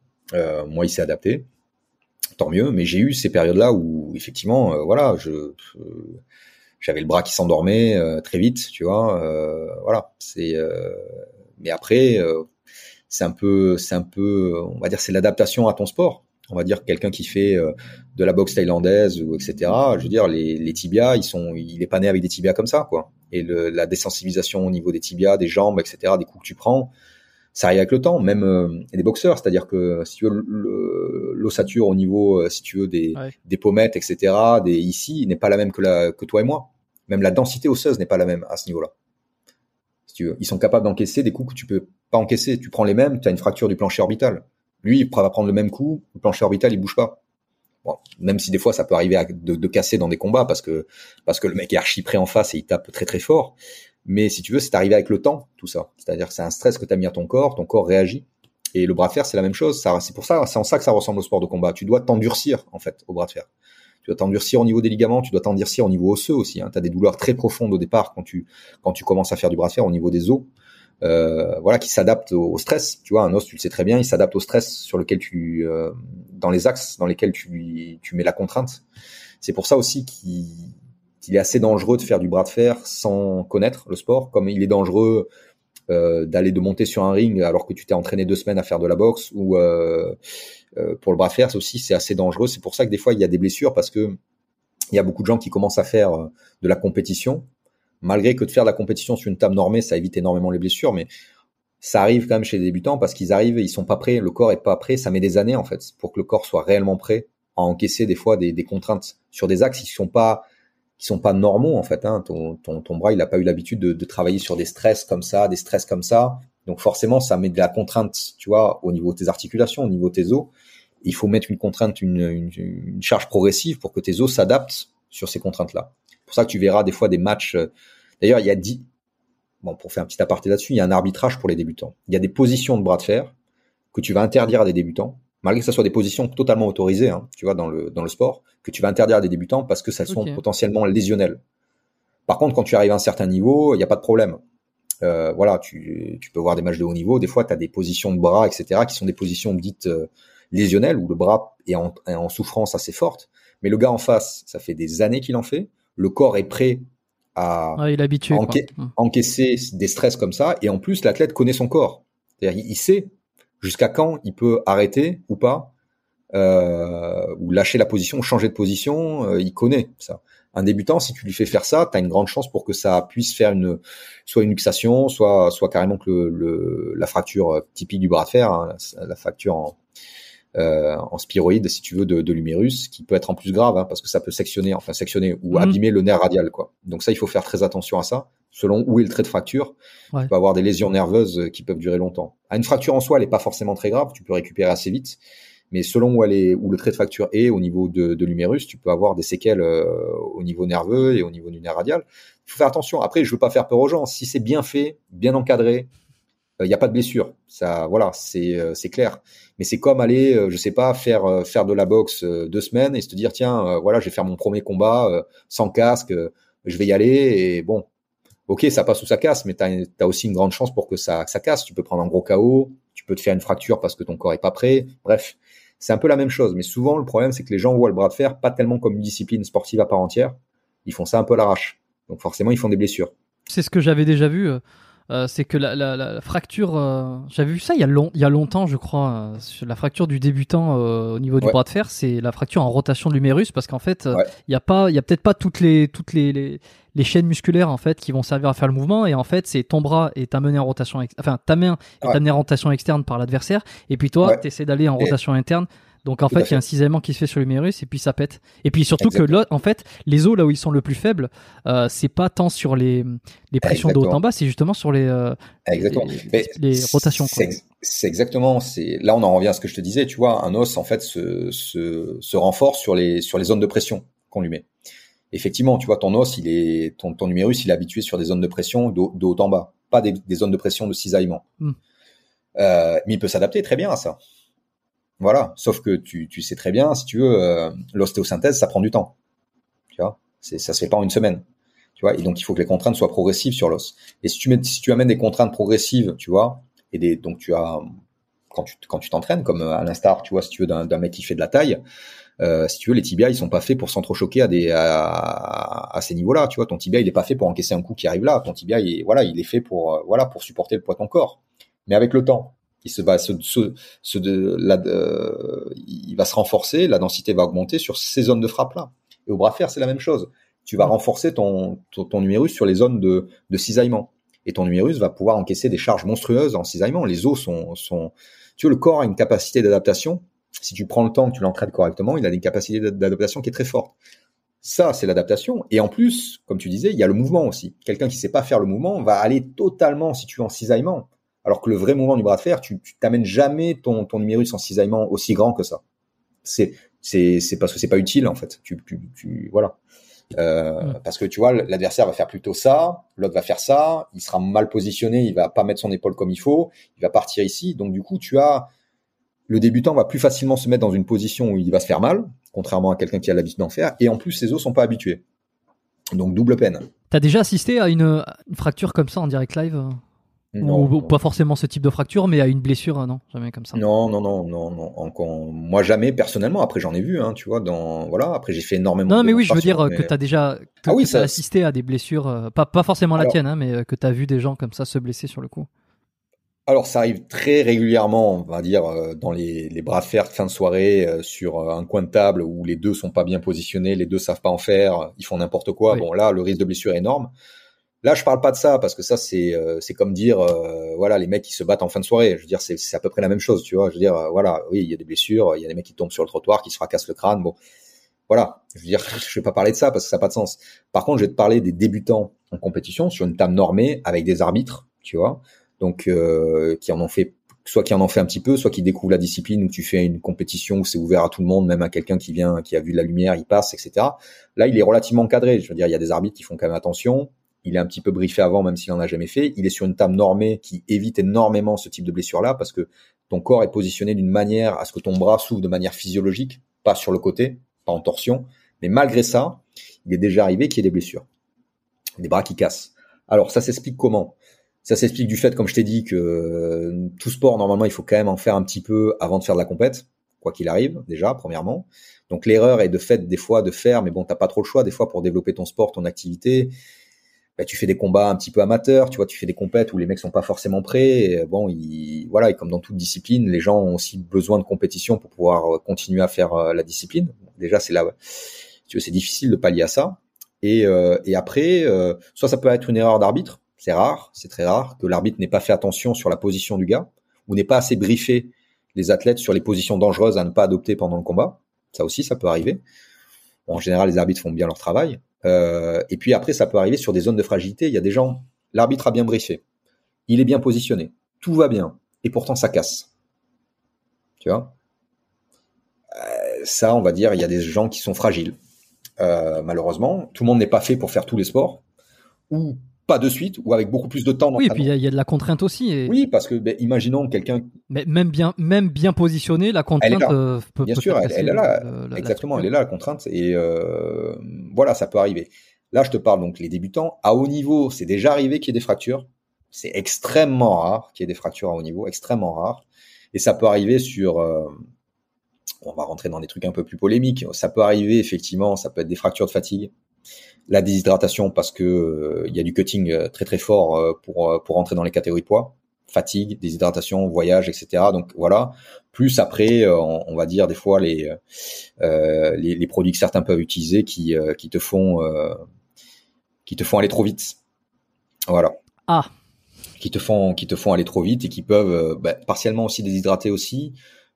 Moi, il s'est adapté, tant mieux. Mais j'ai eu ces périodes-là où effectivement, voilà, je j'avais le bras qui s'endormait très vite, tu vois. voilà, c'est. mais après, c'est un peu, c'est un peu, on va dire, c'est l'adaptation à ton sport on va dire quelqu'un qui fait euh, de la boxe thaïlandaise ou etc. Je veux dire les, tibias, ils sont, il est pas né avec des tibias comme ça quoi. Et la désensibilisation au niveau des tibias, des jambes, etc. Des coups que tu prends, ça arrive avec le temps. Même euh, des boxeurs, c'est-à-dire que si tu veux l'ossature au niveau, euh, si tu veux des, des pommettes, etc. Des ici n'est pas la même que la que toi et moi. Même la densité osseuse n'est pas la même à ce niveau-là. Si tu veux, ils sont capables d'encaisser des coups que tu peux pas encaisser. Tu prends les mêmes, tu as une fracture du plancher orbital lui, il va prendre le même coup, le plancher orbital, il bouge pas. Bon, même si des fois ça peut arriver de, de, casser dans des combats parce que parce que le mec est archi prêt en face et il tape très très fort. Mais si tu veux, c'est arrivé avec le temps, tout ça. C'est-à-dire que c'est un stress que tu as mis à ton corps, ton corps réagit. Et le bras de fer, c'est la même chose. C'est pour ça, c'est en ça que ça ressemble au sport de combat. Tu dois t'endurcir en fait au bras de fer. Tu dois t'endurcir au niveau des ligaments, tu dois t'endurcir au niveau osseux aussi. Hein. Tu as des douleurs très profondes au départ quand tu quand tu commences à faire du bras de fer au niveau des os euh, voilà, qui s'adapte au, stress. Tu vois, un os, tu le sais très bien, il s'adapte au stress sur lequel tu, euh, dans les axes dans lesquels tu, tu mets la contrainte. C'est pour ça aussi qu'il est assez dangereux de faire du bras de fer sans connaître le sport, comme il est dangereux euh, d'aller de monter sur un ring alors que tu t'es entraîné deux semaines à faire de la boxe ou euh, euh, pour le bras de fer aussi c'est assez dangereux. C'est pour ça que des fois il y a des blessures parce que il y a beaucoup de gens qui commencent à faire de la compétition. Malgré que de faire de la compétition sur une table normée, ça évite énormément les blessures, mais ça arrive quand même chez les débutants parce qu'ils arrivent, ils sont pas prêts, le corps est pas prêt, ça met des années en fait pour que le corps soit réellement prêt à encaisser des fois des, contraintes sur des axes. Qui sont pas qui sont pas normaux en fait. Hein. Ton, ton, bras, il a pas eu l'habitude de, travailler sur des stress comme ça, des stress comme ça. Donc forcément, ça met de la contrainte, tu vois, au niveau de tes articulations, au niveau de tes os. Il faut mettre une contrainte, une, une, une charge progressive pour que tes os s'adaptent sur ces contraintes-là. Pour ça que tu verras des fois des matchs euh, D'ailleurs, il y a dit, bon, pour faire un petit aparté là-dessus, il y a un arbitrage pour les débutants. Il y a des positions de bras de fer que tu vas interdire à des débutants, malgré que ce soit des positions totalement autorisées, hein, tu vois, dans le, dans le sport, que tu vas interdire à des débutants parce que ça sont potentiellement lésionnelles. Par contre, quand tu arrives à un certain niveau, il n'y a pas de problème. Euh, voilà, tu, tu, peux voir des matchs de haut niveau. Des fois, tu as des positions de bras, etc., qui sont des positions dites euh, lésionnelles, où le bras est en, est en, souffrance assez forte. Mais le gars en face, ça fait des années qu'il en fait. Le corps est prêt à encaisser des stress comme ça. Et en plus, l'athlète connaît son corps. C'est-à-dire, il, sait jusqu'à quand il peut arrêter ou pas, euh, ou lâcher la position, changer de position. Euh, il connaît ça. Un débutant, si tu lui fais faire ça, tu as une grande chance pour que ça puisse faire une soit une luxation, soit soit carrément que le, la fracture typique du bras de fer, hein, la, fracture en, euh, en spiroïde, si tu veux, de, de l'humérus, qui peut être en plus grave, hein, parce que ça peut sectionner, enfin sectionner ou Mhm. abîmer le nerf radial, quoi. Donc ça, il faut faire très attention à ça, selon où est le trait de fracture. Ouais. Tu peux avoir des lésions nerveuses euh, qui peuvent durer longtemps. À une fracture en soi, elle est pas forcément très grave, tu peux récupérer assez vite, mais selon où elle est, où le trait de fracture est au niveau de, de l'humérus, tu peux avoir des séquelles euh, au niveau nerveux et au niveau du nerf radial. Il faut faire attention. Après, je veux pas faire peur aux gens. Si c'est bien fait, bien encadré, il n'y a pas de blessure. Ça, voilà, c'est euh, clair. Mais c'est comme aller, euh, je sais pas, faire euh, faire de la boxe euh, deux semaines et se dire tiens, euh, voilà, je vais faire mon premier combat euh, sans casque, euh, je vais y aller et bon, ok, ça passe ou ça casse, mais t'as as aussi une grande chance pour que ça que ça casse. Tu peux prendre un gros KO, tu peux te faire une fracture parce que ton corps est pas prêt. Bref, c'est un peu la même chose. Mais souvent, le problème, c'est que les gens voient le bras de fer pas tellement comme une discipline sportive à part entière. Ils font ça un peu à l'arrache. Donc forcément, ils font des blessures. C'est ce que j'avais déjà vu. Euh, c'est que la, la, la fracture, euh, j'avais vu ça il y a, long, il y a longtemps, je crois, euh, sur la fracture du débutant euh, au niveau du Ouais. bras de fer, c'est la fracture en rotation de l'humérus parce qu'en fait, euh, Ouais. il y a pas, il y a peut-être pas toutes les toutes les, les les chaînes musculaires en fait qui vont servir à faire le mouvement et en fait c'est ton bras est amené en rotation, enfin ta main est Ouais. amenée en rotation externe par l'adversaire et puis toi Ouais. tu essaies d'aller en Et- rotation interne. Donc en Tout fait, il y a un cisaillement qui se fait sur l'humérus et puis ça pète. Et puis surtout que là, en fait, les os là où ils sont le plus faibles, euh, c'est pas tant sur les les pressions de haut en bas, c'est justement sur les euh, Exactement. les, rotations. quoi. C'est ex- c'est exactement. C'est là on en revient à ce que je te disais. Tu vois, un os en fait se, se, se renforce sur les sur les zones de pression qu'on lui met. Effectivement, tu vois, ton os, il est ton ton numérus, il est habitué sur des zones de pression de, de haut en bas, pas des, des zones de pression de cisaillement. Hmm. Euh, mais il peut s'adapter très bien à ça. Voilà. Sauf que tu, tu sais très bien, si tu veux, euh, l'ostéosynthèse, ça prend du temps. Tu vois, ça se fait pas en une semaine. Tu vois, et donc il faut que les contraintes soient progressives sur l'os. Et si tu mets, si tu amènes des contraintes progressives, tu vois, et des, donc tu as, quand tu, quand tu t'entraînes, comme à l'instar, tu vois, si tu veux, d'un mec qui fait de la taille, euh, si tu veux, les tibias, ils sont pas faits pour s'entrechoquer à à, à ces niveaux-là, tu vois. Ton tibia, il est pas fait pour encaisser un coup qui arrive là. Ton tibia, il est, voilà, il est fait pour, euh, voilà, pour supporter le poids de ton corps. Mais avec le temps, il se va, se, se, se de, la, euh, il va se renforcer, la densité va augmenter sur ces zones de frappe là. Et au bras fer, c'est la même chose. Tu vas renforcer ton, ton, ton numérus sur les zones de, de cisaillement. Et ton numérus va pouvoir encaisser des charges monstrueuses en cisaillement. Les os sont, sont, tu vois, le corps a une capacité d'adaptation. Si tu prends le temps que tu l'entraînes correctement, il a une capacité d'adaptation qui est très forte. Ça, c'est l'adaptation. Et en plus, comme tu disais, il y a le mouvement aussi. Quelqu'un qui sait pas faire le mouvement va aller totalement, si tu veux, en cisaillement. Alors que le vrai mouvement du bras de fer, tu, t'amènes jamais ton, ton numérus en cisaillement aussi grand que ça. C'est, c'est, c'est parce que c'est pas utile, en fait. Tu, tu, tu voilà. Euh. Parce que tu vois, l'adversaire va faire plutôt ça, l'autre va faire ça, il sera mal positionné, il va pas mettre son épaule comme il faut, il va partir ici. Donc du coup, tu as le débutant va plus facilement se mettre dans une position où il va se faire mal, contrairement à quelqu'un qui a l'habitude d'en faire, et en plus ses os sont pas habitués. Donc double peine. T'as déjà assisté à une, une fracture comme ça en direct live? Non, ou, non. pas forcément ce type de fracture, mais à une blessure, euh, non, jamais comme ça. Non, non, non, non, non. Encore, moi jamais personnellement. Après j'en ai vu, hein, tu vois. Dans voilà. Après j'ai fait énormément. Non, de mais oui, je veux dire euh, que mais- t'as déjà que, Ah oui, que assisté à des blessures, euh, pas, pas forcément la tienne, hein, mais euh, que t'as vu des gens comme ça se blesser sur le coup. Alors ça arrive très régulièrement, on va dire, dans les, les bras de fer de fin de soirée, euh, sur un coin de table où les deux sont pas bien positionnés, les deux savent pas en faire, ils font n'importe quoi. Oui. Bon là, le risque de blessure est énorme. Là, je parle pas de ça parce que ça c'est euh, c'est comme dire euh, voilà les mecs qui se battent en fin de soirée. Je veux dire c'est à peu près la même chose, tu vois. Je veux dire euh, voilà oui il y a des blessures, il y a des mecs qui tombent sur le trottoir, qui se fracassent le crâne. Bon voilà, je veux dire *laughs* je vais pas parler de ça parce que ça n'a pas de sens. Par contre, je vais te parler des débutants en compétition sur une table normée avec des arbitres, tu vois donc euh, qui en ont fait soit qui en ont fait un petit peu, soit qui découvrent la discipline où tu fais une compétition où c'est ouvert à tout le monde, même à quelqu'un qui vient, qui a vu la lumière, il passe, etc. Là, il est relativement encadré. Je veux dire, il y a des arbitres qui font quand même attention. Il est un petit peu briefé avant, même s'il en a jamais fait. Il est sur une table normée qui évite énormément ce type de blessure-là parce que ton corps est positionné d'une manière à ce que ton bras s'ouvre de manière physiologique, pas sur le côté, pas en torsion. Mais malgré ça, il est déjà arrivé qu'il y ait des blessures, des bras qui cassent. Alors, ça s'explique comment? Ça s'explique du fait, comme je t'ai dit, que euh, tout sport, normalement, il faut quand même en faire un petit peu avant de faire de la compète, quoi qu'il arrive, déjà, premièrement. Donc l'erreur est de fait, des fois, de faire, mais bon, t'as pas trop le choix, des fois, pour développer ton sport, ton activité. Bah, tu fais des combats un petit peu amateurs, tu vois, tu fais des compètes où les mecs sont pas forcément prêts. Et, bon, ils, voilà, comme dans toute discipline, les gens ont aussi besoin de compétition pour pouvoir euh, continuer à faire euh, la discipline. Déjà, c'est là, tu c'est difficile de pallier à ça. Et, euh, après, euh, soit ça peut être une erreur d'arbitre, c'est rare, c'est très rare que l'arbitre n'ait pas fait attention sur la position du gars ou n'ait pas assez briefé les athlètes sur les positions dangereuses à ne pas adopter pendant le combat. Ça aussi, ça peut arriver. en général, les arbitres font bien leur travail. Euh, et puis après, ça peut arriver sur des zones de fragilité. Il y a des gens, l'arbitre a bien briefé, il est bien positionné, tout va bien, et pourtant ça casse. Tu vois? Euh, Ça, on va dire, il y a des gens qui sont fragiles. Euh, malheureusement, tout le monde n'est pas fait pour faire tous les sports, ou pas de suite ou avec beaucoup plus de temps. Oui, et puis il y, a de la contrainte aussi. Et... Oui, parce que ben, imaginons quelqu'un. Mais même bien, même bien positionné, la contrainte euh, peut. Bien sûr, elle, est là. Exactement, elle est là la contrainte et euh, voilà, ça peut arriver. Là, je te parle donc les débutants à haut niveau. C'est déjà arrivé qu'il y ait des fractures. C'est extrêmement rare qu'il y ait des fractures à haut niveau, extrêmement rare. Et ça peut arriver sur. Euh, on va rentrer dans des trucs un peu plus polémiques. Ça peut arriver effectivement, ça peut être des fractures de fatigue la déshydratation parce que euh, il y a du cutting euh, très très fort euh, pour pour rentrer dans les catégories de poids, fatigue, déshydratation, voyage, etc. Donc voilà. Plus après, on, va dire des fois les, les, les produits que certains peuvent utiliser qui qui te font qui te font aller trop vite. Voilà. Ah. Qui te font qui te font aller trop vite et qui peuvent bah, partiellement aussi déshydrater aussi.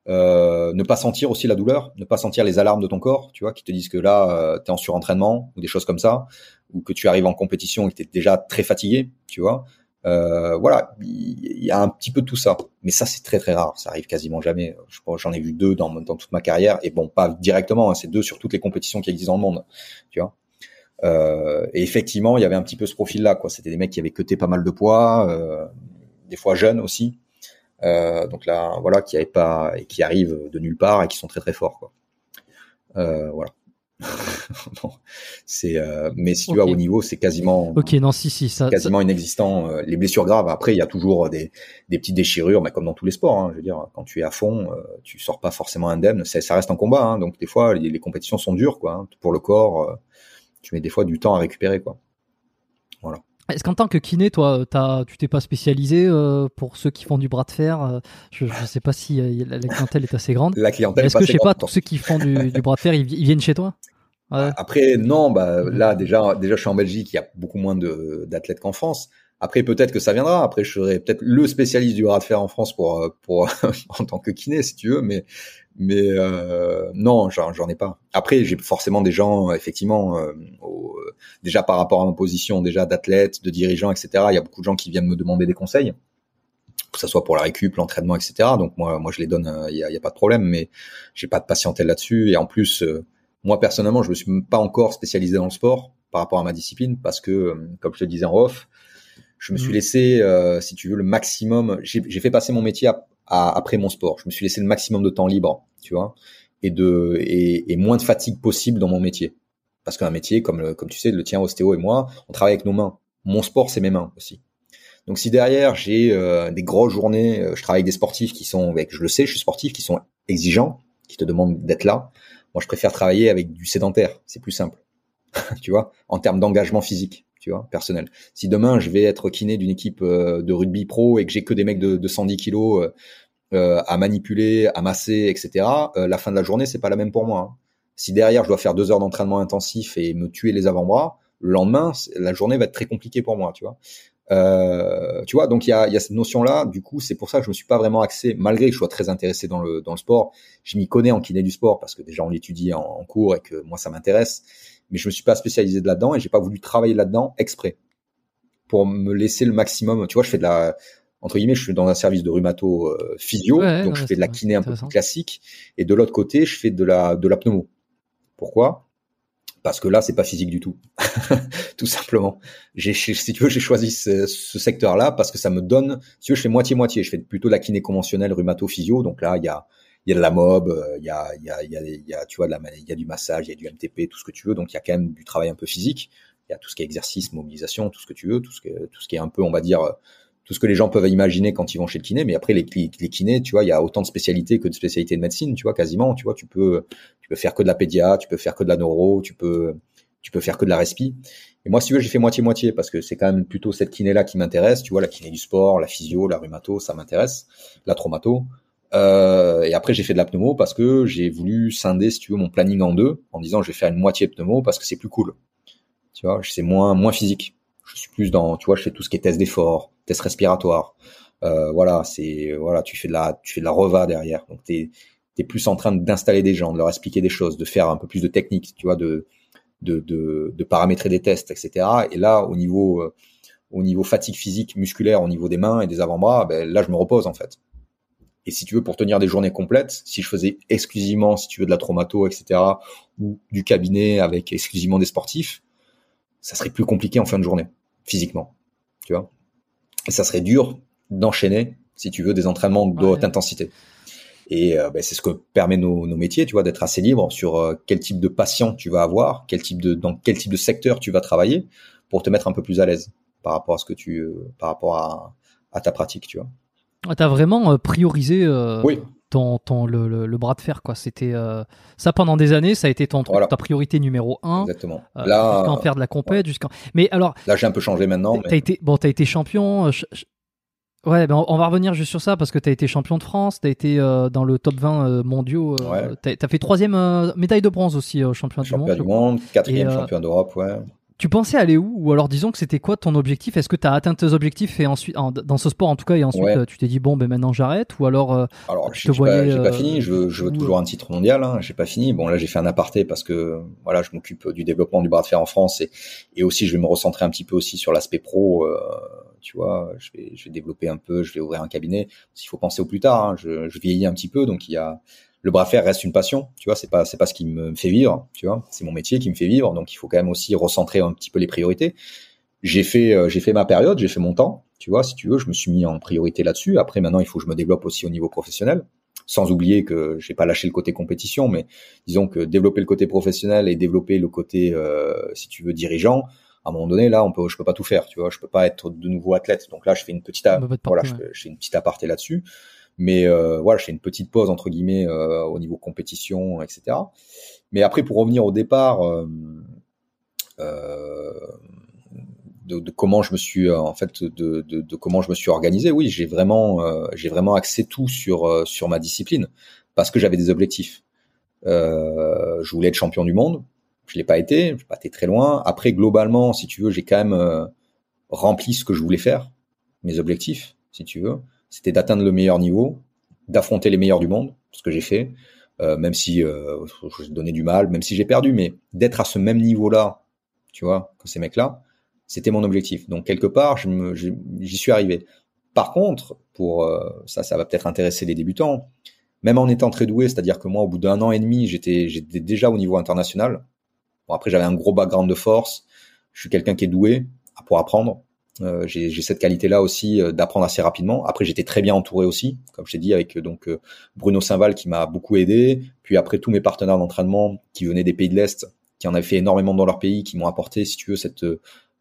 Euh, ne pas sentir aussi la douleur, ne pas sentir les alarmes de ton corps, tu vois, qui te disent que là, euh, tu es en surentraînement ou des choses comme ça, ou que tu arrives en compétition et que tu es déjà très fatigué, tu vois. Euh, voilà, il y, a un petit peu tout ça. Mais ça, c'est très très rare, ça arrive quasiment jamais. J'en ai vu deux dans, dans toute ma carrière, et bon, pas directement, hein, c'est deux sur toutes les compétitions qui existent dans le monde, tu vois. Euh, et effectivement, il y avait un petit peu ce profil-là, quoi. C'était des mecs qui avaient cuté pas mal de poids, euh, des fois jeunes aussi, euh, donc là, voilà, qui arrivent pas et qui arrivent de nulle part et qui sont très très forts, quoi. Euh, voilà. *laughs* c'est euh, mais si tu vas au niveau c'est quasiment ok non si si ça quasiment inexistant euh, les blessures graves après il y a toujours des, des petites déchirures mais comme dans tous les sports hein, je veux dire quand tu es à fond euh, tu sors pas forcément indemne ça, ça reste un combat hein, donc des fois les, les, compétitions sont dures quoi hein, pour le corps tu mets des fois du temps à récupérer quoi est-ce qu'en tant que kiné, toi, as, tu t'es pas spécialisé euh, pour ceux qui font du bras de fer euh, Je ne sais pas si euh, la, clientèle est assez grande. La clientèle Est-ce que je sais pas, tous ceux qui font du, bras de fer, ils, viennent chez toi? Après, non. Bah là, déjà, déjà, je suis en Belgique. Il y a beaucoup moins d'athlètes qu'en France. Après, peut-être que ça viendra. Après, je serai peut-être le spécialiste du bras de fer en France pour, pour *laughs* en tant que kiné, si tu veux. Mais mais euh, non, j'en ai pas. Après, j'ai forcément des gens, effectivement, euh, déjà par rapport à ma position, déjà d'athlète, de dirigeant, etc. Il y a beaucoup de gens qui viennent me demander des conseils, que ce soit pour la récup, l'entraînement, etc. Donc moi, moi, je les donne, il n'y a, y a, pas de problème, mais j'ai pas de patientèle là-dessus. Et en plus, euh, moi personnellement, je me suis pas encore spécialisé dans le sport par rapport à ma discipline, parce que, euh, comme je te disais en off, je me suis mmh. laissé, euh, si tu veux, le maximum. J'ai fait passer mon métier à, après mon sport. Je me suis laissé le maximum de temps libre, tu vois, et de et, et moins de fatigue possible dans mon métier. Parce qu'un métier comme comme tu sais le tien, ostéo et moi, on travaille avec nos mains. Mon sport, c'est mes mains aussi. Donc si derrière j'ai euh, des grosses journées, euh, je travaille avec des sportifs qui sont, avec, je le sais, je suis sportif, qui sont exigeants, qui te demandent d'être là. Moi, je préfère travailler avec du sédentaire. C'est plus simple, *laughs* tu vois, en termes d'engagement physique tu vois, personnel. Si demain je vais être kiné d'une équipe euh, de rugby pro et que j'ai que des mecs de, de 110 kilos euh, euh, à manipuler, à masser, etc., la fin de la journée c'est pas la même pour moi. Hein. Si derrière je dois faire deux heures d'entraînement intensif et me tuer les avant-bras, le lendemain la journée va être très compliquée pour moi, tu vois. Tu vois, donc il y a, cette notion-là. Du coup, c'est pour ça que je me suis pas vraiment axé, malgré que je sois très intéressé dans le sport. Je m'y connais en kiné du sport parce que déjà on l'étudie en, cours et que moi ça m'intéresse mais je me suis pas spécialisé de là-dedans et j'ai pas voulu travailler là-dedans exprès pour me laisser le maximum. Tu vois, je fais de la entre guillemets, je suis dans un service de rhumato euh, physio, donc je fais de la kiné un peu plus classique, et de l'autre côté, je fais de la de la pneumo. Pourquoi? Parce que là, c'est pas physique du tout, *laughs* tout simplement. J'ai, si tu veux, j'ai choisi ce, ce secteur-là parce que ça me donne. Si tu veux, je fais moitié moitié. Je fais plutôt de la kiné conventionnelle, rhumato physio, donc là, il y a il y a de la mob, euh, il y a, il y a, il y a, il y a tu vois, de la, il y a du massage, il y a du MTP, tout ce que tu veux. Donc il y a quand même du travail un peu physique. Il y a tout ce qui est exercice, mobilisation, tout ce que tu veux, tout ce que, tout ce qui est un peu, on va dire, tout ce que les gens peuvent imaginer quand ils vont chez le kiné. Mais après les, les kinés, tu vois, il y a autant de spécialités que de spécialités de médecine, tu vois, quasiment. Tu vois, tu peux, tu peux faire que de la pédia, tu peux faire que de la neuro, tu peux, tu peux faire que de la respi. Et moi, si tu veux, j'ai fait moitié-moitié parce que c'est quand même plutôt cette kiné-là qui m'intéresse. Tu vois, la kiné du sport, la physio, la rhumato, ça m'intéresse. La traumato. Euh, et après, j'ai fait de la pneumo parce que j'ai voulu scinder, si tu veux, mon planning en deux, en disant je vais faire une moitié pneumo parce que c'est plus cool. Tu vois, c'est moins moins physique. Je suis plus dans, tu vois, je fais tout ce qui est test d'effort, test respiratoire, Euh, voilà, c'est voilà, tu fais de la tu fais de la reva derrière. Donc t'es es plus en train d'installer des gens, de leur expliquer des choses, de faire un peu plus de technique, tu vois, de de, de, de paramétrer des tests, etc. Et là, au niveau euh, au niveau fatigue physique, musculaire, au niveau des mains et des avant-bras, ben, là, je me repose en fait. Et si tu veux, pour tenir des journées complètes, si je faisais exclusivement, si tu veux, de la traumato, etc., ou du cabinet avec exclusivement des sportifs, ça serait plus compliqué en fin de journée, physiquement. Tu vois Et ça serait dur d'enchaîner, si tu veux, des entraînements de haute intensité. Et euh, ben, c'est ce que permet nos, nos métiers, tu vois, d'être assez libre sur euh, quel type de patient tu vas avoir, quel type de, dans quel type de secteur tu vas travailler, pour te mettre un peu plus à l'aise par rapport à ce que tu, euh, par rapport à, à ta pratique, tu vois. Ah, T'as vraiment priorisé oui. ton, ton le, le, le, bras de fer, quoi. C'était ça pendant des années, ça a été ton Voilà. ta priorité numéro un. Exactement. Euh, là, jusqu'à en faire de la compète, jusqu'à. Mais alors, là, j'ai un peu changé maintenant. t'as Mais... été bon, t'as été champion. euh, ch- ch- Ouais, ben on va revenir juste sur ça parce que t'as été champion de France, t'as été euh, dans le top 20 euh, mondiaux. euh, Ouais. T'as as fait troisième euh, médaille de bronze aussi au championnat du monde. Champion du monde, quatrième euh, champion d'Europe, ouais. Tu pensais aller où Ou alors disons que c'était quoi ton objectif? Est-ce que tu as atteint tes objectifs et ensuite en- dans ce sport en tout cas et ensuite Ouais. euh, tu t'es dit bon ben maintenant j'arrête? Ou alors euh, Alors, j'ai voyais, pas, j'ai pas euh, fini. Je veux, je toujours un titre mondial. Hein. J'ai pas fini. Bon, là, j'ai fait un aparté parce que voilà, je m'occupe du développement du bras de fer en France et, et aussi, je vais me recentrer un petit peu aussi sur l'aspect pro. euh, tu vois, je vais, je vais développer un peu. Je vais ouvrir un cabinet. Il faut penser au plus tard. Hein. Je, je vieillis un petit peu, donc il y a le bras de fer reste une passion. Tu vois, c'est pas, c'est pas ce qui me fait vivre. Tu vois, c'est mon métier qui me fait vivre. Donc, il faut quand même aussi recentrer un petit peu les priorités. J'ai fait, euh, j'ai fait ma période. J'ai fait mon temps. Tu vois, si tu veux, je me suis mis en priorité là-dessus. Après, maintenant, il faut que je me développe aussi au niveau professionnel sans oublier que j'ai pas lâché le côté compétition, mais disons que développer le côté professionnel et développer le côté, euh, si tu veux, dirigeant, à un moment donné, là, on peut, je peux pas tout faire, tu vois, je peux pas être de nouveau athlète. Donc là, je fais une petite, a- voilà, porter, je, fais- je fais une petite aparté là-dessus, mais euh, voilà, je fais une petite pause entre guillemets euh, au niveau compétition, etc. Mais après, pour revenir au départ. Euh, euh, de, de comment je me suis euh, en fait de, de, de comment je me suis organisé oui j'ai vraiment j'ai vraiment axé tout sur sur ma discipline parce que j'avais des objectifs je voulais être champion du monde je l'ai pas été j'ai pas été très loin après globalement si tu veux j'ai quand même euh, rempli ce que je voulais faire mes objectifs si tu veux c'était d'atteindre le meilleur niveau d'affronter les meilleurs du monde ce que j'ai fait euh, même si euh, je donnais du mal même si j'ai perdu mais d'être à ce même niveau là tu vois que ces mecs là c'était mon objectif. Donc quelque part, j'y suis arrivé. Par contre, pour euh, ça, ça va peut-être intéresser les débutants. Même en étant très doué, c'est-à-dire que moi, au bout d'un an et demi, j'étais j'étais déjà au niveau international. Bon, après, j'avais un gros background de force. Je suis quelqu'un qui est doué pour apprendre. Euh, j'ai cette qualité-là aussi euh, d'apprendre assez rapidement. Après, j'étais très bien entouré aussi, comme je t'ai dit, avec euh, donc Bruno Saint-Val qui m'a beaucoup aidé. Puis après, tous mes partenaires d'entraînement qui venaient des pays de l'Est, qui en avaient fait énormément dans leur pays, qui m'ont apporté, si tu veux, cette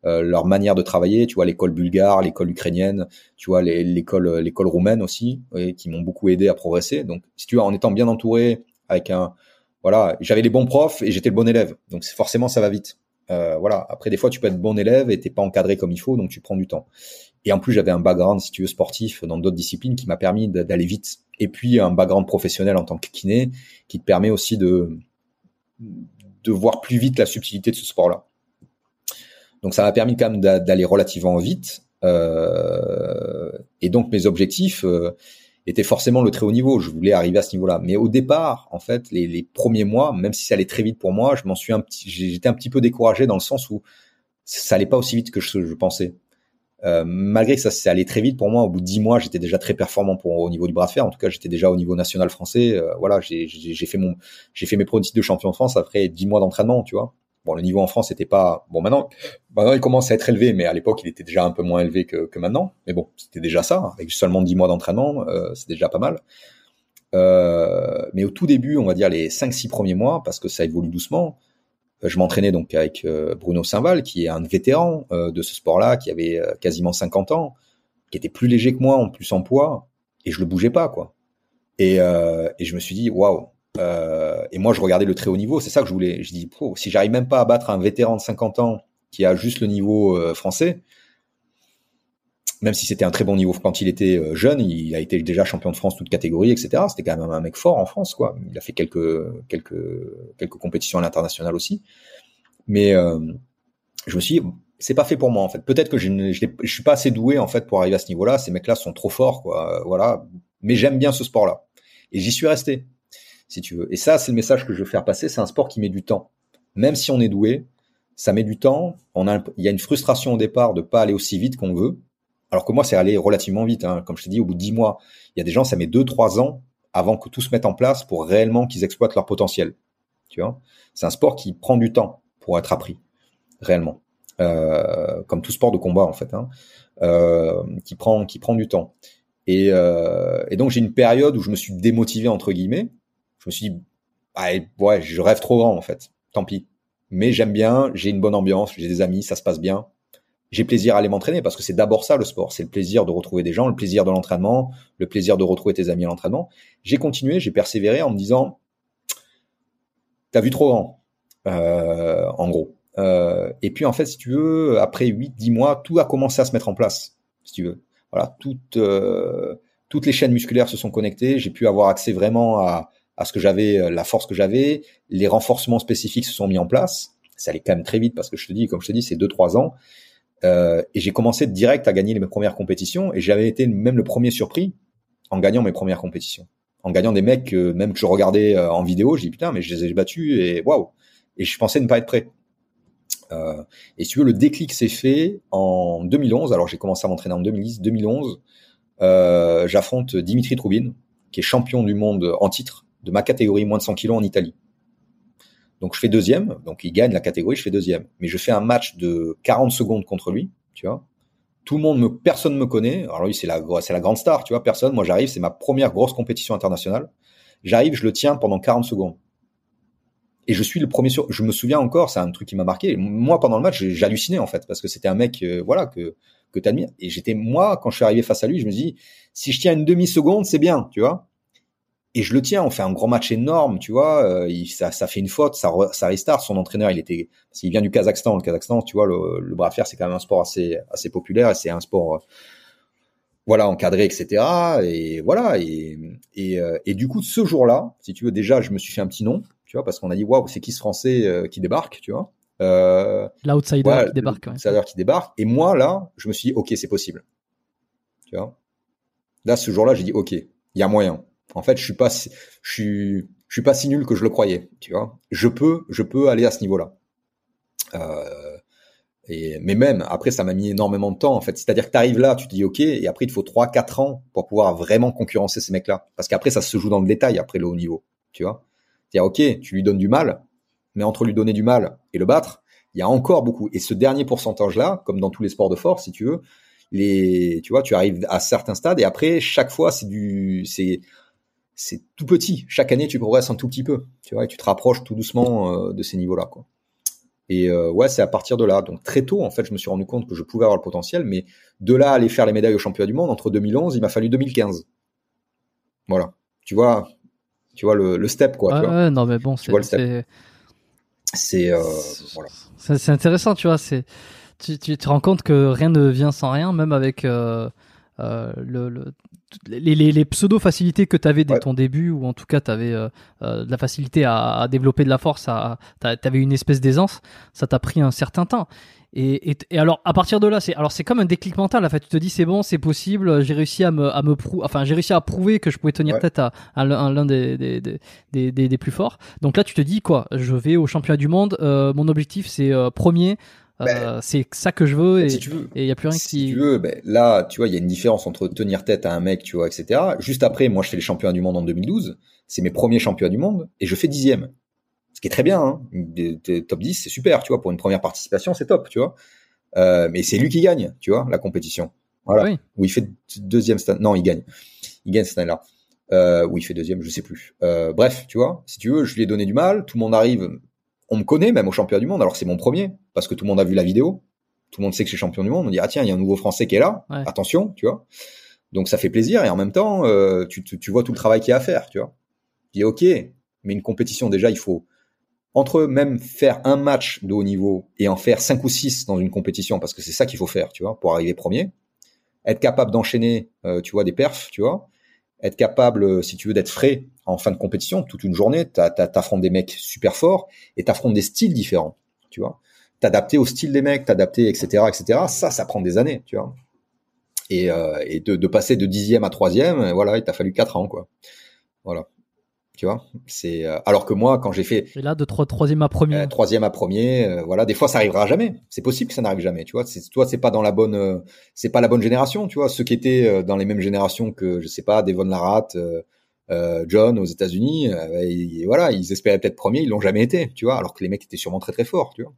leur manière de travailler, tu vois l'école bulgare, l'école ukrainienne, tu vois l'école l'école roumaine aussi, qui m'ont beaucoup aidé à progresser. Donc si tu vois en étant bien entouré avec un voilà, j'avais les bons profs et j'étais le bon élève. Donc forcément ça va vite. Euh, voilà, après des fois tu peux être bon élève et t'es pas encadré comme il faut, donc tu prends du temps. Et en plus j'avais un background si tu veux sportif dans d'autres disciplines qui m'a permis d'aller vite. Et puis un background professionnel en tant que kiné qui te permet aussi de de voir plus vite la subtilité de ce sport-là. Donc ça m'a permis quand même d'a- d'aller relativement vite. Euh, et donc mes objectifs euh, étaient forcément le très haut niveau. Je voulais arriver à ce niveau-là. Mais au départ, en fait, les, premiers mois, même si ça allait très vite pour moi, je m'en suis un petit, j'étais un petit peu découragé dans le sens où ça allait pas aussi vite que je, pensais. Euh, malgré que ça s'est allé très vite pour moi, au bout de dix mois, j'étais déjà très performant pour au niveau du bras de fer. En tout cas, j'étais déjà au niveau national français. Euh, voilà, j'ai fait mon, j'ai fait mes pronostics de champion de France après dix mois d'entraînement, tu vois. Bon, le niveau en France était pas bon. Maintenant, maintenant, il commence à être élevé, mais à l'époque, il était déjà un peu moins élevé que, maintenant. Mais bon, c'était déjà ça. Avec seulement dix mois d'entraînement, euh, c'est déjà pas mal. Euh, mais au tout début, on va dire les cinq, six premiers mois, parce que ça évolue doucement. euh, Je m'entraînais donc avec Bruno Saint-Val, qui est un vétéran de ce sport-là, qui avait quasiment 50 ans, qui était plus léger que moi, en plus en poids, et je le bougeais pas, quoi. Et, et je me suis dit, waouh. Euh, et moi, je regardais le très haut niveau, c'est ça que je voulais. Je dis, Pro, si j'arrive même pas à battre un vétéran de 50 ans qui a juste le niveau euh, français, même si c'était un très bon niveau quand il était euh, jeune, il a été déjà champion de France toute catégorie, etc. C'était quand même un mec fort en France, quoi. Il a fait quelques quelques quelques compétitions à l'international aussi. Mais euh, je me suis dit, c'est pas fait pour moi en fait. Peut-être que je, ne, je, je, suis pas assez doué en fait pour arriver à ce niveau-là. Ces mecs-là sont trop forts, quoi. voilà. Mais j'aime bien ce sport-là et j'y suis resté, si tu veux. Et ça, c'est le message que je veux faire passer. C'est un sport qui met du temps. Même si on est doué, ça met du temps. On a, il y a une frustration au départ de pas aller aussi vite qu'on veut. Alors que moi, c'est aller relativement vite. Hein. Comme je t'ai dit, au bout de dix mois, il y a des gens, ça met deux, trois ans avant que tout se mette en place pour réellement qu'ils exploitent leur potentiel. Tu vois, c'est un sport qui prend du temps pour être appris réellement. Euh, comme tout sport de combat en fait, hein, euh, qui prend qui prend du temps. Et, euh, et donc j'ai une période où je me suis démotivé entre guillemets. Je me suis dit, ah, ouais, je rêve trop grand en fait. Tant pis. Mais j'aime bien, j'ai une bonne ambiance, j'ai des amis, ça se passe bien. J'ai plaisir à aller m'entraîner parce que c'est d'abord ça le sport, c'est le plaisir de retrouver des gens, le plaisir de l'entraînement, le plaisir de retrouver tes amis à l'entraînement. J'ai continué, j'ai persévéré en me disant, t'as vu trop grand, euh, en gros. Euh, et puis en fait, si tu veux, après 8-10 mois, tout a commencé à se mettre en place, si tu veux. Voilà, toutes, euh, toutes les chaînes musculaires se sont connectées. J'ai pu avoir accès vraiment à, à ce que j'avais, euh, la force que j'avais. Les renforcements spécifiques se sont mis en place. Ça allait quand même très vite parce que je te dis, comme je te dis, c'est 2-3 ans. Euh, et j'ai commencé direct à gagner mes premières compétitions et j'avais été même le premier surpris en gagnant mes premières compétitions. En gagnant des mecs même que je regardais en vidéo, je dis putain mais je les ai battus et waouh. Et je pensais ne pas être prêt. Euh, et si tu veux, le déclic s'est fait en 2011. Alors j'ai commencé à m'entraîner en 2010. 2011, euh, j'affronte Dimitri Troubine, qui est champion du monde en titre de ma catégorie moins de 100 kilos en Italie. Donc je fais deuxième, donc il gagne la catégorie, je fais deuxième. Mais je fais un match de 40 secondes contre lui, tu vois. Tout le monde me, personne me connaît. Alors lui c'est la, c'est la grande star, tu vois. Personne. Moi j'arrive, c'est ma première grosse compétition internationale. J'arrive, je le tiens pendant 40 secondes et je suis le premier sur. Je me souviens encore, c'est un truc qui m'a marqué. Moi, pendant le match, j'hallucinais en fait parce que c'était un mec, euh, voilà, que que t'admires. Et j'étais moi quand je suis arrivé face à lui, je me dis, si je tiens une demi seconde, c'est bien, tu vois. Et je le tiens. On fait un gros match énorme, tu vois. Euh, il, ça, ça fait une faute, ça, ça restart. Son entraîneur, il était, qu'il vient du Kazakhstan. Le Kazakhstan, tu vois, le, le bras de fer, c'est quand même un sport assez assez populaire et c'est un sport. Euh, voilà, encadré, etc. Et voilà, et, et, et du coup, ce jour-là, si tu veux, déjà, je me suis fait un petit nom, tu vois, parce qu'on a dit waouh, c'est qui ce Français euh, qui débarque, tu vois. Euh, L'outsider qui débarque. L'outsider qui débarque. Et moi là, je me suis dit ok, c'est possible. Tu vois. Là, ce jour-là, j'ai dit ok, il y a moyen. En fait, je suis pas, suis, pas si nul que je le croyais. Tu vois. Je peux, je peux aller à ce niveau-là. Euh, et, mais même après, ça m'a mis énormément de temps. C'est-à-dire que tu arrives là, tu te dis ok, et après il te faut trois, quatre ans pour pouvoir vraiment concurrencer ces mecs-là. Parce qu'après, ça se joue dans le détail après le haut niveau. Tu vois. C'est-à-dire, ok, tu lui donnes du mal, mais entre lui donner du mal et le battre, il y a encore beaucoup. Et ce dernier pourcentage-là, comme dans tous les sports de force, si tu veux, tu arrives à certains stades et après, chaque fois, c'est du, c'est, c'est tout petit. Chaque année, tu progresses un tout petit peu, tu vois, et tu te rapproches tout doucement euh, de ces niveaux-là, quoi. Et euh, ouais, c'est à partir de là. Donc très tôt, en fait, je me suis rendu compte que je pouvais avoir le potentiel, mais de là à aller faire les médailles au championnat du monde entre 2011, il m'a fallu 2015. Voilà. Tu vois, tu vois le, le step quoi. Ouais, non mais bon, c'est c'est euh, voilà. C'est intéressant, tu vois. C'est tu, tu, te rends compte que rien ne vient sans rien, même avec euh, euh, le, le, les, les, les, pseudo facilités que tu avais dès ton début, ou en tout cas tu avais euh, euh, de la facilité à, à, développer de la force, tu avais une espèce d'aisance. Ça t'a pris un certain temps. Et, et, et, alors à partir de là, c'est alors c'est comme un déclic mental. En fait, tu te dis c'est bon, c'est possible. J'ai réussi à me à me prou enfin j'ai réussi à prouver que je pouvais tenir tête à, à l'un des des, des, des, des, plus forts. Donc là, tu te dis quoi Je vais au championnat du monde. Euh, mon objectif c'est euh, premier. Euh, ben, c'est ça que je veux et il y a plus rien si qui. tu veux, ben, là, tu vois, il y a une différence entre tenir tête à un mec, tu vois, etc. Juste après, moi, je fais les championnats du monde en 2012. C'est mes premiers championnats du monde et je fais dixième ce qui est très bien. Hein. top 10, c'est super, tu vois, pour une première participation, c'est top, tu vois. Euh, mais c'est lui qui gagne, tu vois, la compétition. Voilà. Oui. Où il fait deuxième. Non, il gagne. Il gagne cette année-là. Euh, où il fait deuxième, je sais plus. Euh, bref, tu vois, si tu veux, je lui ai donné du mal. Tout le monde arrive. On me connaît même au championnat du monde. Alors c'est mon premier parce que tout le monde a vu la vidéo. Tout le monde sait que je suis champion du monde. On dit ah tiens, il y a un nouveau Français qui est là. Attention, tu vois. Donc ça fait plaisir et en même temps, euh, tu, tu, tu vois tout le travail qu'il y a à faire, tu vois. Je dis ok, mais une compétition déjà, il faut entre même faire un match de haut niveau et en faire cinq ou six dans une compétition, parce que c'est ça qu'il faut faire, tu vois, pour arriver premier, être capable d'enchaîner, euh, tu vois, des perfs, tu vois, être capable, euh, si tu veux, d'être frais en fin de compétition, toute une journée, t'affrontes des mecs super forts et t'affrontes des styles différents, tu vois. T'adapter au style des mecs, t'adapter, etc., etc. Ça, ça prend des années, tu vois. Et, euh, et de, de, passer de dixième à troisième, voilà, il t'a fallu quatre ans, quoi. Voilà. Tu vois, c'est euh, alors que moi, quand j'ai fait et là de trois, troisième à premier, euh, troisième à premier, euh, voilà, des fois ça arrivera jamais. C'est possible que ça n'arrive jamais. Tu vois, c'est toi, c'est pas dans la bonne, c'est pas la bonne génération. Tu vois, ceux qui étaient dans les mêmes générations que je sais pas, Devon Larat, John aux États-Unis, et, voilà, ils espéraient peut-être premier, ils l'ont jamais été. Tu vois, alors que les mecs étaient sûrement très très forts. Tu vois.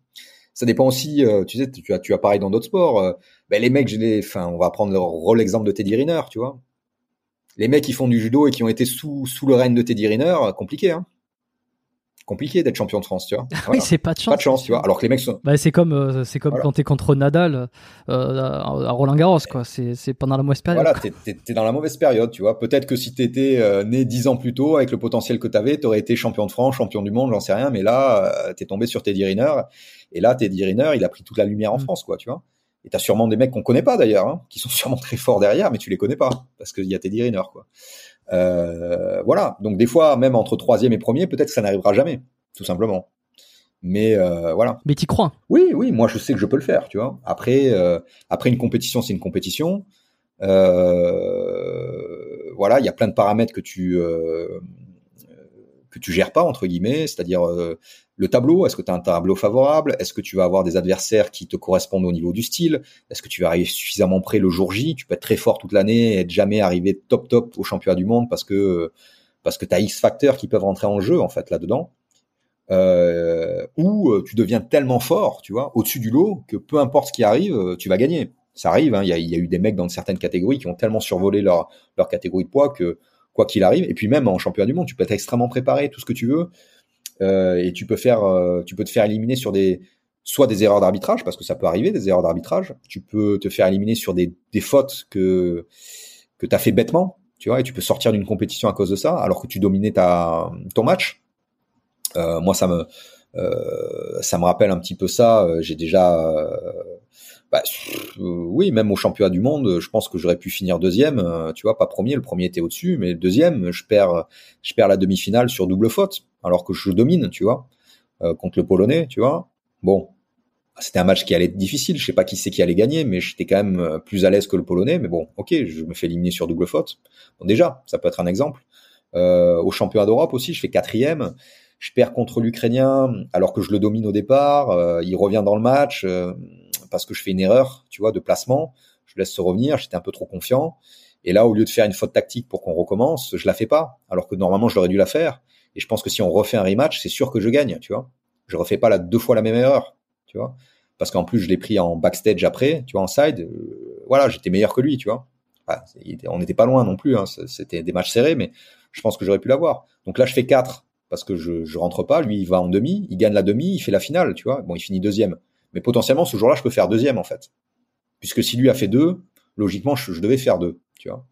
Ça dépend aussi, tu sais, tu as, tu as pareil dans d'autres sports. ben les mecs, les, enfin, on va prendre le rôle exemple de Teddy Riner, tu vois les mecs qui font du judo et qui ont été sous, sous le règne de Teddy Riner, compliqué, hein. Compliqué d'être champion de France, tu vois. oui, c'est pas de chance. Pas de chance, tu vois. Alors que les mecs sont. Bah, c'est comme, euh, c'est comme quand t'es contre Nadal euh, à Roland Garros, quoi. C'est, c'est pendant la mauvaise période. Voilà, t'es, dans la mauvaise période, tu vois. Peut-être que si t'étais euh, né dix ans plus tôt, avec le potentiel que t'avais, t'aurais été champion de France, champion du monde, j'en sais rien. Mais là, t'es tombé sur Teddy Riner. Et là, Teddy Riner, il a pris toute la lumière en mm. France, quoi, tu vois. Et t'as sûrement des mecs qu'on connaît pas d'ailleurs, hein, qui sont sûrement très forts derrière, mais tu les connais pas parce qu'il y a Teddy Riner, quoi. Euh, voilà. Donc des fois, même entre troisième et premier, peut-être que ça n'arrivera jamais, tout simplement. Mais euh, voilà. Mais t'y crois Oui, oui. Moi, je sais que je peux le faire, tu vois. Après, euh, après une compétition, c'est une compétition. Voilà, il y a plein de paramètres que tu que tu gères pas entre guillemets, c'est-à-dire le tableau. Est-ce que tu as un tableau favorable? Est-ce que tu vas avoir des adversaires qui te correspondent au niveau du style? Est-ce que tu vas arriver suffisamment près le jour J? Tu peux être très fort toute l'année et être jamais arrivé top top au championnat du monde parce que parce que tu as X facteurs qui peuvent rentrer en jeu en fait là-dedans. Euh, ou euh, tu deviens tellement fort, tu vois, au-dessus du lot que peu importe ce qui arrive, euh, tu vas gagner. Ça arrive, hein, il y, a, y, a, eu des mecs dans certaines catégories qui ont tellement survolé leur, leur catégorie de poids que quoi qu'il arrive. Et puis même en championnat du monde, tu peux être extrêmement préparé, tout ce que tu veux, euh, et tu peux faire, euh, tu peux te faire éliminer sur des soit des erreurs d'arbitrage parce que ça peut arriver des erreurs d'arbitrage. Tu peux te faire éliminer sur des, des fautes que que t'as fait bêtement, tu vois, et tu peux sortir d'une compétition à cause de ça, alors que tu dominais ta ton match. Euh, moi, ça me euh, ça me rappelle un petit peu ça. J'ai déjà bah, euh, oui, même au championnat du monde, je pense que j'aurais pu finir deuxième. Euh, tu vois, pas premier, le premier était au-dessus, mais deuxième, je perds, je perds la demi-finale sur double faute, alors que je domine, tu vois, euh, contre le Polonais, tu vois. Bon, c'était un match qui allait être difficile. Je sais pas qui c'est qui allait gagner, mais j'étais quand même plus à l'aise que le Polonais. Mais bon, ok, je me fais éliminer sur double faute. Bon, déjà, ça peut être un exemple. au championnat d'Europe aussi, je fais quatrième. Je perds contre l'Ukrainien alors que je le domine au départ. il revient dans le match parce que je fais une erreur, tu vois, de placement. Je laisse se revenir, j'étais un peu trop confiant. Et là, au lieu de faire une faute tactique pour qu'on recommence, je la fais pas, alors que normalement j'aurais dû la faire. Et je pense que si on refait un rematch, c'est sûr que je gagne, tu vois. Je refais pas la deux fois la même erreur, tu vois. Parce qu'en plus, je l'ai pris en backstage après, tu vois, en side. Euh, voilà, j'étais meilleur que lui, tu vois. on n'était pas loin non plus, hein, c'était des matchs serrés, mais je pense que j'aurais pu l'avoir. Donc là, je fais 4 parce que je, je rentre pas. Lui, il va en demi, il gagne la demi, il fait la finale, tu vois. Bon, il finit deuxième. Mais potentiellement, ce jour-là, je peux faire deuxième, en fait. Puisque si lui a fait deux, logiquement, je, devais faire deux, tu vois.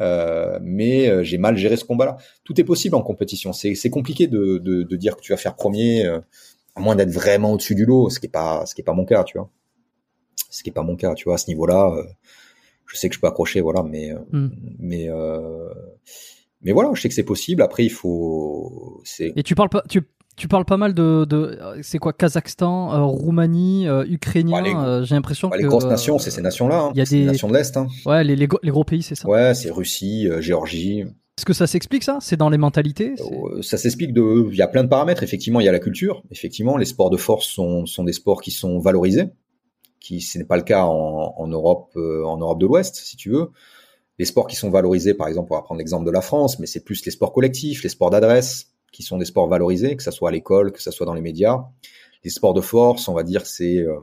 Euh, mais euh, j'ai mal géré ce combat-là. Tout est possible en compétition. C'est compliqué de, de, de, dire que tu vas faire premier, euh, à moins d'être vraiment au-dessus du lot, ce qui est pas, ce qui est pas mon cas, tu vois. Ce qui est pas mon cas, tu vois. À ce niveau-là, euh, je sais que je peux accrocher, voilà, mais, mm. mais, mais voilà, je sais que c'est possible. Après, il faut. Et tu parles pas, tu, tu parles pas mal de, de c'est quoi Kazakhstan, euh, Roumanie, euh, Ukrainien. Euh, j'ai l'impression que les grosses nations, c'est ces nations-là. Hein. Il y a des nations de l'est. Hein. Ouais, les, les, gros pays, c'est ça. Ouais, c'est Russie, Géorgie. Est-ce que ça s'explique ça? C'est dans les mentalités Ça s'explique de. Il y a plein de paramètres. Effectivement, il y a la culture. Effectivement, les sports de force sont, sont des sports qui sont valorisés. Qui ce n'est pas le cas en, en Europe, en Europe de l'Ouest, si tu veux. Les sports qui sont valorisés, par exemple, on va prendre l'exemple de la France, mais c'est plus les sports collectifs, les sports d'adresse qui sont des sports valorisés, que ce soit à l'école, que ce soit dans les médias. Les sports de force, on va dire, c'est euh,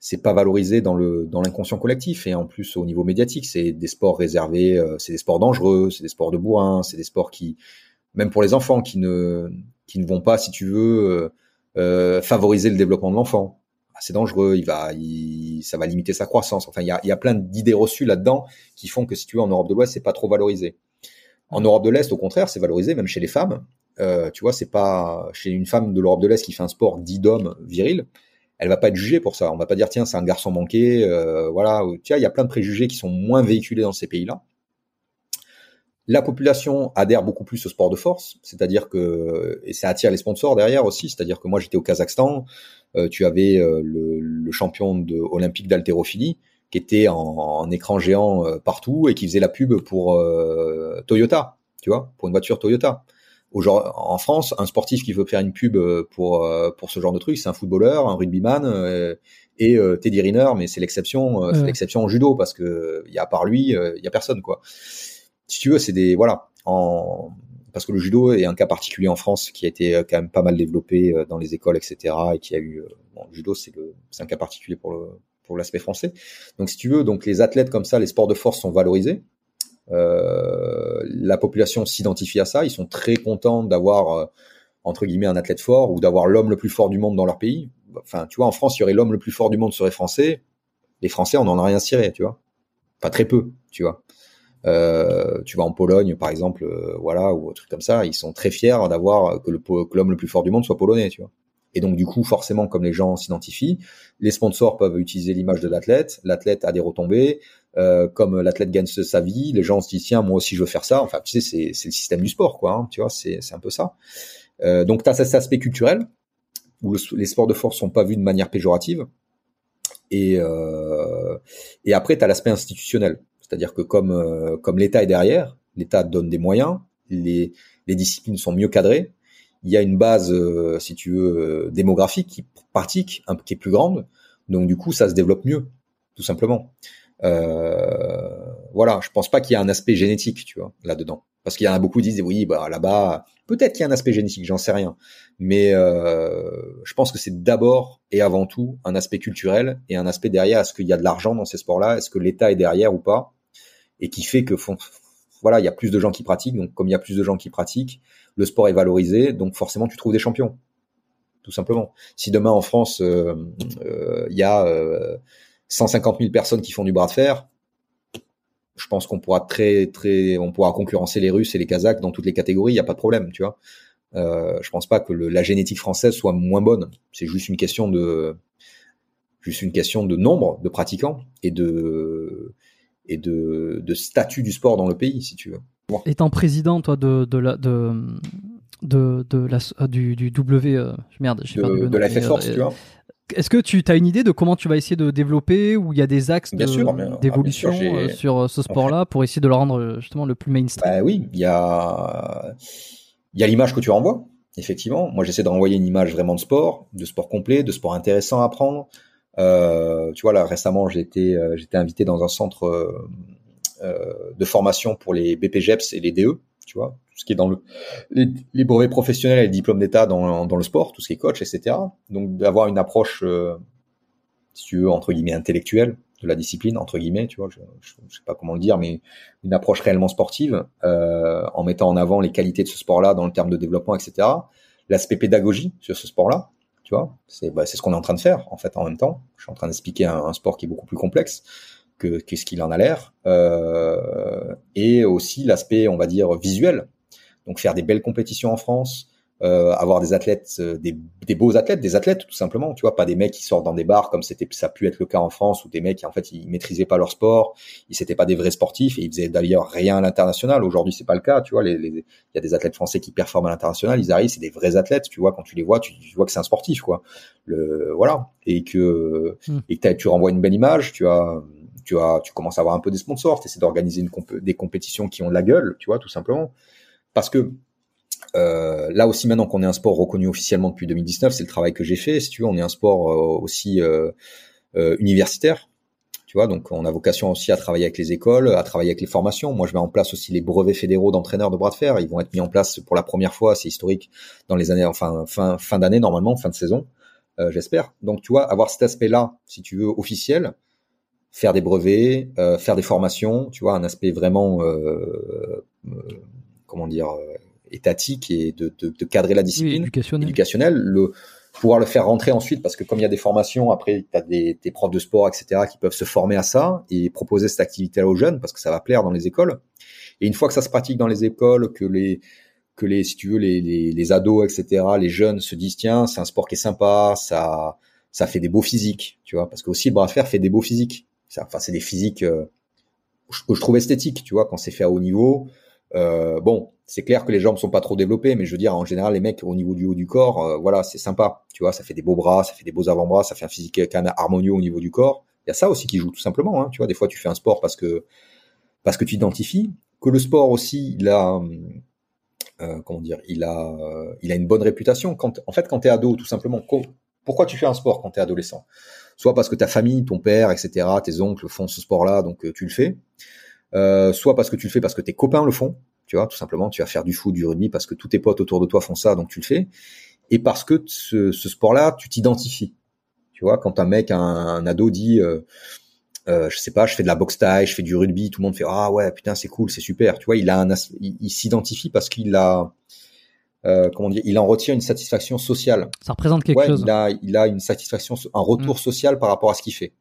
c'est pas valorisé dans le dans l'inconscient collectif et en plus au niveau médiatique, c'est des sports réservés, euh, c'est des sports dangereux, c'est des sports de bourrin, c'est des sports qui même pour les enfants qui ne qui ne vont pas, si tu veux, euh, euh favoriser le développement de l'enfant. Ah, c'est dangereux, il va, il, ça va limiter sa croissance. Enfin, il y a, il y a plein d'idées reçues là-dedans qui font que si tu veux en Europe de l'Ouest, c'est pas trop valorisé. En Europe de l'Est, au contraire, c'est valorisé, même chez les femmes. Euh, tu vois, c'est pas chez une femme de l'Europe de l'Est qui fait un sport dit d'homme viril, elle va pas être jugée pour ça. On va pas dire tiens c'est un garçon manqué, euh, voilà. Vois, il y a plein de préjugés qui sont moins véhiculés dans ces pays-là. La population adhère beaucoup plus au sport de force, c'est-à-dire que et ça attire les sponsors derrière aussi, c'est-à-dire que moi j'étais au Kazakhstan, euh, tu avais euh, le, le, champion de, olympique d'haltérophilie qui était en, en, écran géant euh, partout et qui faisait la pub pour Toyota, tu vois, pour une voiture Toyota. En France, un sportif qui veut faire une pub pour pour ce genre de truc, c'est un footballeur, un rugbyman et Teddy Riner, mais c'est l'exception, c'est l'exception en judo parce que il y a à part lui, il y a personne quoi si tu veux, c'est des voilà en parce que le judo est un cas particulier en France qui a été euh, quand même pas mal développé euh, dans les écoles, etc. et qui a eu euh, bon, le judo c'est le c'est un cas particulier pour le pour l'aspect français. Donc si tu veux, donc les athlètes comme ça, les sports de force sont valorisés. Euh, la population s'identifie à ça. Ils sont très contents d'avoir entre guillemets un athlète fort ou d'avoir l'homme le plus fort du monde dans leur pays. Enfin, tu vois, en France, il y aurait l'homme le plus fort du monde serait français. Les Français, on en a rien cirer, tu vois. Pas très peu, tu vois. Euh, tu vas en Pologne, par exemple, euh, voilà, ou un truc comme ça, ils sont très fiers d'avoir que l'homme le plus fort du monde soit polonais, tu vois. Et donc du coup, forcément, comme les gens s'identifient, les sponsors peuvent utiliser l'image de l'athlète, l'athlète a des retombées, euh, comme l'athlète gagne sa vie, les gens se disent tiens moi aussi je veux faire ça. Enfin tu sais c'est le système du sport quoi, hein, tu vois c'est c'est un peu ça. Euh, donc tu as cet aspect culturel où les sports de force sont pas vus de manière péjorative. Et, euh, et après, tu as l'aspect institutionnel. C'est-à-dire que comme euh, comme l'État est derrière, l'État donne des moyens, les les disciplines sont mieux cadrées. Il y a une base, euh, si tu veux, euh, démographique qui pratique, un, qui est plus grande. Donc du coup, ça se développe mieux, tout simplement. Euh, voilà, je pense pas qu'il y a un aspect génétique, tu vois, là-dedans. Parce qu'il y en a beaucoup qui disent, oui, bah là-bas, peut-être qu'il y a un aspect génétique, j'en sais rien. Mais euh, je pense que c'est d'abord et avant tout un aspect culturel et un aspect derrière. Est-ce qu'il y a de l'argent dans ces sports-là? Est-ce que l'État est derrière ou pas? Et qui fait que voilà, il y a plus de gens qui pratiquent. Donc, comme il y a plus de gens qui pratiquent, le sport est valorisé. Donc, forcément, tu trouves des champions, tout simplement. Si demain en France, euh, euh, il y a 150 euh, 000 personnes qui font du bras de fer, je pense qu'on pourra très, très, on pourra concurrencer les Russes et les Kazakhs dans toutes les catégories. Il n'y a pas de problème, tu vois. Euh, je pense pas que la génétique française soit moins bonne. C'est juste une question de, juste une question de nombre de pratiquants et de et de, statut du sport dans le pays, si tu veux. Étant président, toi, de, de la, de, de, de la, euh, du, du W, euh, merde, j'ai perdu le De la Force, euh, tu vois. Est-ce que tu as une idée de comment tu vas essayer de développer ou il y a des axes d'évolution ah, sur ce sport-là pour essayer de le rendre justement le plus mainstream? Bah Oui, il y a, y a l'image que tu renvoies, effectivement. Moi, j'essaie de renvoyer une image vraiment de sport, de sport complet, de sport intéressant à apprendre, euh, tu vois, là récemment, j'ai été, euh, j'étais invité dans un centre euh, de formation pour les BPGEPS et les DE, tu vois, tout ce qui est dans le les, brevets professionnels et les diplômes d'état dans, le sport, tout ce qui est coach, etc. Donc d'avoir une approche, si tu veux, entre guillemets intellectuelle de la discipline, entre guillemets, tu vois, je, je, sais pas comment le dire, mais une approche réellement sportive, euh, en mettant en avant les qualités de ce sport-là dans le terme de développement, etc. L'aspect pédagogie sur ce sport-là, tu vois, c'est bah, ce qu'on est en train de faire en fait en même temps. Je suis en train d'expliquer un, sport qui est beaucoup plus complexe que qu'est-ce qu'il en a l'air, euh, et aussi l'aspect on va dire visuel. Donc faire des belles compétitions en France, euh, avoir des athlètes, euh, des, des, beaux athlètes, des athlètes tout simplement, tu vois, pas des mecs qui sortent dans des bars comme c'était ça a pu être le cas en France ou des mecs qui en fait ils maîtrisaient pas leur sport, ils s'étaient pas des vrais sportifs et ils faisaient d'ailleurs rien à l'international. Aujourd'hui c'est pas le cas, tu vois, il y a des athlètes français qui performent à l'international, ils arrivent, c'est des vrais athlètes, tu vois, quand tu les vois, tu, vois que c'est un sportif quoi. Le voilà et que hmm. et que tu renvoies une belle image, tu as tu as tu commences à avoir un peu des sponsors, tu essaies d'organiser des compétitions qui ont de la gueule, tu vois, tout simplement parce que euh, là aussi maintenant qu'on est un sport reconnu officiellement depuis 2019, c'est le travail que j'ai fait. Si tu veux, on est un sport euh, aussi euh, universitaire. Tu vois, donc on a vocation aussi à travailler avec les écoles, à travailler avec les formations. Moi, je mets en place aussi les brevets fédéraux d'entraîneurs de bras de fer. Ils vont être mis en place pour la première fois, c'est historique, dans les années, enfin fin fin d'année normalement, fin de saison, j'espère. Donc tu vois, avoir cet aspect-là, si tu veux, officiel, faire des brevets, faire des formations, tu vois, un aspect vraiment, comment dire étatique et de, de, de cadrer la discipline éducationnelle. le pouvoir le faire rentrer ensuite parce que comme il y a des formations après tu as des, des profs de sport etc qui peuvent se former à ça et proposer cette activité là aux jeunes parce que ça va plaire dans les écoles et une fois que ça se pratique dans les écoles que les que les si tu veux les, les, les ados etc les jeunes se disent tiens c'est un sport qui est sympa ça ça fait des beaux physiques tu vois parce que aussi le bras de fer fait des beaux physiques enfin c'est des physiques euh, que je trouve esthétiques tu vois quand c'est fait à haut niveau Euh, bon, c'est clair que les jambes sont pas trop développées, mais je veux dire, en général, les mecs au niveau du haut du corps, euh, voilà, c'est sympa. Tu vois, ça fait des beaux bras, ça fait des beaux avant-bras, ça fait un physique même harmonieux au niveau du corps. Il y a ça aussi qui joue tout simplement. Hein. Tu vois, des fois, tu fais un sport parce que parce que tu identifies que le sport aussi, il a euh, comment dire, il a euh, il a une bonne réputation. Quand en fait, quand t'es ado, tout simplement, pourquoi tu fais un sport quand t'es adolescent? Soit parce que ta famille, ton père, etc., tes oncles font ce sport-là, donc tu le fais. soit parce que tu le fais parce que tes copains le font tu vois, tout simplement, tu vas faire du foot, du rugby parce que tous tes potes autour de toi font ça, donc tu le fais. Et parce que ce, sport-là, tu t'identifies. Tu vois, quand un mec, un, ado dit, euh, euh, je sais pas, je fais de la boxe taille, je fais du rugby, tout le monde fait ah ouais putain c'est cool, c'est super. Tu vois, il un, il, s'identifie parce qu'il a, euh, comment dire, il en retire une satisfaction sociale. Ça représente quelque chose. Il a, il a une satisfaction, un retour mm. social par rapport à ce qu'il fait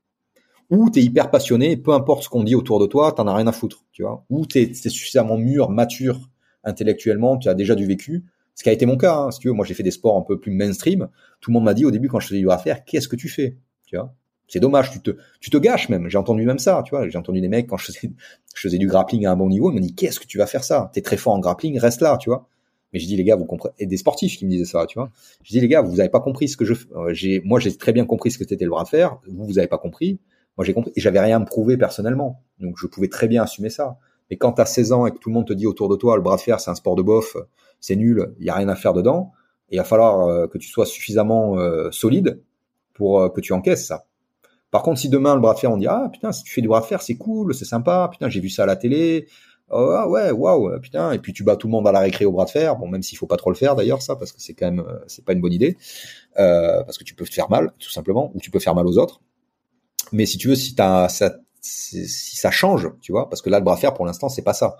ou t'es hyper passionné, peu importe ce qu'on dit autour de toi, t'en as rien à foutre, tu vois. Ou t'es es suffisamment mûr, mature intellectuellement, tu as déjà du vécu. Ce qui a été mon cas, hein, si tu veux. Moi, j'ai fait des sports un peu plus mainstream. Tout le monde m'a dit au début quand je faisais du faire, qu'est-ce que tu fais, tu vois. C'est dommage, tu te, tu te gâches même. J'ai entendu même ça, tu vois. J'ai entendu des mecs quand je faisais, *laughs* je faisais du grappling à un bon niveau, ils m'ont dit qu'est-ce que tu vas faire ça? T'es très fort en grappling, reste là, tu vois. Mais je dis les gars, vous comprenez et des sportifs qui me disaient ça, tu vois. Je dis les gars, vous avez pas compris ce que je, euh, j'ai, moi j'ai très bien compris ce que c'était le bras de fer. Vous, vous avez pas compris. Moi, j'ai compris. Et j'avais rien à me prouver personnellement. Donc, je pouvais très bien assumer ça. Mais quand tu as 16 ans et que tout le monde te dit autour de toi, le bras de fer, c'est un sport de bof, c'est nul, il y a rien à faire dedans, et il va falloir euh, que tu sois suffisamment euh, solide pour que tu encaisses ça. Par contre, si demain le bras de fer, on dit ah putain, si tu fais du bras de fer, c'est cool, c'est sympa, putain, j'ai vu ça à la télé, ah ouais, waouh, putain, et puis tu bats tout le monde à la récré au bras de fer, bon même s'il faut pas trop le faire d'ailleurs ça, parce que c'est quand même c'est pas une bonne idée, parce que tu peux te faire mal tout simplement, ou tu peux faire mal aux autres. Mais si tu veux, si, ça, si ça change, tu vois, parce que là, le bras fer, pour l'instant, c'est pas ça.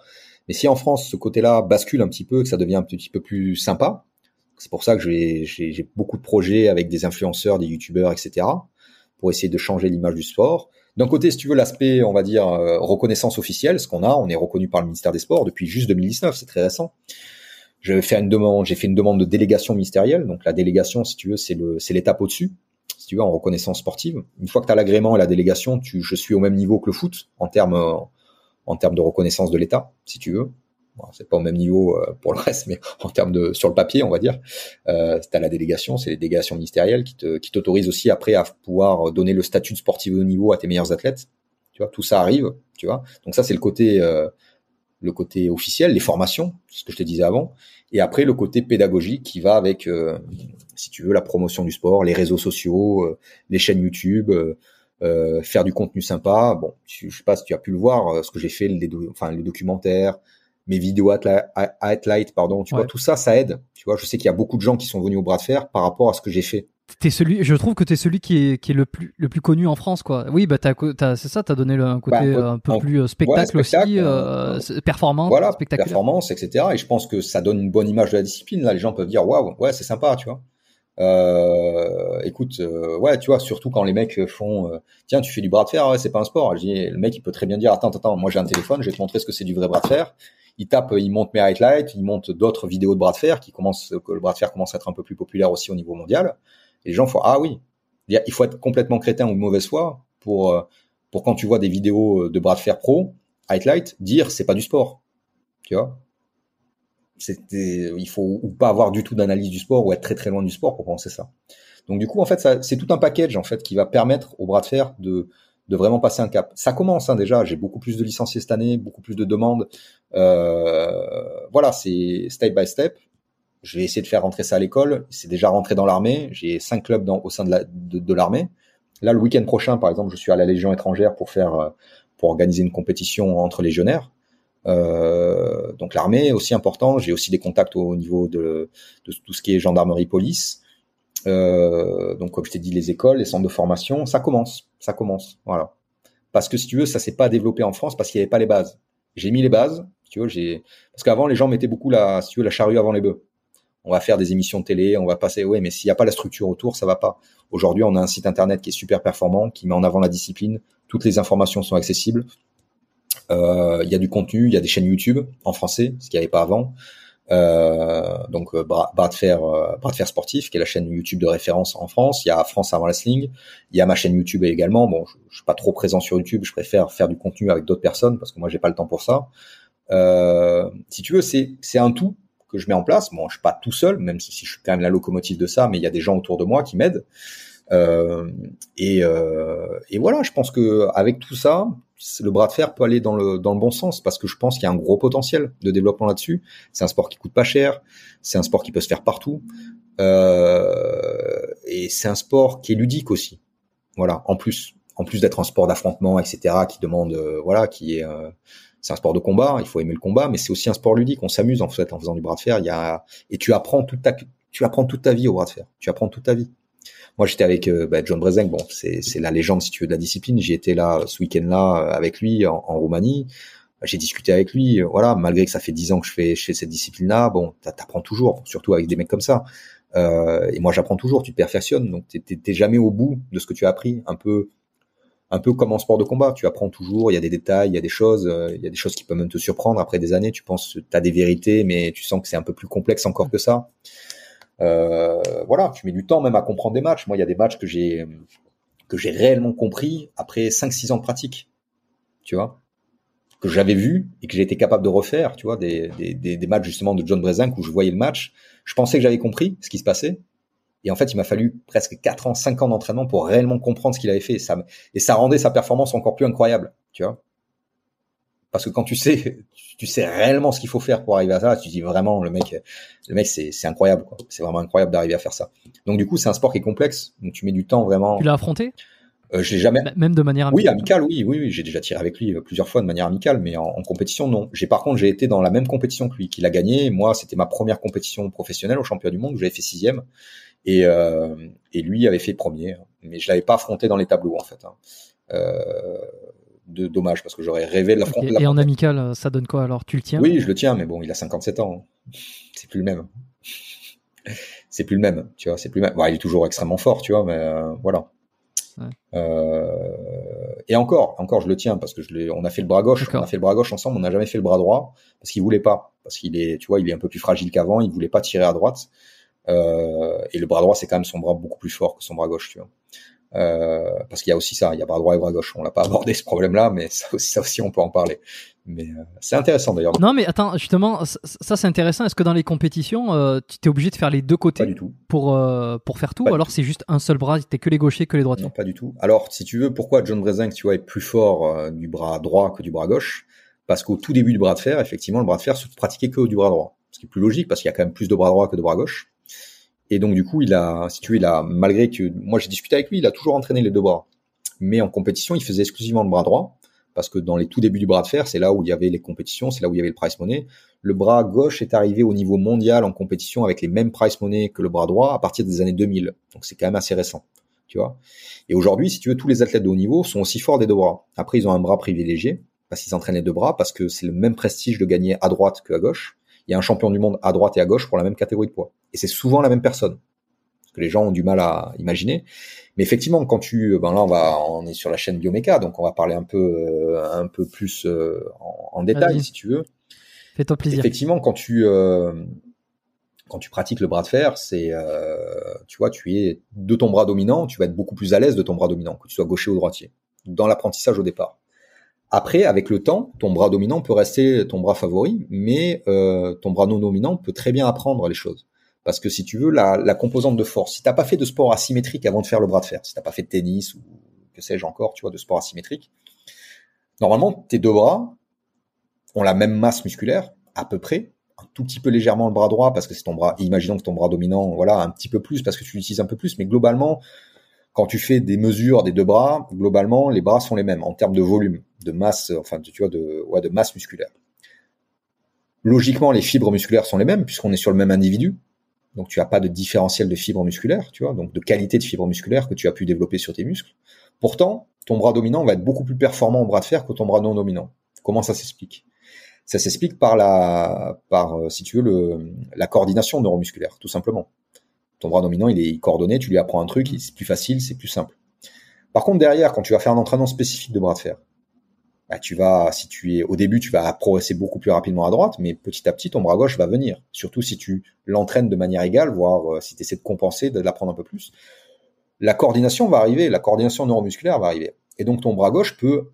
Mais si en France, ce côté-là bascule un petit peu, que ça devient un petit peu plus sympa, c'est pour ça que j'ai beaucoup de projets avec des influenceurs, des youtubeurs, etc., pour essayer de changer l'image du sport. D'un côté, si tu veux, l'aspect, on va dire, euh, reconnaissance officielle, ce qu'on a, on est reconnu par le ministère des Sports depuis juste 2019, c'est très récent. J'ai fait une demande, j'ai fait une demande de délégation ministérielle. Donc la délégation, si tu veux, c'est le, l'étape au-dessus tu veux, en reconnaissance sportive. Une fois que tu as l'agrément et la délégation, tu, je suis au même niveau que le foot en termes en termes de reconnaissance de l'État, si tu veux. Bon, c'est pas au même niveau euh, pour le *laughs* reste, mais en termes de sur le papier, on va dire, euh, à la délégation, c'est les délégations ministérielles qui te qui t'autorisent aussi après à pouvoir donner le statut de sportif de niveau à tes meilleurs athlètes. Tu vois, tout ça arrive, tu vois. Donc ça c'est le côté euh, le côté officiel, les formations, ce que je te disais avant, et après le côté pédagogique qui va avec euh, si tu veux, la promotion du sport, les réseaux sociaux, euh, les chaînes YouTube, euh, euh, faire du contenu sympa. Bon, je, sais pas si tu as pu le voir, ce que j'ai fait, les, enfin les documentaires, mes vidéos at, light, pardon. Tu vois, tout ça, ça aide. Tu vois, je sais qu'il y a beaucoup de gens qui sont venus au bras de fer par rapport à ce que j'ai fait. T'es celui, je trouve que tu es celui qui est, qui est le plus le plus connu en France, quoi. Oui, bah c'est ça, t'as donné le, un côté bah, un peu plus spectacle, aussi, euh, performance, voilà, performance, etc. Et je pense que ça donne une bonne image de la discipline. Là, les gens peuvent dire waouh, ouais, c'est sympa, tu vois. Euh, écoute, euh, ouais, tu vois, surtout quand les mecs font, euh, tiens, tu fais du bras de fer, ouais, c'est pas un sport. Je dis, le mec, il peut très bien dire, attends, attends, moi j'ai un téléphone, je vais te montrer ce que c'est du vrai bras de fer. Il tape, il monte mes highlights, il monte d'autres vidéos de bras de fer qui commencent, que le bras de fer commence à être un peu plus populaire aussi au niveau mondial. Et les gens font, ah oui, il faut être complètement crétin ou de mauvaise foi pour, euh, pour quand tu vois des vidéos de bras de fer pro, highlight, dire c'est pas du sport. Tu vois? C'était, il faut ou pas avoir du tout d'analyse du sport ou être très très loin du sport pour penser ça. Donc du coup, en fait, ça, c'est tout un package en fait qui va permettre au bras de fer de de vraiment passer un cap. Ça commence hein, déjà. J'ai beaucoup plus de licenciés cette année, beaucoup plus de demandes. Euh, voilà, c'est step by step. Je vais essayer de faire rentrer ça à l'école. C'est déjà rentré dans l'armée. J'ai cinq clubs au sein de, la, de, de l'armée. Là, le week-end prochain, par exemple, je suis à la Légion étrangère pour faire pour organiser une compétition entre légionnaires. Euh, donc l'armée aussi important. J'ai aussi des contacts au niveau de, de, tout ce qui est gendarmerie, police. Euh, donc comme je t'ai dit, les écoles, les centres de formation, ça commence, ça commence, voilà. Parce que si tu veux, ça s'est pas développé en France parce qu'il n'y avait pas les bases. J'ai mis les bases, tu veux, parce qu'avant les gens mettaient beaucoup la, si tu veux, la charrue avant les bœufs. On va faire des émissions de télé, on va passer, ouais, mais s'il n'y a pas la structure autour, ça va pas. Aujourd'hui, on a un site internet qui est super performant, qui met en avant la discipline. Toutes les informations sont accessibles. Euh, il y a du contenu, il y a des chaînes YouTube en français, ce qu'il n'y avait pas avant. Euh, donc euh, Bras, de fer, Bras de fer sportif, qui est la chaîne YouTube de référence en France. Il y a France avant wrestling. Il y a ma chaîne YouTube également. Bon, je, je, suis pas trop présent sur YouTube. Je préfère faire du contenu avec d'autres personnes parce que moi j'ai pas le temps pour ça. Euh, si tu veux, c'est un tout que je mets en place. Bon, je suis pas tout seul, même si je suis quand même la locomotive de ça, mais il y a des gens autour de moi qui m'aident. Euh, et, euh, et voilà, je pense que avec tout ça, le bras de fer peut aller dans le dans le bon sens parce que je pense qu'il y a un gros potentiel de développement là-dessus. C'est un sport qui coûte pas cher, c'est un sport qui peut se faire partout, euh, et c'est un sport qui est ludique aussi. Voilà, en plus, en plus d'être un sport d'affrontement, etc., qui demande, voilà, qui est, c'est un sport de combat. Il faut aimer le combat, mais c'est aussi un sport ludique. On s'amuse en fait en faisant du bras de fer. Il y a et tu apprends toute ta, tu apprends toute ta vie au bras de fer. Tu apprends toute ta vie. Moi, j'étais avec euh, bah, John Brezenc. Bon, c'est la légende si tu veux de la discipline. J'y étais là ce week-end-là avec lui en, en Roumanie. J'ai discuté avec lui. Voilà, malgré que ça fait dix ans que je fais, fais cette discipline-là, bon, t'apprends toujours, surtout avec des mecs comme ça. Euh, et moi, j'apprends toujours, tu te perfectionnes, donc t'es jamais au bout de ce que tu as appris. Un peu, un peu comme en sport de combat, tu apprends toujours. Il y a des détails, il y a des choses, euh, il y a des choses qui peuvent même te surprendre après des années. Tu penses, tu as des vérités, mais tu sens que c'est un peu plus complexe encore que ça. Euh, voilà, tu mets du temps même à comprendre des matchs. Moi, il y a des matchs que j'ai que j'ai réellement compris après 5-6 ans de pratique. Tu vois? Que j'avais vu et que j'ai été capable de refaire, tu vois, des, des, des, matchs justement de John Brezenc où je voyais le match, je pensais que j'avais compris ce qui se passait, et en fait, il m'a fallu presque 4 ans, 5 ans d'entraînement pour réellement comprendre ce qu'il avait fait, et ça, et ça rendait sa performance encore plus incroyable, tu vois. Parce que quand tu sais, tu sais réellement ce qu'il faut faire pour arriver à ça, tu dis vraiment, le mec, le mec, c'est, c'est incroyable, quoi. C'est vraiment incroyable d'arriver à faire ça. Donc, du coup, c'est un sport qui est complexe, donc tu mets du temps vraiment. Tu l'as affronté? Euh, je l'ai jamais. Même de manière amicale. Oui, amicale, oui, oui, oui. J'ai déjà tiré avec lui euh, plusieurs fois de manière amicale, mais en, en compétition, non. J'ai par contre, j'ai été dans la même compétition que lui, qu'il a gagné. Moi, c'était ma première compétition professionnelle au championnat du monde où j'avais fait sixième, et euh, et lui avait fait premier. Mais je l'avais pas affronté dans les tableaux en fait. Hein. Euh, de dommage parce que j'aurais rêvé de l'affronter. et en amical, euh, ça donne quoi alors? Tu le tiens? Oui, je le tiens, mais bon, il a 57 ans. C'est plus le même. c'est plus le même, tu vois. C'est plus le même. Bon, il est toujours extrêmement fort, tu vois, mais euh, voilà. Euh, et encore, encore, je le tiens parce que je. On a fait le bras gauche, on a fait le bras gauche ensemble. On n'a jamais fait le bras droit parce qu'il voulait pas, parce qu'il est, tu vois, il est un peu plus fragile qu'avant. Il voulait pas tirer à droite. Euh, et le bras droit, c'est quand même son bras beaucoup plus fort que son bras gauche, tu vois. Euh, parce qu'il y a aussi ça, il y a bras droit et bras gauche. On l'a pas *laughs* abordé ce problème-là, mais ça aussi, ça aussi, on peut en parler. Mais euh, c'est intéressant d'ailleurs. Non, mais attends, justement, ça, c'est intéressant. Est-ce que dans les compétitions, euh, tu es obligé de faire les deux côtés Pas du tout. pour euh, pour faire tout, ou alors c'est juste un seul bras, t'es que les gauchers, que les droitiers Non, pas du tout. Alors, si tu veux, pourquoi John Brezenc, tu vois, est plus fort euh, du bras droit que du bras gauche? Parce qu'au tout début du bras de fer, effectivement, le bras de fer se pratiquait que du bras droit, ce qui est plus logique parce qu'il y a quand même plus de bras droit que de bras gauche. Et donc du coup, il a, si tu veux, il a, malgré que moi j'ai discuté avec lui, il a toujours entraîné les deux bras. Mais en compétition, il faisait exclusivement le bras droit, parce que dans les tout débuts du bras de fer, c'est là où il y avait les compétitions, c'est là où il y avait le price money. Le bras gauche est arrivé au niveau mondial en compétition avec les mêmes price money que le bras droit à partir des années 2000. Donc c'est quand même assez récent, tu vois. Et aujourd'hui, si tu veux, tous les athlètes de haut niveau sont aussi forts des deux bras. Après, ils ont un bras privilégié parce qu'ils entraînent les deux bras, parce que c'est le même prestige de gagner à droite que à gauche il y a un champion du monde à droite et à gauche pour la même catégorie de poids. Et c'est souvent la même personne. Ce que les gens ont du mal à imaginer. Mais effectivement, quand tu, ben là, on va, on est sur la chaîne Bioméca, donc on va parler un peu, euh, un peu plus euh, en, en, détail, si tu veux. Fais-toi plaisir. Effectivement, quand tu, euh, quand tu pratiques le bras de fer, c'est, tu vois, tu es de ton bras dominant, tu vas être beaucoup plus à l'aise de ton bras dominant, que tu sois gaucher ou droitier, dans l'apprentissage au départ. Après, avec le temps, ton bras dominant peut rester ton bras favori, mais euh, ton bras non dominant peut très bien apprendre les choses. Parce que si tu veux, la, la composante de force, si t'as pas fait de sport asymétrique avant de faire le bras de fer, si t'as pas fait de tennis ou que sais-je encore, tu vois, de sport asymétrique, normalement, tes deux bras ont la même masse musculaire, à peu près, un tout petit peu légèrement le bras droit parce que c'est ton bras, imaginons que ton bras dominant, voilà, un petit peu plus parce que tu l'utilises un peu plus, mais globalement, quand tu fais des mesures des deux bras, globalement, les bras sont les mêmes en termes de volume, de masse, enfin, tu vois, de, ouais, de masse musculaire. Logiquement, les fibres musculaires sont les mêmes puisqu'on est sur le même individu. Donc, tu n'as pas de différentiel de fibres musculaires, tu vois, donc de qualité de fibres musculaires que tu as pu développer sur tes muscles. Pourtant, ton bras dominant va être beaucoup plus performant au bras de fer que ton bras non dominant. Comment ça s'explique? Ça s'explique par la, par, euh, si tu la coordination neuromusculaire, tout simplement ton bras dominant, il est coordonné, tu lui apprends un truc, c'est plus facile, c'est plus simple. Par contre, derrière, quand tu vas faire un entraînement spécifique de bras de fer, bah, tu vas, si tu es au début, tu vas progresser beaucoup plus rapidement à droite, mais petit à petit, ton bras gauche va venir. Surtout si tu l'entraînes de manière égale, voire euh, si tu essaies de compenser, de l'apprendre un peu plus. La coordination va arriver, la coordination neuromusculaire va arriver. Et donc ton bras gauche peut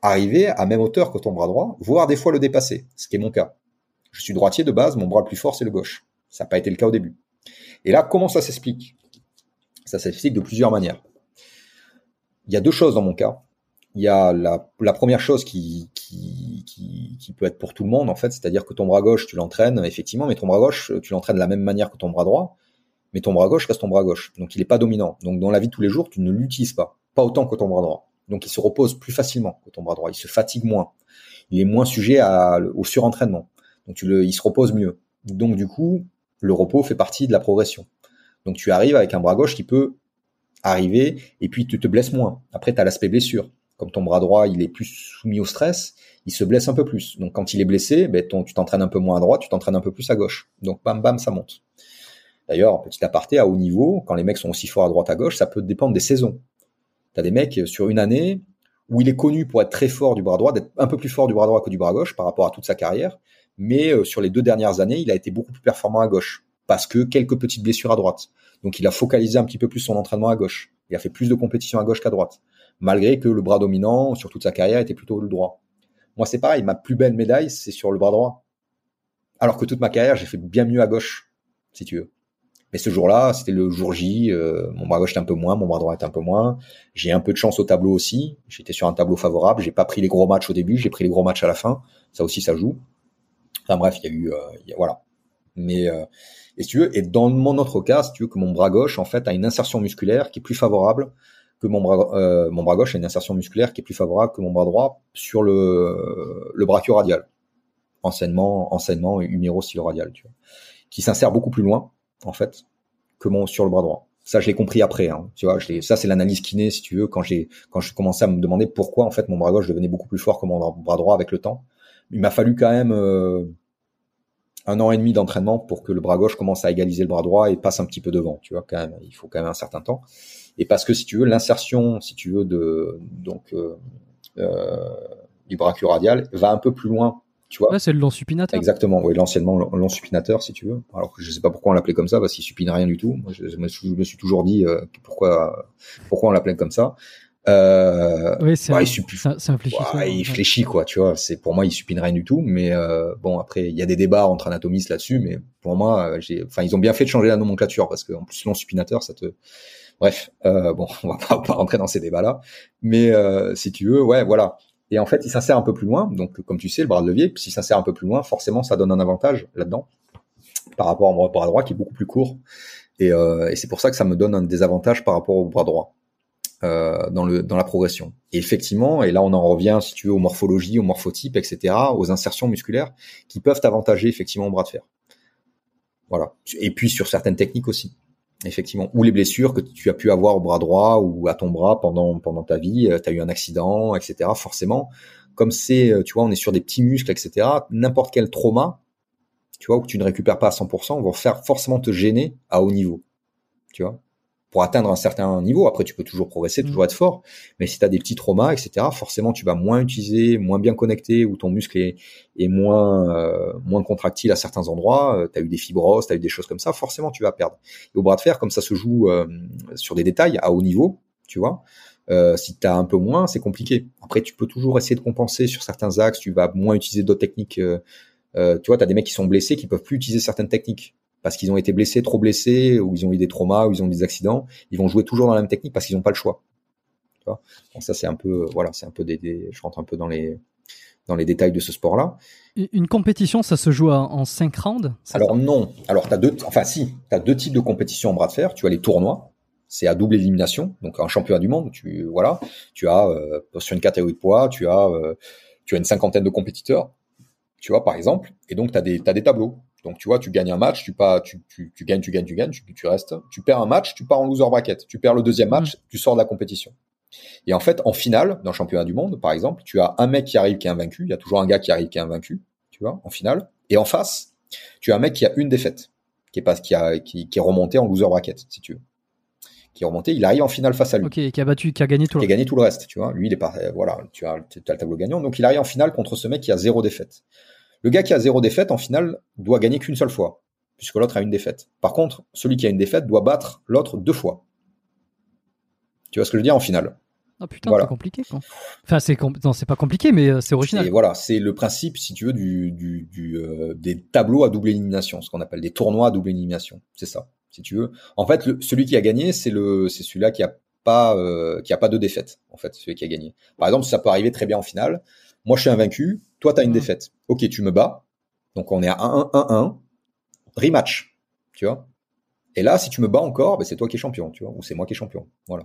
arriver à même hauteur que ton bras droit, voire des fois le dépasser, ce qui est mon cas. Je suis droitier de base, mon bras le plus fort c'est le gauche. Ça n'a pas été le cas au début. Et là, comment ça s'explique? Ça s'explique de plusieurs manières. Il y a deux choses dans mon cas. Il y a la, première chose qui, peut être pour tout le monde, en fait, c'est-à-dire que ton bras gauche, tu l'entraînes, effectivement, mais ton bras gauche, tu l'entraînes de la même manière que ton bras droit, mais ton bras gauche reste ton bras gauche. Donc, il n'est pas dominant. Donc, dans la vie de tous les jours, tu ne l'utilises pas. Pas autant que ton bras droit. Donc, il se repose plus facilement que ton bras droit. Il se fatigue moins. Il est moins sujet au surentraînement. Donc, il se repose mieux. Donc, du coup, le repos fait partie de la progression. Donc, tu arrives avec un bras gauche qui peut arriver et puis tu te blesses moins. Après, tu as l'aspect blessure. Comme ton bras droit, il est plus soumis au stress, il se blesse un peu plus. Donc quand il est blessé, ben, tu t'entraînes un peu moins à droite, tu t'entraînes un peu plus à gauche. Donc bam bam, ça monte. D'ailleurs, petit aparté, à haut niveau, quand les mecs sont aussi forts à droite à gauche, ça peut dépendre des saisons. Tu as des mecs sur une année où il est connu pour être très fort du bras droit, d'être un peu plus fort du bras droit que du bras gauche par rapport à toute sa carrière, mais euh, sur les deux dernières années, il a été beaucoup plus performant à gauche parce que quelques petites blessures à droite. Donc il a focalisé un petit peu plus son entraînement à gauche. Il a fait plus de compétition à gauche qu'à droite, malgré que le bras dominant sur toute sa carrière était plutôt le droit. Moi c'est pareil, ma plus belle médaille c'est sur le bras droit. Alors que toute ma carrière j'ai fait bien mieux à gauche, si tu veux. Mais ce jour-là, c'était le jour J, euh, mon bras gauche était un peu moins, mon bras droit était un peu moins. J'ai un peu de chance au tableau aussi. J'étais sur un tableau favorable. J'ai pas pris les gros matchs au début, j'ai pris les gros matchs à la fin. Ça aussi, ça joue. Enfin bref, il y a eu, euh, voilà. Mais euh, et si tu veux, et dans mon autre cas, si tu veux que mon bras gauche en fait a une insertion musculaire qui est plus favorable que mon bras euh, gauche une insertion musculaire qui est plus favorable que mon bras droit sur le brachio-radial. Enseignement enseignement huméro-stylo-radial, tu vois, qui s'insère beaucoup plus loin en fait que mon sur le bras droit. Ça, je l'ai compris après. Hein, tu vois, ça c'est l'analyse kiné, si tu veux, quand j'ai quand je commençais à me demander pourquoi en fait mon bras gauche devenait beaucoup plus fort que mon bras droit avec le temps. Il m'a fallu quand même euh, un an et demi d'entraînement pour que le bras gauche commence à égaliser le bras droit et passe un petit peu devant. Tu vois, quand même, il faut quand même un certain temps. Et parce que si tu veux, l'insertion, si tu veux, de donc euh, euh, du radial va un peu plus loin. Tu vois. c'est le long supinateur. Exactement, oui, l'anciennement long supinateur, si tu veux. Alors je sais pas pourquoi on l'appelait comme ça, parce qu'il supine rien du tout. Moi, je, me suis toujours dit euh, pourquoi pourquoi on l'appelait comme ça. Euh, oui, c'est bah, un, il, il fléchit quoi, tu vois. C'est pour moi, il supine rien du tout. Mais euh, bon, après, il y a des débats entre anatomistes là-dessus, mais pour moi, euh, j'ai, enfin, ils ont bien fait de changer la nomenclature parce qu'en plus, long supinateur, ça te, bref, euh, bon, *laughs* on va pas, pas, rentrer dans ces débats-là. Mais si tu veux, ouais, voilà. Et en fait, il s'insère un peu plus loin. Donc, comme tu sais, le bras de levier, s'il s'insère un peu plus loin, forcément, ça donne un avantage là-dedans par rapport au bras droit qui est beaucoup plus court. Et, et c'est pour ça que ça me donne un désavantage par rapport au bras droit. Euh, dans le dans la progression. Et effectivement, et là on en revient si tu veux aux morphologies, aux morphotypes, etc., aux insertions musculaires qui peuvent avantager effectivement au bras de fer. Voilà. Et puis sur certaines techniques aussi, effectivement, ou les blessures que tu as pu avoir au bras droit ou à ton bras pendant pendant ta vie, euh, tu as eu un accident, etc. Forcément, comme c'est, euh, tu vois, on est sur des petits muscles, etc. N'importe quel trauma, tu vois, où tu ne récupères pas à 100%, vont faire forcément te gêner à haut niveau, tu vois? Pour atteindre un certain niveau. Après, tu peux toujours progresser, toujours mm. être fort. Mais si tu as des petits traumas, etc., forcément, tu vas moins utiliser, moins bien connecté, ou ton muscle est, est moins euh, moins contractile à certains endroits. Euh, tu as eu des fibroses, tu as eu des choses comme ça. Forcément, tu vas perdre. Et au bras de fer, comme ça se joue euh, sur des détails à haut niveau, tu vois. si tu as un peu moins, c'est compliqué. Après, tu peux toujours essayer de compenser sur certains axes. Tu vas moins utiliser d'autres techniques. tu vois, tu as des mecs qui sont blessés qui peuvent plus utiliser certaines techniques parce qu'ils ont été blessés, trop blessés, ou ils ont eu des traumas, ou ils ont des accidents, ils vont jouer toujours dans la même technique parce qu'ils n'ont pas le choix. Tu vois? Donc ça c'est un peu, voilà, c'est un peu des, je rentre un peu dans les dans les détails de ce sport-là. Une compétition, ça se joue en 5 rounds? Alors non. Alors as deux, enfin si, tu as deux types de compétitions en bras de fer. Tu as les tournois, c'est à double élimination, donc un championnat du monde. Tu voilà, tu as euh, sur une catégorie de poids, tu as euh, tu as une cinquantaine de compétiteurs, tu vois par exemple, et donc tu as des as des tableaux. Donc tu vois, tu gagnes un match, tu, pas, tu, tu, tu gagnes, tu gagnes, tu gagnes, tu, tu, restes. Tu perds un match, tu pars en loser bracket. Tu perds le deuxième match, mm. tu sors de la compétition. Et en fait, en finale, dans le championnat du monde, par exemple, tu as un mec qui arrive qui est invaincu. Il y a toujours un gars qui arrive qui est invaincu, tu vois, en finale. Et en face, tu as un mec qui a une défaite, qui est pas, qui a, qui, qui est remonté en loser bracket, si tu veux. Qui est remonté, il arrive en finale face à lui. Ok, qui a battu, qui a gagné tout le. Qui a gagné tout le reste, tu vois. Lui, il est pas, voilà, tu as, tu as le tableau gagnant. Donc il arrive en finale contre ce mec qui a zéro défaite. Le gars qui a zéro défaite, en finale, doit gagner qu'une seule fois puisque l'autre a une défaite. Par contre, celui qui a une défaite doit battre l'autre deux fois. Tu vois ce que je veux dire en finale? Ah putain, c'est compliqué quoi. Enfin, c'est non, c'est pas compliqué, mais euh, c'est original. Et voilà, c'est le principe, si tu veux, du, du, du euh, des tableaux à double élimination, ce qu'on appelle des tournois à double élimination. C'est ça, si tu veux. En fait, le, celui qui a gagné, c'est le, c'est celui-là qui a pas, euh, qui a pas de défaite. En fait, celui qui a gagné. Par exemple, ça peut arriver très bien en finale. Moi, je suis invaincu. Toi, tu as une mmh. défaite. Ok, tu me bats. Donc, on est à 1-1-1-1. Rematch. Tu vois? Et là, si tu me bats encore, ben c'est toi qui es champion, tu vois, ou c'est moi qui est champion. Voilà.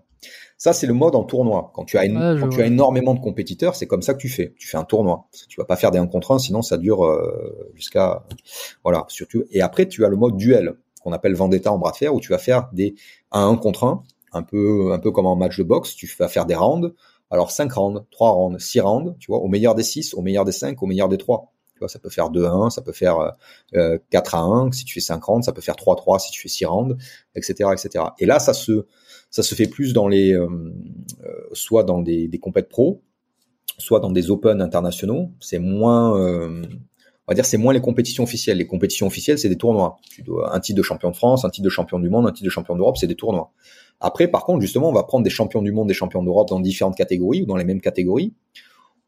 Ça, c'est le mode en tournoi. Quand tu as, quand tu as énormément de compétiteurs, c'est comme ça que tu fais. Tu fais un tournoi. Tu vas pas faire des 1 contre 1, sinon ça dure euh, jusqu'à voilà. Surtout. Et après, tu as le mode duel qu'on appelle vendetta en bras de fer, où tu vas faire des 1 contre 1, un peu un peu comme en match de boxe. Tu vas faire des rounds. Alors 5 rounds, 3 rounds, 6 rounds, tu vois, au meilleur des 6, au meilleur des 5, au meilleur des 3 ça peut faire 2 à 1, ça peut faire euh, 4 à 1 si tu fais 5 rounds, ça peut faire 3 à 3 si tu fais 6 rounds, etc., etc. Et là, ça se ça se fait plus dans les euh, euh soit dans des, des compètes pro, soit dans des open internationaux. C'est moins euh, on va dire c'est moins les compétitions officielles. Les compétitions officielles, c'est des tournois. Tu dois un titre de champion de France, un titre de champion du monde, un titre de champion d'Europe, c'est des tournois. Après, par contre, justement, on va prendre des champions du monde, des champions d'Europe dans différentes catégories ou dans les mêmes catégories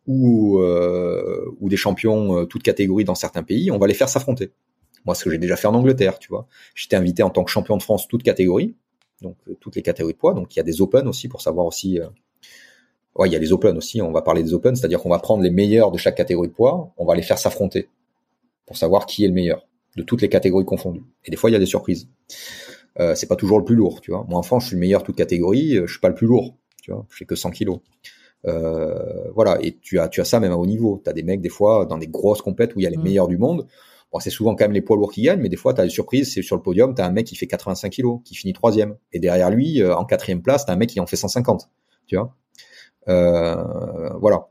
ou, euh, des champions euh, toutes catégories dans certains pays, on va les faire s'affronter. Moi, ce que j'ai déjà fait en Angleterre, tu vois. J'étais invité en tant que champion de France toutes catégories, donc euh, toutes les catégories de poids. Donc il y a des Open aussi pour savoir aussi. Ouais, il y a les Open aussi. On va parler des Open, c'est-à-dire qu'on va prendre les meilleurs de chaque catégorie de poids, on va les faire s'affronter pour savoir qui est le meilleur de toutes les catégories confondues. Et des fois, il y a des surprises. Euh, c'est pas toujours le plus lourd, tu vois. Moi, en France, je suis le meilleur toutes catégories, je suis pas le plus lourd, tu vois. Je fais que 100 kilos. Euh, voilà, et tu as, tu as ça même à haut niveau. Tu as des mecs, des fois, dans des grosses compètes où il y a les mm. meilleurs du monde. Bon, c'est souvent quand même les poids lourds qui gagnent, mais des fois, tu as des surprises. C'est sur le podium, tu as un mec qui fait 85 kilos, qui finit troisième. Et derrière lui, euh, en quatrième place, tu as un mec qui en fait 150. Tu vois euh, Voilà.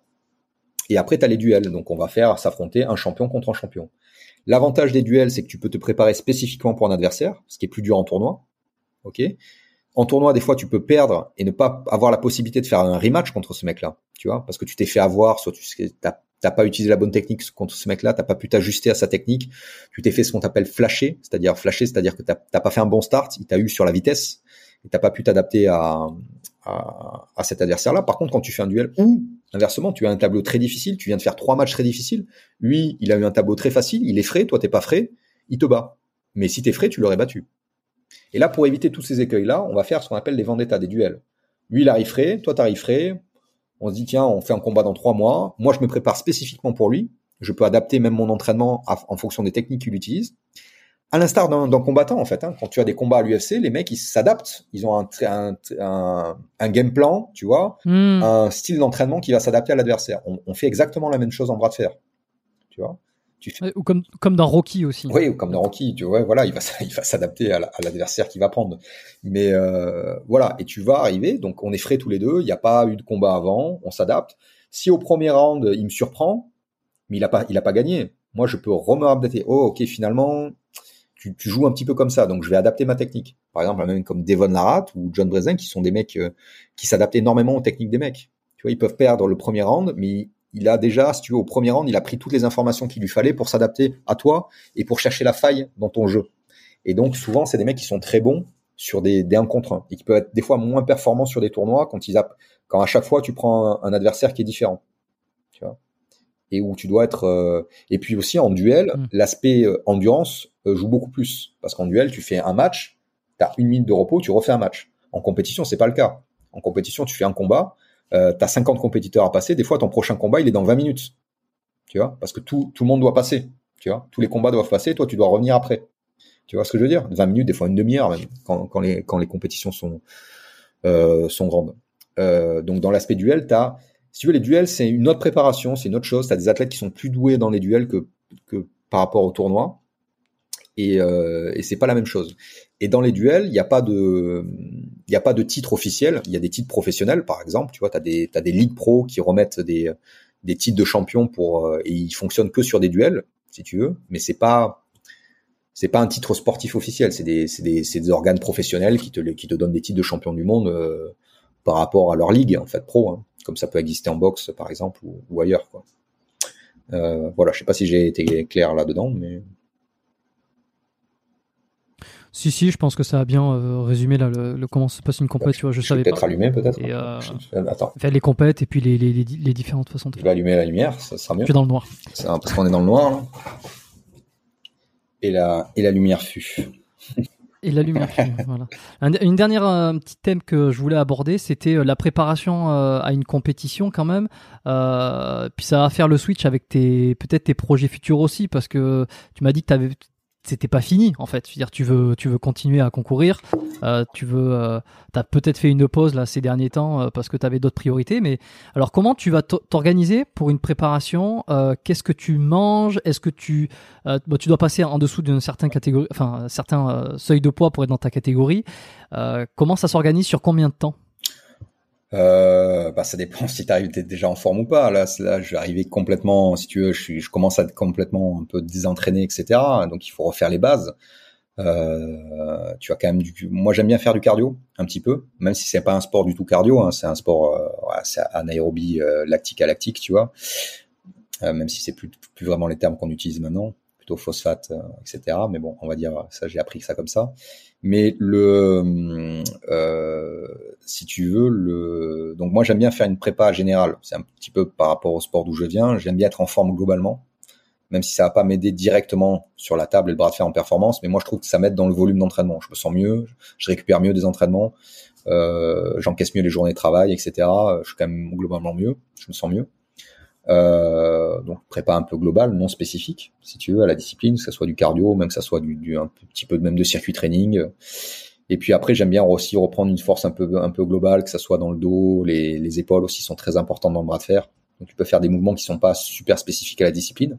Et après, tu as les duels. Donc, on va faire s'affronter un champion contre un champion. L'avantage des duels, c'est que tu peux te préparer spécifiquement pour un adversaire, ce qui est plus dur en tournoi. Ok? En tournoi, des fois, tu peux perdre et ne pas avoir la possibilité de faire un rematch contre ce mec-là, tu vois, parce que tu t'es fait avoir, soit tu t'as pas utilisé la bonne technique contre ce mec-là, t'as pas pu t'ajuster à sa technique, tu t'es fait ce qu'on appelle flasher, c'est-à-dire flasher, c'est-à-dire que t'as pas fait un bon start, il t'a eu sur la vitesse, et t'as pas pu t'adapter à, à, à, cet adversaire-là. Par contre, quand tu fais un duel ou inversement, tu as un tableau très difficile, tu viens de faire trois matchs très difficiles, lui, il a eu un tableau très facile, il est frais, toi t'es pas frais, il te bat. Mais si t'es frais, tu l'aurais battu. Et là, pour éviter tous ces écueils-là, on va faire ce qu'on appelle des vendettas, des duels. Lui, il arrive frais, toi, t'arrives frais. On se dit, tiens, on fait un combat dans trois mois. Moi, je me prépare spécifiquement pour lui. Je peux adapter même mon entraînement en fonction des techniques qu'il utilise. À l'instar d'un combattant, en fait. Hein. Quand tu as des combats à l'UFC, les mecs, ils s'adaptent. Ils ont un, un, un, game plan, tu vois, hmm. un style d'entraînement qui va s'adapter à l'adversaire. On, on fait exactement la même chose en bras de fer. Tu vois? Ou comme, comme dans Rocky aussi. Oui, ou comme dans Rocky, tu vois, voilà, il va, *laughs* il va s'adapter à l'adversaire qu'il va prendre. Mais euh, voilà, et tu vas arriver, donc on est frais tous les deux, il n'y a pas eu de combat avant, on s'adapte. Si au premier round, il me surprend, mais il a pas, il a pas gagné, moi je peux remer Oh, ok, finalement, tu, tu, joues un petit peu comme ça, donc je vais adapter ma technique. Par exemple, même comme Devon Larratt ou John Brezen, qui sont des mecs euh, qui s'adaptent énormément aux techniques des mecs. Tu vois, ils peuvent perdre le premier round, mais il a déjà, si tu veux, au premier round, il a pris toutes les informations qu'il lui fallait pour s'adapter à toi et pour chercher la faille dans ton jeu. Et donc, souvent, c'est des mecs qui sont très bons sur des, des 1 contre 1 et qui peuvent être des fois moins performants sur des tournois quand ils quand à chaque fois tu prends un, adversaire qui est différent. Tu vois? Et où tu dois être euh, et puis aussi en duel, mm. l'aspect euh, endurance euh, joue beaucoup plus parce qu'en duel, tu fais un match, tu as une minute de repos, tu refais un match. En compétition, c'est pas le cas. En compétition, tu fais un combat, euh, tu as 50 compétiteurs à passer, des fois ton prochain combat il est dans 20 minutes. Tu vois, parce que tout, tout le monde doit passer. Tu vois, tous les combats doivent passer, toi tu dois revenir après. Tu vois ce que je veux dire? 20 minutes, des fois une demi-heure même, quand, quand, les, quand les compétitions sont, euh, sont grandes. Euh, donc dans l'aspect duel, tu as, si tu veux, les duels, c'est une autre préparation, c'est une autre chose. Tu as des athlètes qui sont plus doués dans les duels que, par rapport au tournoi. Et, euh, et c'est pas la même chose. Et dans les duels, il n'y a pas de, n'y a pas de titre officiel. Il y a des titres professionnels, par exemple. Tu vois, t'as des, t'as des ligues pro qui remettent des, des titres de champion pour, euh, et ils fonctionnent que sur des duels, si tu veux. Mais c'est pas, pas un titre sportif officiel. C'est des, des, des organes professionnels qui te, qui te donnent des titres de champion du monde euh, par rapport à leur ligue, en fait, pro. Hein. Comme ça peut exister en boxe, par exemple, ou, ou ailleurs, quoi. Euh, voilà, je sais pas si j'ai été clair là-dedans, mais Si, si, je pense que ça a bien euh, résumé là, le, le- comment se passe une compète, tu vois, je, Je vais savais peut-être pas. allumer peut-être. Euh, Attends, Faire les compètes et puis les, les, les, les différentes façons de je faire. vais allumer la lumière, ça sera mieux. Je suis dans le noir. Parce qu'on est dans le noir là. Et la et la lumière fut. Et la lumière. *laughs* voilà. Un- une dernière euh, petit thème que je voulais aborder, c'était euh, la préparation euh, à une compétition quand même. Euh, puis ça va faire le switch avec tes peut-être tes projets futurs aussi, parce que tu m'as dit que c'était pas fini en fait. Je veux dire, tu veux tu veux continuer à concourir. Euh, tu veux euh, t'as peut-être fait une pause là ces derniers temps euh, parce que tu avais d'autres priorités. Mais alors comment tu vas t'organiser pour une préparation Euh, Qu'est-ce que tu manges? Est-ce que tu bon, tu dois passer en dessous d'une certaine catégorie, enfin certain euh, seuil de poids pour être dans ta catégorie. Comment ça s'organise sur combien de temps? Euh, bah ça dépend *laughs* si t'arrives t'es déjà en forme ou pas. Là, là, je vais arriver complètement, si tu veux, je suis, je commence à être complètement un peu désentraîné, etc. Donc il faut refaire les bases. Euh, tu as quand même du, moi j'aime bien faire du cardio un petit peu, même si c'est pas un sport du tout cardio, hein, c'est un sport, euh, c'est anaérobie euh, lactique à lactique, tu vois. Euh, même si c'est plus, plus vraiment les termes qu'on utilise maintenant, plutôt phosphate, etc. Mais bon, on va dire ça, j'ai appris ça comme ça. Mais le, euh, si tu veux, le, donc moi j'aime bien faire une prépa générale. C'est un petit peu par rapport au sport d'où je viens. J'aime bien être en forme globalement, même si ça va pas m'aider directement sur la table et le bras de fer en performance. Mais moi je trouve que ça m'aide dans le volume d'entraînement. Je me sens mieux, je récupère mieux des entraînements, euh, j'encaisse mieux les journées de travail, etc. Je suis quand même globalement mieux, je me sens mieux. Euh, donc prépa un peu globale, non spécifique, si tu veux, à la discipline, que ce soit du cardio, même que ça soit du, un petit peu même de circuit training. Et puis après, j'aime bien aussi reprendre une force un peu un peu globale, que ça soit dans le dos, les, les épaules aussi sont très importantes dans le bras de fer. Donc tu peux faire des mouvements qui sont pas super spécifiques à la discipline,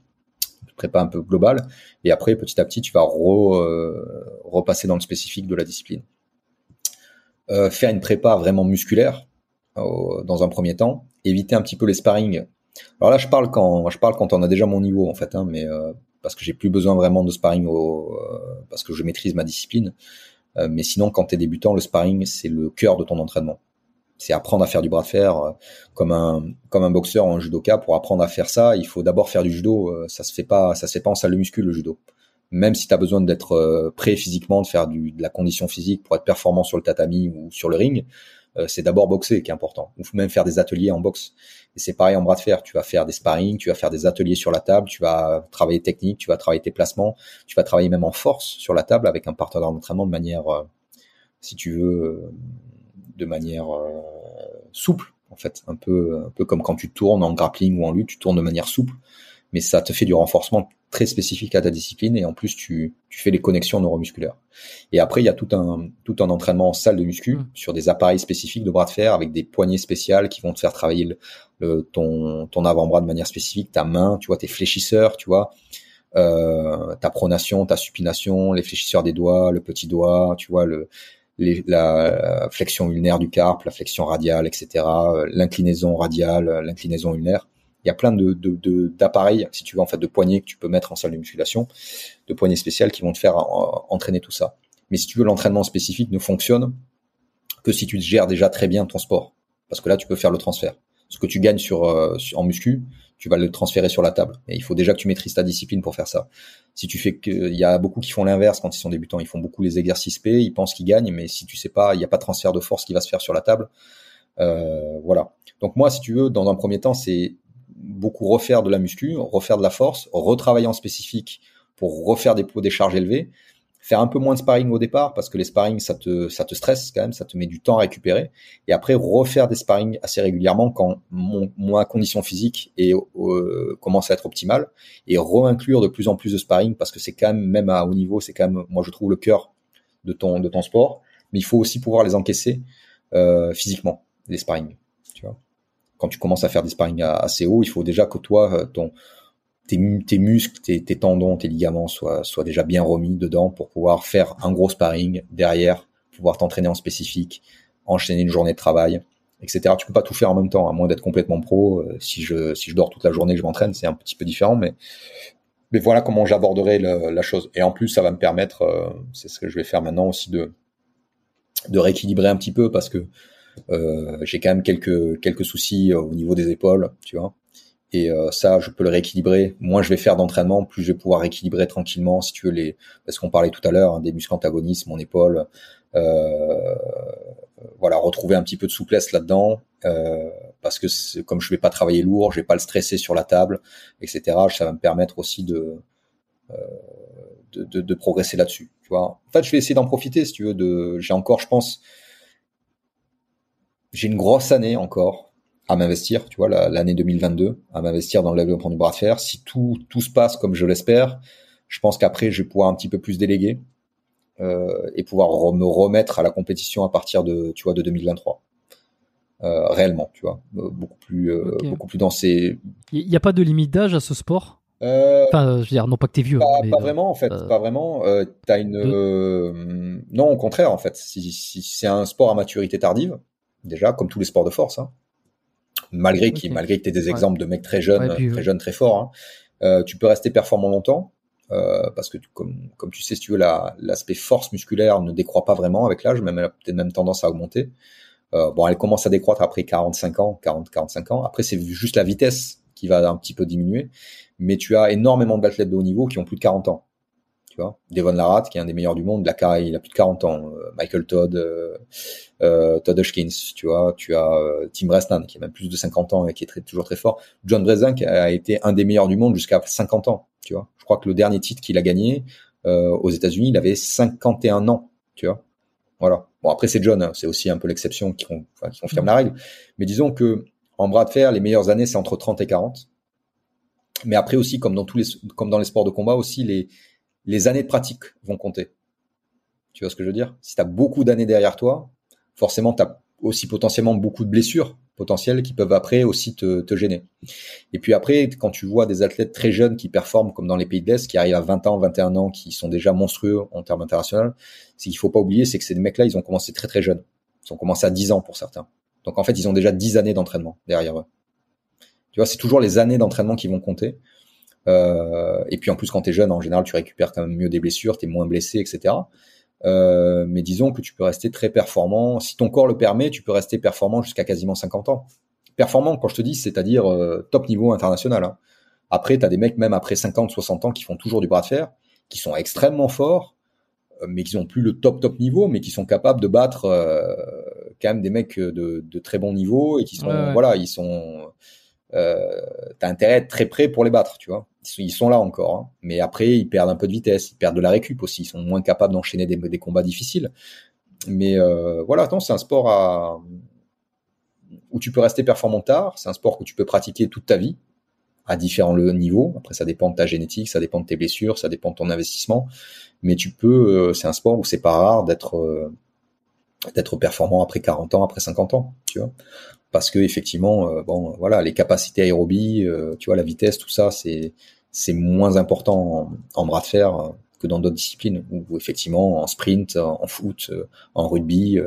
prépa un peu globale. Et après, petit à petit, tu vas euh, repasser dans le spécifique de la discipline. Euh, faire une prépa vraiment musculaire dans un premier temps, éviter un petit peu les sparring alors là, je parle quand je parle quand on a déjà mon niveau en fait, hein, mais euh, parce que j'ai plus besoin vraiment de sparring au, euh, parce que je maîtrise ma discipline. Euh, mais sinon, quand tu es débutant, le sparring c'est le cœur de ton entraînement. C'est apprendre à faire du bras de fer euh, comme un comme un boxeur ou un judoka. Pour apprendre à faire ça, il faut d'abord faire du judo. euh, ça se fait pas, ça se fait pas en salle de le judo. Même si tu as besoin d'être euh, prêt physiquement, de faire du, de la condition physique pour être performant sur le tatami ou sur le ring, c'est d'abord boxer qui est important. Ou même faire des ateliers en boxe. Et c'est pareil en bras de fer. Tu vas faire des sparring, tu vas faire des ateliers sur la table, tu vas travailler technique, tu vas travailler tes placements, tu vas travailler même en force sur la table avec un partenaire d'entraînement de manière, euh, si tu veux, euh, de manière euh, souple en fait, un peu, un peu comme quand tu tournes en grappling ou en lutte, tu tournes de manière souple, mais ça te fait du renforcement très spécifique à ta discipline et en plus tu, tu fais les connexions neuromusculaires. Et après il y a tout un tout un entraînement en salle de muscu Mm. sur des appareils spécifiques de bras de fer avec des poignées spéciales qui vont te faire travailler le, le- ton ton avant-bras de manière spécifique, ta main, tu vois, tes fléchisseurs, tu vois, euh, ta pronation, ta supination, les fléchisseurs des doigts, le petit doigt, tu vois, le les- la flexion ulnaire du carpe, la flexion radiale, etc., euh, l'inclinaison radiale, l'inclinaison ulnaire. Il y a plein de de- de- d'appareils, si tu veux, en fait, de poignées que tu peux mettre en salle de musculation, de poignées spéciales qui vont te faire euh, entraîner tout ça. Mais si tu veux, l'entraînement spécifique ne fonctionne que si tu gères déjà très bien ton sport, parce que là, tu peux faire le transfert. Ce que tu gagnes sur, euh, en muscu, tu vas le transférer sur la table. Et il faut déjà que tu maîtrises ta discipline pour faire ça. Si tu fais que, il y a beaucoup qui font l'inverse quand ils sont débutants. Ils font beaucoup les exercices P, ils pensent qu'ils gagnent, mais si tu sais pas, il n'y a pas de transfert de force qui va se faire sur la table. Euh, voilà. Donc moi, si tu veux, dans un premier temps, c'est beaucoup refaire de la muscu, refaire de la force, retravailler en spécifique pour refaire des charges élevées, faire un peu moins de sparring au départ parce que les sparring ça te ça te stresse quand même, ça te met du temps à récupérer et après refaire des sparring assez régulièrement quand mon, ma condition physique est, euh, commence à être optimale et reinclure de plus en plus de sparring parce que c'est quand même même à haut niveau, c'est quand même moi je trouve le cœur de ton de ton sport, mais il faut aussi pouvoir les encaisser euh, physiquement les sparring. Quand tu commences à faire des sparring assez haut, il faut déjà que toi euh, ton tes, mu- tes muscles, tes, tendons, tes ligaments soient, déjà bien remis dedans pour pouvoir faire un gros sparring derrière, pouvoir t'entraîner en spécifique, enchaîner une journée de travail, etc. Tu peux pas tout faire en même temps, à moins d'être complètement pro. Euh, si je si dors toute la journée, je m'entraîne, c'est un petit peu différent, mais voilà comment j'aborderai le- la chose. Et en plus, ça va me permettre, euh, c'est ce que je vais faire maintenant aussi de de rééquilibrer un petit peu parce que j'ai quand même quelques quelques soucis euh, au niveau des épaules, tu vois. Et euh, ça, je peux le rééquilibrer. Moins je vais faire d'entraînement, plus je vais pouvoir rééquilibrer tranquillement, si tu veux, les, parce qu'on parlait tout à l'heure, hein, des muscles antagonistes, mon épaule, euh, voilà, retrouver un petit peu de souplesse là-dedans, euh, parce que comme je vais pas travailler lourd, je vais pas le stresser sur la table, etc. Ça va me permettre aussi de euh, de, de, de, progresser là-dessus. Tu vois. En fait, je vais essayer d'en profiter, si tu veux. De, j'ai encore, je pense, j'ai une grosse année encore à m'investir, tu vois, l'année 2022, à m'investir dans le développement du bras de fer. Si tout, tout se passe comme je l'espère, je pense qu'après, je vais pouvoir un petit peu plus déléguer euh, et pouvoir me remettre à la compétition à partir de, tu vois, de 2023. Euh, réellement, tu vois, euh, beaucoup plus, euh, beaucoup plus dans ces. Il n'y a pas de limite d'âge à ce sport? Enfin, je veux dire, non pas que t'es vieux. Pas, mais, pas vraiment en fait, pas vraiment. Une. non, au contraire en fait. Si, si c'est un sport à maturité tardive, déjà, comme tous les sports de force, hein, malgré qui, malgré que tu aies des exemples de mecs très jeunes, très jeunes, très forts, hein, euh, tu peux rester performant longtemps. Euh, parce que comme, comme tu sais, si tu veux, l'aspect force musculaire ne décroît pas vraiment avec l'âge, même elle a peut-être même tendance à augmenter. Euh, bon, elle commence à décroître après 45 ans, 40, 45 ans. Après, c'est juste la vitesse qui va un petit peu diminuer. Mais tu as énormément d'athlètes de haut niveau qui ont plus de 40 ans tu vois. Devon Larratt, qui est un des meilleurs du monde, la il a plus de 40 ans. Euh, Michael Todd, euh, euh, Todd Hushkins, tu vois. Tu as Tim Bresnan, qui a même plus de 50 ans et qui est très, toujours très fort. John Brezin, qui a été un des meilleurs du monde jusqu'à 50 ans, tu vois. Je crois que le dernier titre qu'il a gagné aux États-Unis, il avait 51 ans, tu vois. Voilà. Bon, après, c'est John, hein. c'est aussi un peu l'exception qui, enfin, qui confirme la règle. Mais disons que en bras de fer, les meilleures années, c'est entre 30 et 40. Mais après aussi, comme dans tous les, comme dans les sports de combat aussi, les, les années de pratique vont compter. Tu vois ce que je veux dire? Si tu as beaucoup d'années derrière toi, forcément, tu as aussi potentiellement beaucoup de blessures potentielles qui peuvent après aussi te, gêner. Et puis après, quand tu vois des athlètes très jeunes qui performent comme dans les pays de l'Est, qui arrivent à 20 ans, 21 ans, qui sont déjà monstrueux en termes internationaux, ce qu'il faut pas oublier, c'est que ces mecs-là, ils ont commencé très très jeunes. Ils ont commencé à 10 ans pour certains. Donc en fait, ils ont déjà 10 années d'entraînement derrière eux. Tu vois, c'est toujours les années d'entraînement qui vont compter. Euh, et puis en plus, quand tu es jeune, en général, tu récupères quand même mieux des blessures, tu es moins blessé, etc. Euh, mais disons que tu peux rester très performant. Si ton corps le permet, tu peux rester performant jusqu'à quasiment 50 ans. Performant, quand je te dis, c'est-à-dire euh, top niveau international. Hein. Après, tu as des mecs même après 50, 60 ans qui font toujours du bras de fer, qui sont extrêmement forts, euh, mais qui n'ont plus le top top niveau, mais qui sont capables de battre euh, quand même des mecs de, de, très bon niveau et qui sont voilà, ils sont euh, t'as intérêt à être très près pour les battre, tu vois. Ils sont, là encore, hein. mais après ils perdent un peu de vitesse, ils perdent de la récup aussi, ils sont moins capables d'enchaîner des, combats difficiles. Mais euh, voilà, c'est un sport où tu peux rester performant tard, c'est un sport que tu peux pratiquer toute ta vie à différents niveaux. Après, ça dépend de ta génétique, ça dépend de tes blessures, ça dépend de ton investissement, mais tu peux, euh, c'est un sport où c'est pas rare d'être euh, d'être performant après 40 ans, après 50 ans, tu vois parce que effectivement, euh, bon, voilà, les capacités aérobies, euh, tu vois, la vitesse, tout ça, c'est moins important en, bras de fer euh, que dans d'autres disciplines où, effectivement en sprint, en, foot, en rugby,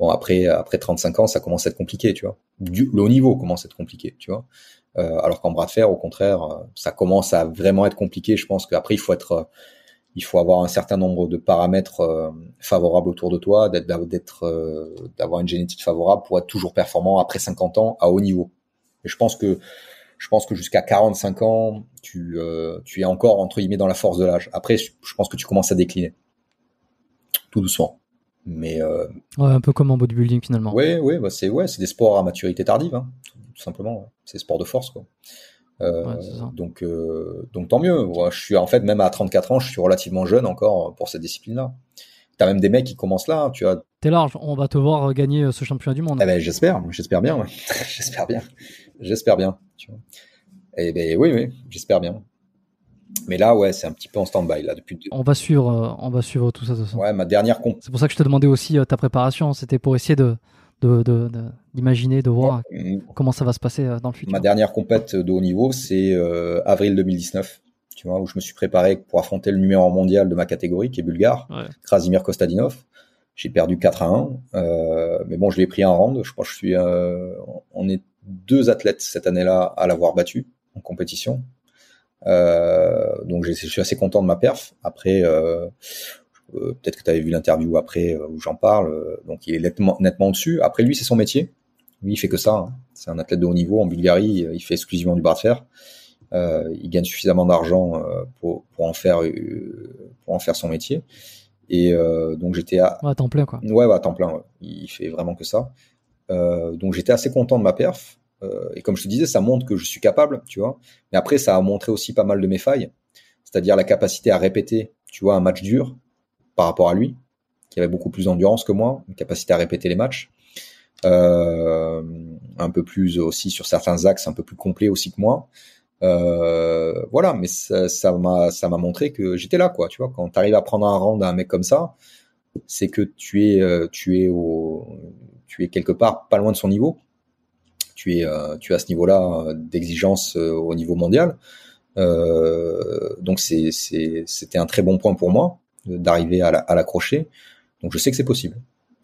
bon après après 35 ans, ça commence à être compliqué, tu vois. le haut niveau commence à être compliqué, tu vois. alors qu'en bras de fer, au contraire, ça commence à vraiment être compliqué. Je pense qu'après il faut être il faut avoir un certain nombre de paramètres euh, favorables autour de toi, d'être, euh, d'avoir une génétique favorable pour être toujours performant après 50 ans à haut niveau. Et je pense que je pense que jusqu'à 45 ans, tu, euh, tu es encore entre guillemets dans la force de l'âge. Après, je pense que tu commences à décliner tout doucement. Mais ouais, un peu comme en bodybuilding finalement. Oui, oui, bah c'est ouais, c'est des sports à maturité tardive, hein, tout, simplement. C'est des sports de force, quoi. Euh, donc, euh, donc tant mieux. je suis en fait même à 34 ans, je suis relativement jeune encore pour cette discipline-là. T'as même des mecs qui commencent là. Hein, tu as. T'es large. On va te voir gagner ce championnat du monde. Eh ben, j'espère, j'espère bien. Ouais. *laughs* j'espère bien, j'espère bien. Tu vois. Eh ben oui, oui, j'espère bien. Mais là, ouais, c'est un petit peu en stand-by là depuis. On va suivre, on va suivre tout ça. Ouais, ma dernière C'est pour ça que je te demandais aussi ta préparation. C'était pour essayer de d'imaginer, de, de, voir comment ça va se passer euh, dans le futur. Ma dernière compète de haut niveau, c'est euh, avril 2019, tu vois, où je me suis préparé pour affronter le numéro mondial de ma catégorie, qui est bulgare, Krasimir Kostadinov. J'ai perdu 4 à 1, euh, mais bon, je l'ai pris en round. Je crois que je suis, euh, on est deux athlètes cette année-là à l'avoir battu en compétition. Euh, donc je suis assez content de ma perf. Après, peut-être que tu avais vu l'interview après euh, où j'en parle. Euh, donc il est nettement, nettement dessus. Après lui, c'est son métier. Lui, il fait que ça. hein. C'est un athlète de haut niveau en Bulgarie. Il fait exclusivement du bras de fer. Euh, il gagne suffisamment d'argent euh, pour, pour en faire euh, pour en faire son métier. Et euh, donc j'étais à Ouais, à temps plein, quoi. ouais, bah, à temps plein. ouais. Il fait vraiment que ça. Euh, donc j'étais assez content de ma perf. Euh, et comme je te disais, ça montre que je suis capable, tu vois. Mais après, ça a montré aussi pas mal de mes failles, c'est-à-dire la capacité à répéter, tu vois, un match dur par rapport à lui, qui avait beaucoup plus d'endurance que moi, une capacité à répéter les matchs, euh, un peu plus aussi sur certains axes, un peu plus complet aussi que moi. Euh, voilà, mais ça m'a ça m'a montré que j'étais là, quoi. Tu vois, quand tu arrives à prendre un round à un mec comme ça, c'est que tu es euh, tu es au tu es quelque part pas loin de son niveau. Tu es tu es à ce niveau-là d'exigence au niveau mondial. Euh, donc c'était un très bon point pour moi d'arriver à la- à l'accrocher. Donc je sais que c'est possible.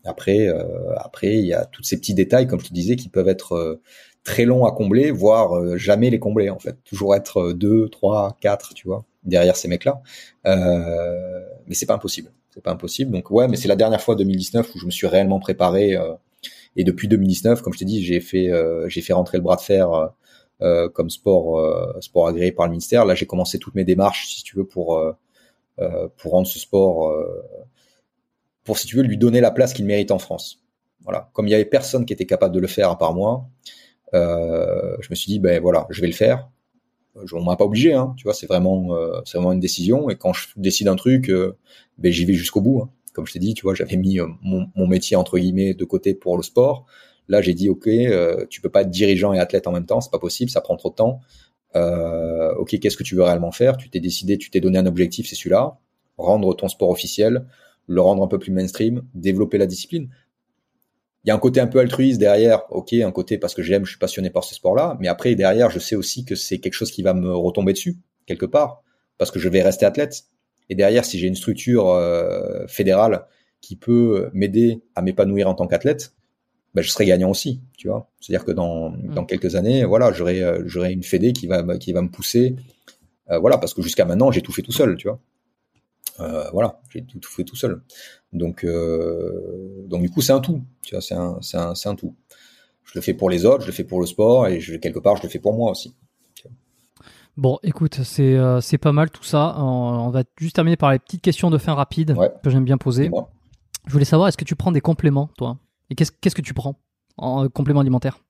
Après euh, après il y a tous ces petits détails comme je te disais qui peuvent être euh, très longs à combler, voire euh, jamais les combler en fait. Toujours être euh, deux, trois, quatre, tu vois, derrière ces mecs-là. Euh, mais c'est pas impossible. C'est pas impossible. Donc ouais, mais c'est la dernière fois 2019 où je me suis réellement préparé. euh, et depuis 2019, comme je t'ai dit, j'ai fait euh, j'ai fait rentrer le bras de fer comme sport sport agréé par le ministère. Là, j'ai commencé toutes mes démarches, si tu veux, pour pour rendre ce sport euh, pour si tu veux lui donner la place qu'il mérite en France. Voilà. Comme il y avait personne qui était capable de le faire à part moi, euh, je me suis dit ben voilà, je vais le faire. On m'a pas obligé, hein, tu vois, c'est vraiment euh, c'est vraiment une décision. Et quand je décide un truc, euh, ben j'y vais jusqu'au bout. hein. Comme je t'ai dit, tu vois, j'avais mis euh, mon, mon métier entre guillemets de côté pour le sport. Là, j'ai dit ok, euh, tu peux pas être dirigeant et athlète en même temps, c'est pas possible, ça prend trop de temps. Euh, ok, qu'est-ce que tu veux réellement faire? Tu t'es décidé, tu t'es donné un objectif, c'est celui-là. Rendre ton sport officiel, le rendre un peu plus mainstream, développer la discipline. Il y a un côté un peu altruiste derrière, ok, un côté parce que j'aime, je suis passionné par ce sport-là, mais après derrière, je sais aussi que c'est quelque chose qui va me retomber dessus quelque part, parce que je vais rester athlète. Et derrière, si j'ai une structure euh, fédérale qui peut m'aider à m'épanouir en tant qu'athlète, ben, je serai gagnant aussi, tu vois. C'est-à-dire que dans, dans quelques années, voilà, j'aurai euh, j'aurai une fédé qui va me- qui va me pousser, euh, voilà, parce que jusqu'à maintenant, j'ai tout fait tout seul, tu vois. Euh, voilà, j'ai tout, tout fait tout seul. Donc euh, donc du coup, c'est un tout, tu vois, c'est un c'est un c'est un tout. Je le fais pour les autres, je le fais pour le sport et je, quelque part, je le fais pour moi aussi. Bon, écoute, c'est c'est pas mal tout ça. On, on va juste terminer par les petites questions de fin rapide Ouais. que j'aime bien poser. Je voulais savoir, est-ce que tu prends des compléments, toi? Et qu'est-ce que tu prends en complément alimentaire?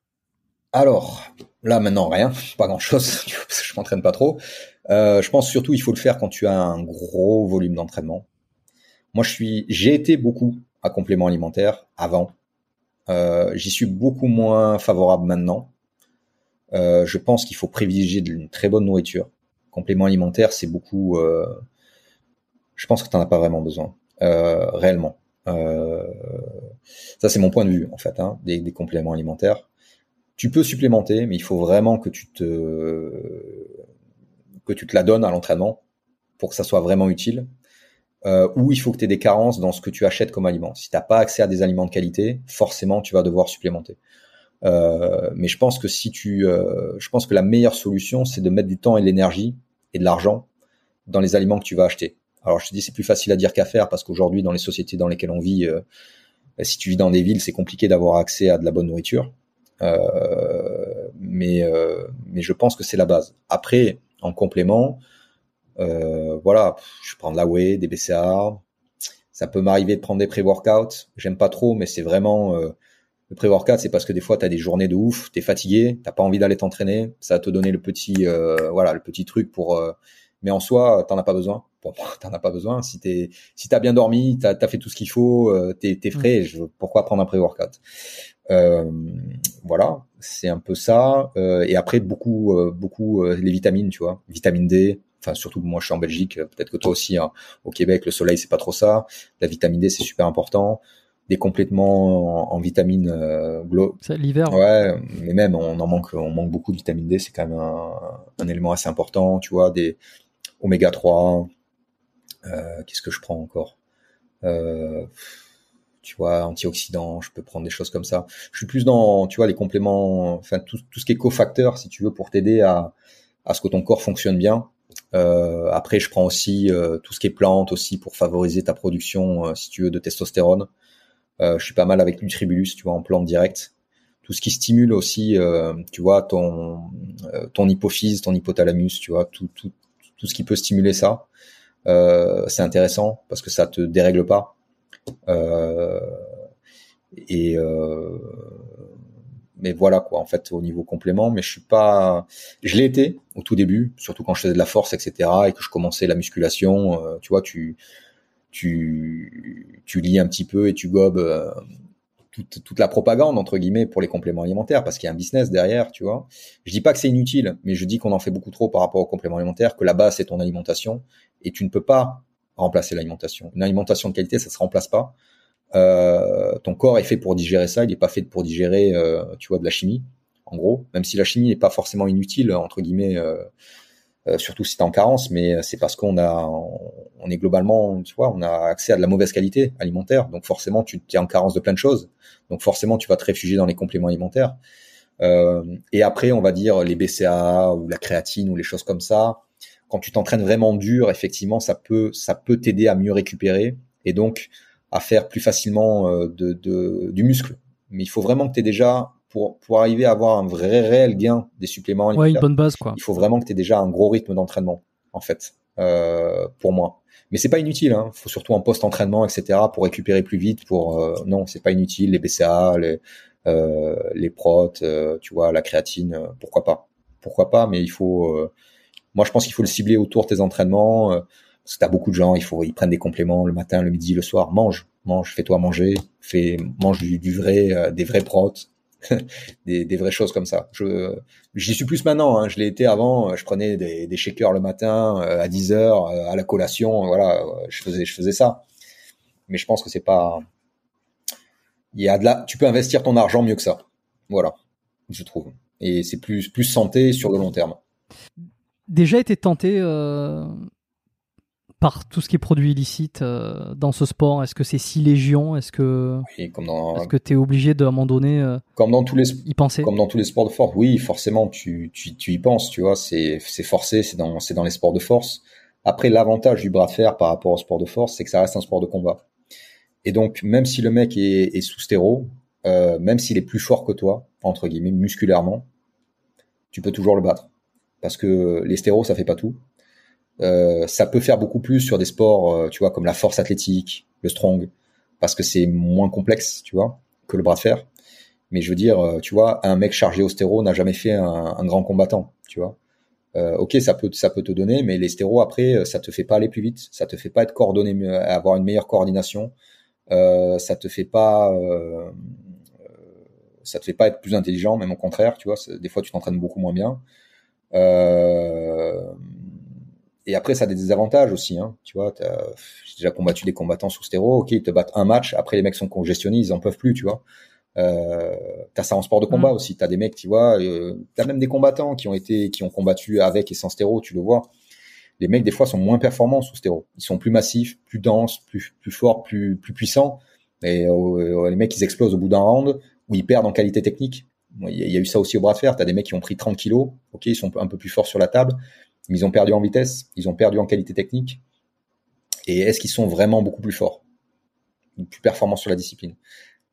Alors, là maintenant rien, pas grand chose, *laughs* parce que je m'entraîne pas trop. Euh, je pense surtout il faut le faire quand tu as un gros volume d'entraînement. Moi, je suis, j'ai été beaucoup à complément alimentaire avant. Euh, J'y suis beaucoup moins favorable maintenant. Euh, je pense qu'il faut privilégier une très bonne nourriture. Complément alimentaire, c'est beaucoup. je pense que tu n'en as pas vraiment besoin, réellement. Euh, ça, c'est mon point de vue en fait, hein, des, compléments alimentaires tu peux supplémenter, mais il faut vraiment que tu te que tu te la donnes à l'entraînement pour que ça soit vraiment utile. Euh, ou il faut que tu aies des carences dans ce que tu achètes comme aliment. Si tu n'as pas accès à des aliments de qualité, forcément tu vas devoir supplémenter. Euh, mais je pense que si tu, je pense que la meilleure solution, c'est de mettre du temps et de l'énergie et de l'argent dans les aliments que tu vas acheter. Alors je te dis, c'est plus facile à dire qu'à faire parce qu'aujourd'hui, dans les sociétés dans lesquelles on vit, euh, si tu vis dans des villes, c'est compliqué d'avoir accès à de la bonne nourriture. Euh, mais euh, mais je pense que c'est la base. Après, en complément, voilà, je prends de la whey, des BCA. Ça peut m'arriver de prendre des pré-workouts. J'aime pas trop, mais c'est vraiment le pré-workout, c'est parce que des fois tu as des journées de ouf, t'es fatigué, t'as pas envie d'aller t'entraîner. Ça va te donner le petit voilà le petit truc pour. Mais en soi, t'en as pas besoin. T'en as pas besoin. Si t'es si t'as bien dormi, t'as as fait tout ce qu'il faut, euh, t'es t'es frais. Je, pourquoi prendre un pré-workout? Euh, voilà, c'est un peu ça. Euh, et après beaucoup, euh, beaucoup euh, les vitamines, tu vois, vitamine D. Enfin surtout moi je suis en Belgique, peut-être que toi aussi hein, au Québec le soleil c'est pas trop ça. La vitamine D c'est super important. Des complètements en, en vitamines euh, C'est L'hiver Ouais, mais même on en manque, on manque beaucoup de vitamine D, c'est quand même un, un élément assez important, tu vois, des oméga 3. Euh, Qu'est-ce que je prends encore euh, Tu vois, antioxydants, je peux prendre des choses comme ça. Je suis plus dans, tu vois, les compléments, enfin tout, ce qui est cofacteur, si tu veux, pour t'aider à, ce que ton corps fonctionne bien. Euh, après, je prends aussi euh, tout ce qui est plantes aussi pour favoriser ta production, euh, si tu veux, de testostérone. Euh, je suis pas mal avec Nutribulus, tu vois, en plante directe. tout ce qui stimule aussi, tu vois, ton ton hypophyse, ton hypothalamus, tu vois, tout tout tout ce qui peut stimuler ça. c'est intéressant parce que ça te dérègle pas. et mais voilà quoi en fait au niveau complément mais je suis pas je l'ai été au tout début surtout quand je faisais de la force etc et que je commençais la musculation euh, tu vois tu tu tu lis un petit peu et tu gobes euh, toute, la propagande entre guillemets pour les compléments alimentaires parce qu'il y a un business derrière tu vois. Je dis pas que c'est inutile mais je dis qu'on en fait beaucoup trop par rapport aux compléments alimentaires que la base c'est ton alimentation et tu ne peux pas remplacer l'alimentation. Une alimentation de qualité ça se remplace pas. Euh, ton corps est fait pour digérer ça, il n'est pas fait pour digérer, euh, tu vois, de la chimie, en gros. Même si la chimie n'est pas forcément inutile entre guillemets, euh, surtout si t'es en carence, mais c'est parce qu'on a, on est globalement, tu vois, on a accès à de la mauvaise qualité alimentaire, donc forcément tu es en carence de plein de choses, donc forcément tu vas te réfugier dans les compléments alimentaires. et après, on va dire les BCAA ou la créatine ou les choses comme ça. Quand tu t'entraînes vraiment dur, effectivement, ça peut, ça peut t'aider à mieux récupérer. Et donc, à faire plus facilement euh, de, de, du muscle. Mais il faut vraiment que tu aies déjà, pour, pour arriver à avoir un vrai réel gain des suppléments ouais, une bonne base, quoi. il faut vraiment que tu aies déjà un gros rythme d'entraînement, en fait, euh, pour moi. Mais c'est pas inutile, hein. faut surtout en post-entraînement, etc., pour récupérer plus vite. Pour euh, non, c'est pas inutile. Les BCA, les euh, les protes, euh, tu vois, la créatine, euh, pourquoi pas, pourquoi pas. Mais il faut, moi je pense qu'il faut le cibler autour de tes entraînements parce que t'as beaucoup de gens, il faut, ils prennent des compléments le matin, le midi, le soir. Mange, mange, fais-toi manger, fais, mange du, du vrai, euh, des vrais protes, *laughs* des, vraies choses comme ça. Je, j'y suis plus maintenant. Hein. Je l'ai été avant. Je prenais des, des shakers le matin euh, à 10 heures euh, à la collation. Voilà, je faisais, je faisais ça. Mais je pense que c'est pas. Il y a de la. Tu peux investir ton argent mieux que ça. Voilà, je trouve. Et c'est plus plus santé sur le long terme. Déjà été tenté euh, par tout ce qui est produit illicite euh, dans ce sport Est-ce que c'est si légion? Est-ce que comme dans... est-ce que tu es obligé de à un moment donné euh, comme dans tous les y penser? Comme dans tous les sports de force, oui, forcément tu, tu, tu y penses, tu vois, c'est c'est forcé, c'est dans c'est dans les sports de force. Après l'avantage du bras de fer par rapport au sport de force, c'est que ça reste un sport de combat. Et donc même si le mec est, est sous stéro, euh, même s'il est plus fort que toi entre guillemets musculairement, tu peux toujours le battre parce que les stéros ça fait pas tout euh, ça peut faire beaucoup plus sur des sports, euh, tu vois, comme la force athlétique, le strong, parce que c'est moins complexe, tu vois, que le bras de fer. Mais je veux dire, euh, tu vois, un mec chargé au stéro n'a jamais fait un, grand combattant, tu vois. Euh, ok, ça peut, ça peut te donner, mais les stéros après, ça te fait pas aller plus vite, ça te fait pas être coordonné, avoir une meilleure coordination, euh, ça te fait pas, euh, ça te fait pas être plus intelligent, même au contraire, tu vois. Des fois, tu t'entraînes beaucoup moins bien. Euh, et après, ça a des désavantages aussi. Hein. Tu vois, j'ai déjà combattu des combattants sous stéro. Ok, ils te battent un match. Après, les mecs sont congestionnés, ils en peuvent plus. Tu vois. Euh, t'as ça en sport de combat mmh. aussi. T'as des mecs, tu vois. Euh, t'as même des combattants qui ont été, qui ont combattu avec et sans stéro. Tu le vois. Les mecs des fois sont moins performants sous stéro. Ils sont plus massifs, plus denses, plus plus forts, plus plus puissants. Et euh, les mecs ils explosent au bout d'un round ou ils perdent en qualité technique. Il y, a eu ça aussi au bras de fer. T'as des mecs qui ont pris 30 kilos. Ok, ils sont un peu plus forts sur la table ils ont perdu en vitesse, ils ont perdu en qualité technique. Et est-ce qu'ils sont vraiment beaucoup plus forts, plus performants sur la discipline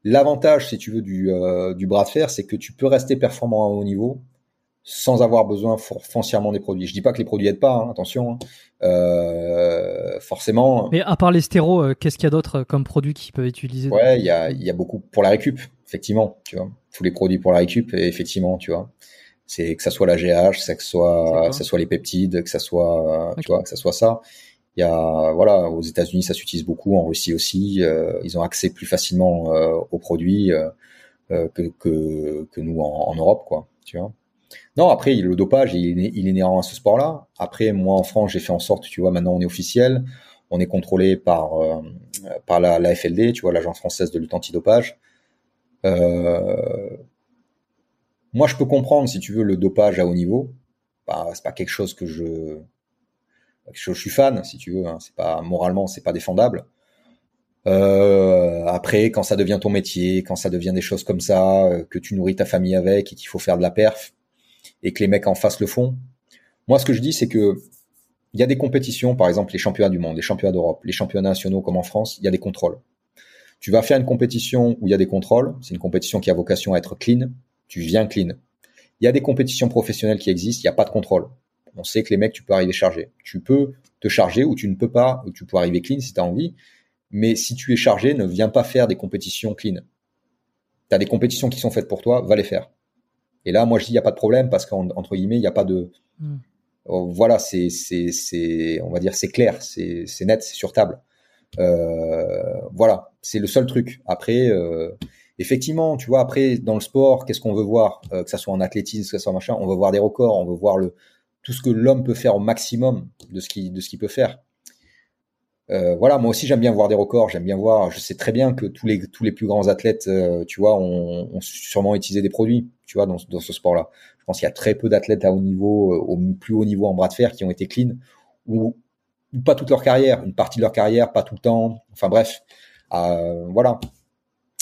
L'avantage, si tu veux, du, euh, du bras de fer, c'est que tu peux rester performant à haut niveau sans avoir besoin foncièrement des produits. Je dis pas que les produits aident pas, hein, attention. Hein. Euh, forcément. Mais à part les stéros, euh, qu'est-ce qu'il y a d'autre comme produits qui peuvent être utilisés Ouais, il y a, y a beaucoup pour la récup, effectivement. Tu vois, tous les produits pour la récup, effectivement, tu vois c'est que ça soit la GH, que ça soit, que ça soit les peptides, que ça soit, tu vois, que ça soit ça. Il y a, voilà, aux États-Unis, ça s'utilise beaucoup, en Russie aussi. Euh, ils ont accès plus facilement euh, aux produits euh, euh, que, que, que nous en, en, Europe, quoi. Tu vois. Non, après, le dopage, il est, il est inhérent à ce sport-là. Après, moi, en France, j'ai fait en sorte, tu vois, maintenant, on est officiel. On est contrôlé par par la, la FLD, tu vois, l'Agence française de lutte antidopage. Euh, moi, je peux comprendre, si tu veux, le dopage à haut niveau. Bah, c'est pas quelque chose que je, je suis fan, si tu veux. Hein. C'est pas moralement, c'est pas défendable. Euh, après, quand ça devient ton métier, quand ça devient des choses comme ça, euh, que tu nourris ta famille avec et qu'il faut faire de la perf et que les mecs en face le font. Moi, ce que je dis, c'est que il y a des compétitions, par exemple les championnats du monde, les championnats d'Europe, les championnats nationaux comme en France, il y a des contrôles. Tu vas faire une compétition où il y a des contrôles. C'est une compétition qui a vocation à être clean. Tu viens clean. Il y a des compétitions professionnelles qui existent. Il n'y a pas de contrôle. On sait que les mecs, tu peux arriver chargé. Tu peux te charger ou tu ne peux pas, ou tu peux arriver clean si tu as envie. Mais si tu es chargé, ne viens pas faire des compétitions clean. Tu as des compétitions qui sont faites pour toi, va les faire. Et là, moi, je dis, il n'y a pas de problème parce qu'entre guillemets, il n'y a pas de... Hmm. Oh, voilà, c'est, c'est, c'est, on va dire, c'est clair, c'est, c'est net, c'est sur table. Euh, voilà, c'est le seul truc. Après, euh, effectivement, tu vois, après dans le sport, qu'est-ce qu'on veut voir, euh, que ça soit en athlétisme, que ça soit machin, on veut voir des records, on veut voir tout ce que l'homme peut faire au maximum de ce qu'il peut faire. Euh, voilà, moi aussi j'aime bien voir des records, j'aime bien voir. Je sais très bien que tous les plus grands athlètes, euh, tu vois, ont, sûrement utilisé des produits, tu vois, dans, ce sport-là. Je pense qu'il y a très peu d'athlètes à haut niveau, au plus haut niveau en bras de fer, qui ont été clean ou, pas toute leur carrière, une partie de leur carrière, pas tout le temps. Enfin bref, voilà.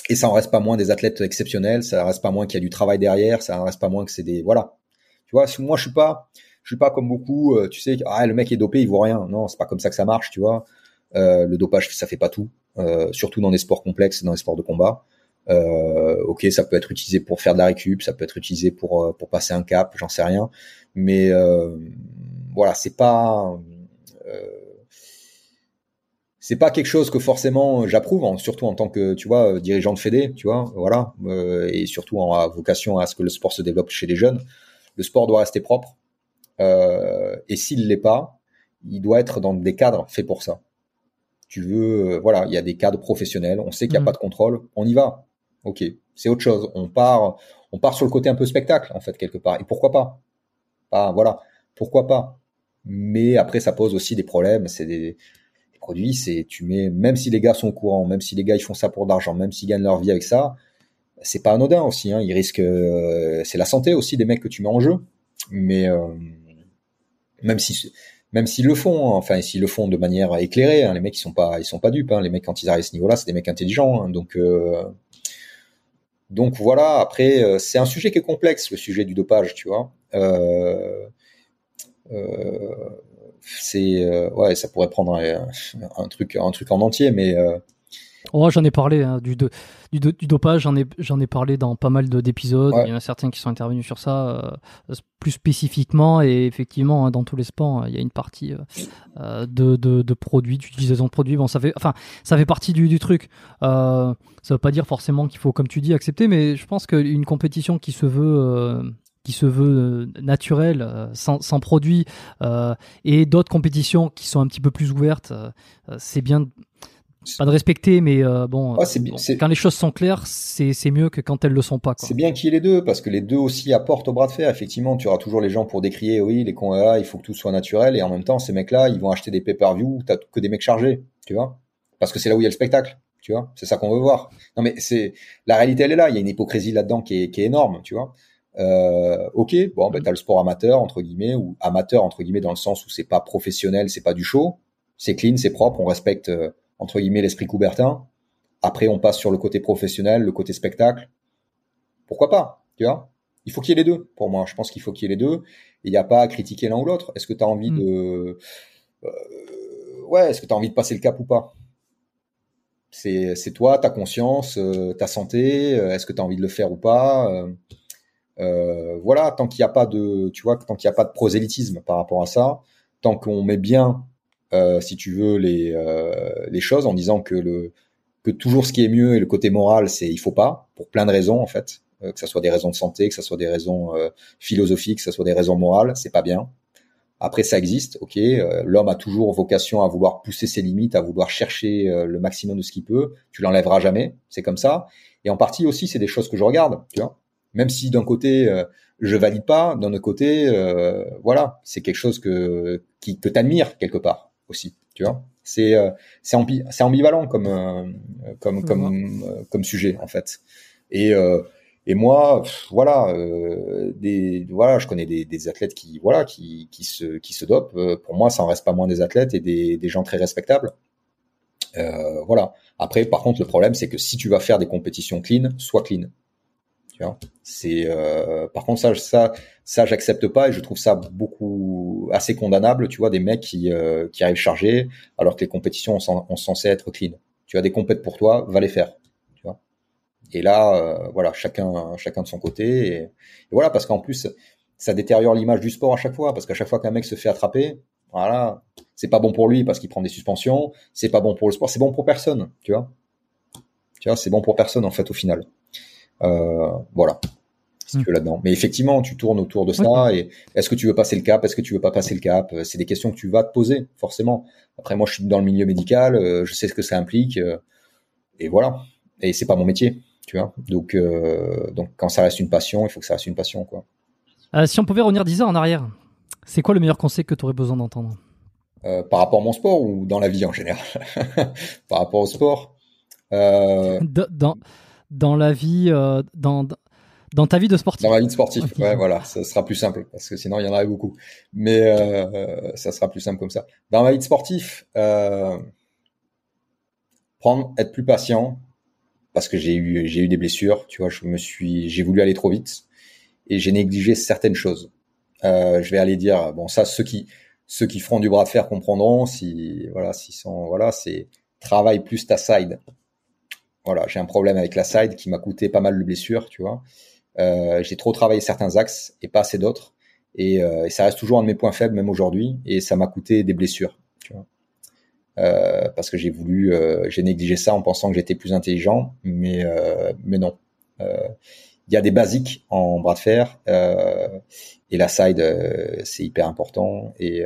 Et ça en reste pas moins des athlètes exceptionnels, ça en reste pas moins qu'il y a du travail derrière, ça en reste pas moins que c'est des voilà. Tu vois, moi je suis pas je suis pas comme beaucoup, tu sais, ah le mec est dopé, il vaut rien. Non, c'est pas comme ça que ça marche, tu vois. Euh, le dopage, ça fait pas tout, euh, surtout dans des sports complexes, dans les sports de combat. Euh, ok, ça peut être utilisé pour faire de la récup, ça peut être utilisé pour pour passer un cap, j'en sais rien. Mais voilà, c'est pas c'est pas quelque chose que forcément j'approuve, surtout en tant que tu vois dirigeant de fédé, tu vois, voilà, et surtout en vocation à ce que le sport se développe chez les jeunes. Le sport doit rester propre, et s'il l'est pas, il doit être dans des cadres faits pour ça tu veux, euh, voilà, il y a des cadres professionnels, on sait qu'il n'y a mm. pas de contrôle, on y va. Ok, c'est autre chose. On part, on part sur le côté un peu spectacle en fait quelque part. Et pourquoi pas? Ah voilà, pourquoi pas? Mais après, ça pose aussi des problèmes. C'est des, produits, c'est tu mets, même si les gars sont au courant, même si les gars ils font ça pour d'argent, même s'ils gagnent leur vie avec ça, c'est pas anodin aussi. Hein. Ils risquent, euh, c'est la santé aussi des mecs que tu mets en jeu. Mais euh, même si même s'ils le font, hein. enfin s'ils le font de manière éclairée, hein, les mecs ils sont pas ils sont pas dupes, les mecs quand ils arrivent à ce niveau-là, c'est des mecs intelligents, donc euh, donc voilà. Après c'est un sujet qui est complexe, le sujet du dopage, tu vois. Euh, c'est ouais, ça pourrait prendre un, truc un truc en entier, mais Oh, j'en ai parlé hein, du, du, du, dopage, j'en ai, j'en ai parlé dans pas mal d'épisodes. Il y en a certains qui sont intervenus sur ça euh, plus spécifiquement et effectivement hein, dans tous les sports, il y a une partie euh, euh, de, de, de, produits, d'utilisation de produits. Bon, ça fait, enfin, ça fait partie du, du truc. ça veut pas dire forcément qu'il faut, comme tu dis, accepter, mais je pense qu'une compétition qui se veut qui se veut naturelle, sans, sans produit, et d'autres compétitions qui sont un petit peu plus ouvertes, c'est bien pas de respecter, mais euh, bon, quand les choses sont claires, c'est mieux que quand elles le sont pas. C'est bien qu'il y ait les deux, parce que les deux aussi apportent au bras de fer. Effectivement, tu auras toujours les gens pour décrier, oui, les cons, là, il faut que tout soit naturel, et en même temps, ces mecs-là, ils vont acheter des pay-per-view, t'as que des mecs chargés, tu vois, parce que c'est là où il y a le spectacle, tu vois, c'est ça qu'on veut voir. Non, mais c'est la réalité, elle est là. Il y a une hypocrisie là-dedans qui est, qui est énorme, tu vois. Euh, ok, bon, ben t'as le sport amateur entre guillemets ou amateur entre guillemets dans le sens où c'est pas professionnel, c'est pas du show, c'est clean, c'est propre, on respecte. Euh, entre guillemets l'esprit Coubertin. Après, on passe sur le côté professionnel, le côté spectacle. Pourquoi pas Tu vois? Il faut qu'il y ait les deux. Pour moi, je pense qu'il faut qu'il y ait les deux. Il n'y a pas à critiquer l'un ou l'autre. Est-ce que tu as envie hmm. de euh, ouais, est-ce que tu as envie de passer le cap ou pas? C'est c'est toi, ta conscience, euh, ta santé. Euh, est-ce que tu as envie de le faire ou pas Voilà, tant qu'il n'y a pas de, tu vois, tant qu'il n'y a pas de prosélytisme par rapport à ça, tant qu'on met bien euh, si tu veux, les, euh, les choses en disant que le que toujours ce qui est mieux et le côté moral, c'est il faut pas pour plein de raisons en fait, euh, que ça soit des raisons de santé, que ça soit des raisons philosophiques, que ça soit des raisons morales, c'est pas bien. Après, ça existe, ok. L'homme a toujours vocation à vouloir pousser ses limites, à vouloir chercher le maximum de ce qu'il peut. Tu l'enlèveras jamais, c'est comme ça. Et en partie aussi, c'est des choses que je regarde, tu vois. Même si d'un côté je valide pas, d'un autre côté, voilà, c'est quelque chose que qui que t'admire quelque part aussi, tu vois. C'est euh, c'est ambi ambivalent comme euh, comme comme euh, comme sujet en fait. Et et moi, voilà, des voilà, je connais des, des, athlètes qui voilà qui qui se qui se dopent. pour moi, ça en reste pas moins des athlètes et des des gens très respectables. voilà. Après, par contre, le problème, c'est que si tu vas faire des compétitions clean, sois clean. Tu vois, c'est euh, par contre ça, ça, ça, j'accepte pas et je trouve ça beaucoup assez condamnable. Tu vois, des mecs qui euh, qui arrivent chargés alors que les compétitions sont, censé être clean. Tu as des compètes pour toi, va les faire. Tu vois. Et là, euh, voilà, chacun, chacun de son côté. Et, voilà, parce qu'en plus, ça détériore l'image du sport à chaque fois, parce qu'à chaque fois qu'un mec se fait attraper, voilà, c'est pas bon pour lui parce qu'il prend des suspensions, c'est pas bon pour le sport, c'est bon pour personne, tu vois. Tu vois, c'est bon pour personne en fait au final. Euh, voilà. Si tu hmm. veux là-dedans. Mais effectivement, tu tournes autour de ça et est-ce que tu veux passer le cap, est-ce que tu veux pas passer le cap? C'est des questions que tu vas te poser forcément. Après, moi, je suis dans le milieu médical, euh, je sais ce que ça implique euh, et voilà. Et c'est pas mon métier, tu vois. Donc, donc quand ça reste une passion, il faut que ça reste une passion, quoi. si on pouvait revenir 10 ans en arrière, c'est quoi le meilleur conseil que tu aurais besoin d'entendre? Par rapport à mon sport ou dans la vie en général? *laughs* Par rapport au sport euh... dans, dans la vie, euh, dans, dans ta vie de sportif. Dans ma vie de sportif, ouais, voilà, ça sera plus simple parce que sinon il y en aurait beaucoup. Mais euh, ça sera plus simple comme ça. Dans ma vie de sportif, euh, prendre, être plus patient parce que j'ai eu j'ai eu des blessures. Tu vois, je me suis, j'ai voulu aller trop vite et j'ai négligé certaines choses. Euh, je vais aller dire bon ça ceux qui ceux qui feront du bras de fer comprendront si voilà s'ils sont voilà c'est travaille plus ta side voilà, j'ai un problème avec la side qui m'a coûté pas mal de blessures, tu vois. Euh, j'ai trop travaillé certains axes et pas assez d'autres. Et, euh, et, ça reste toujours un de mes points faibles, même aujourd'hui. Et ça m'a coûté des blessures, tu vois. Euh, parce que j'ai voulu, euh, j'ai négligé ça en pensant que j'étais plus intelligent, mais euh, mais non. Il y a des basiques en bras de fer et la side, c'est hyper important. Et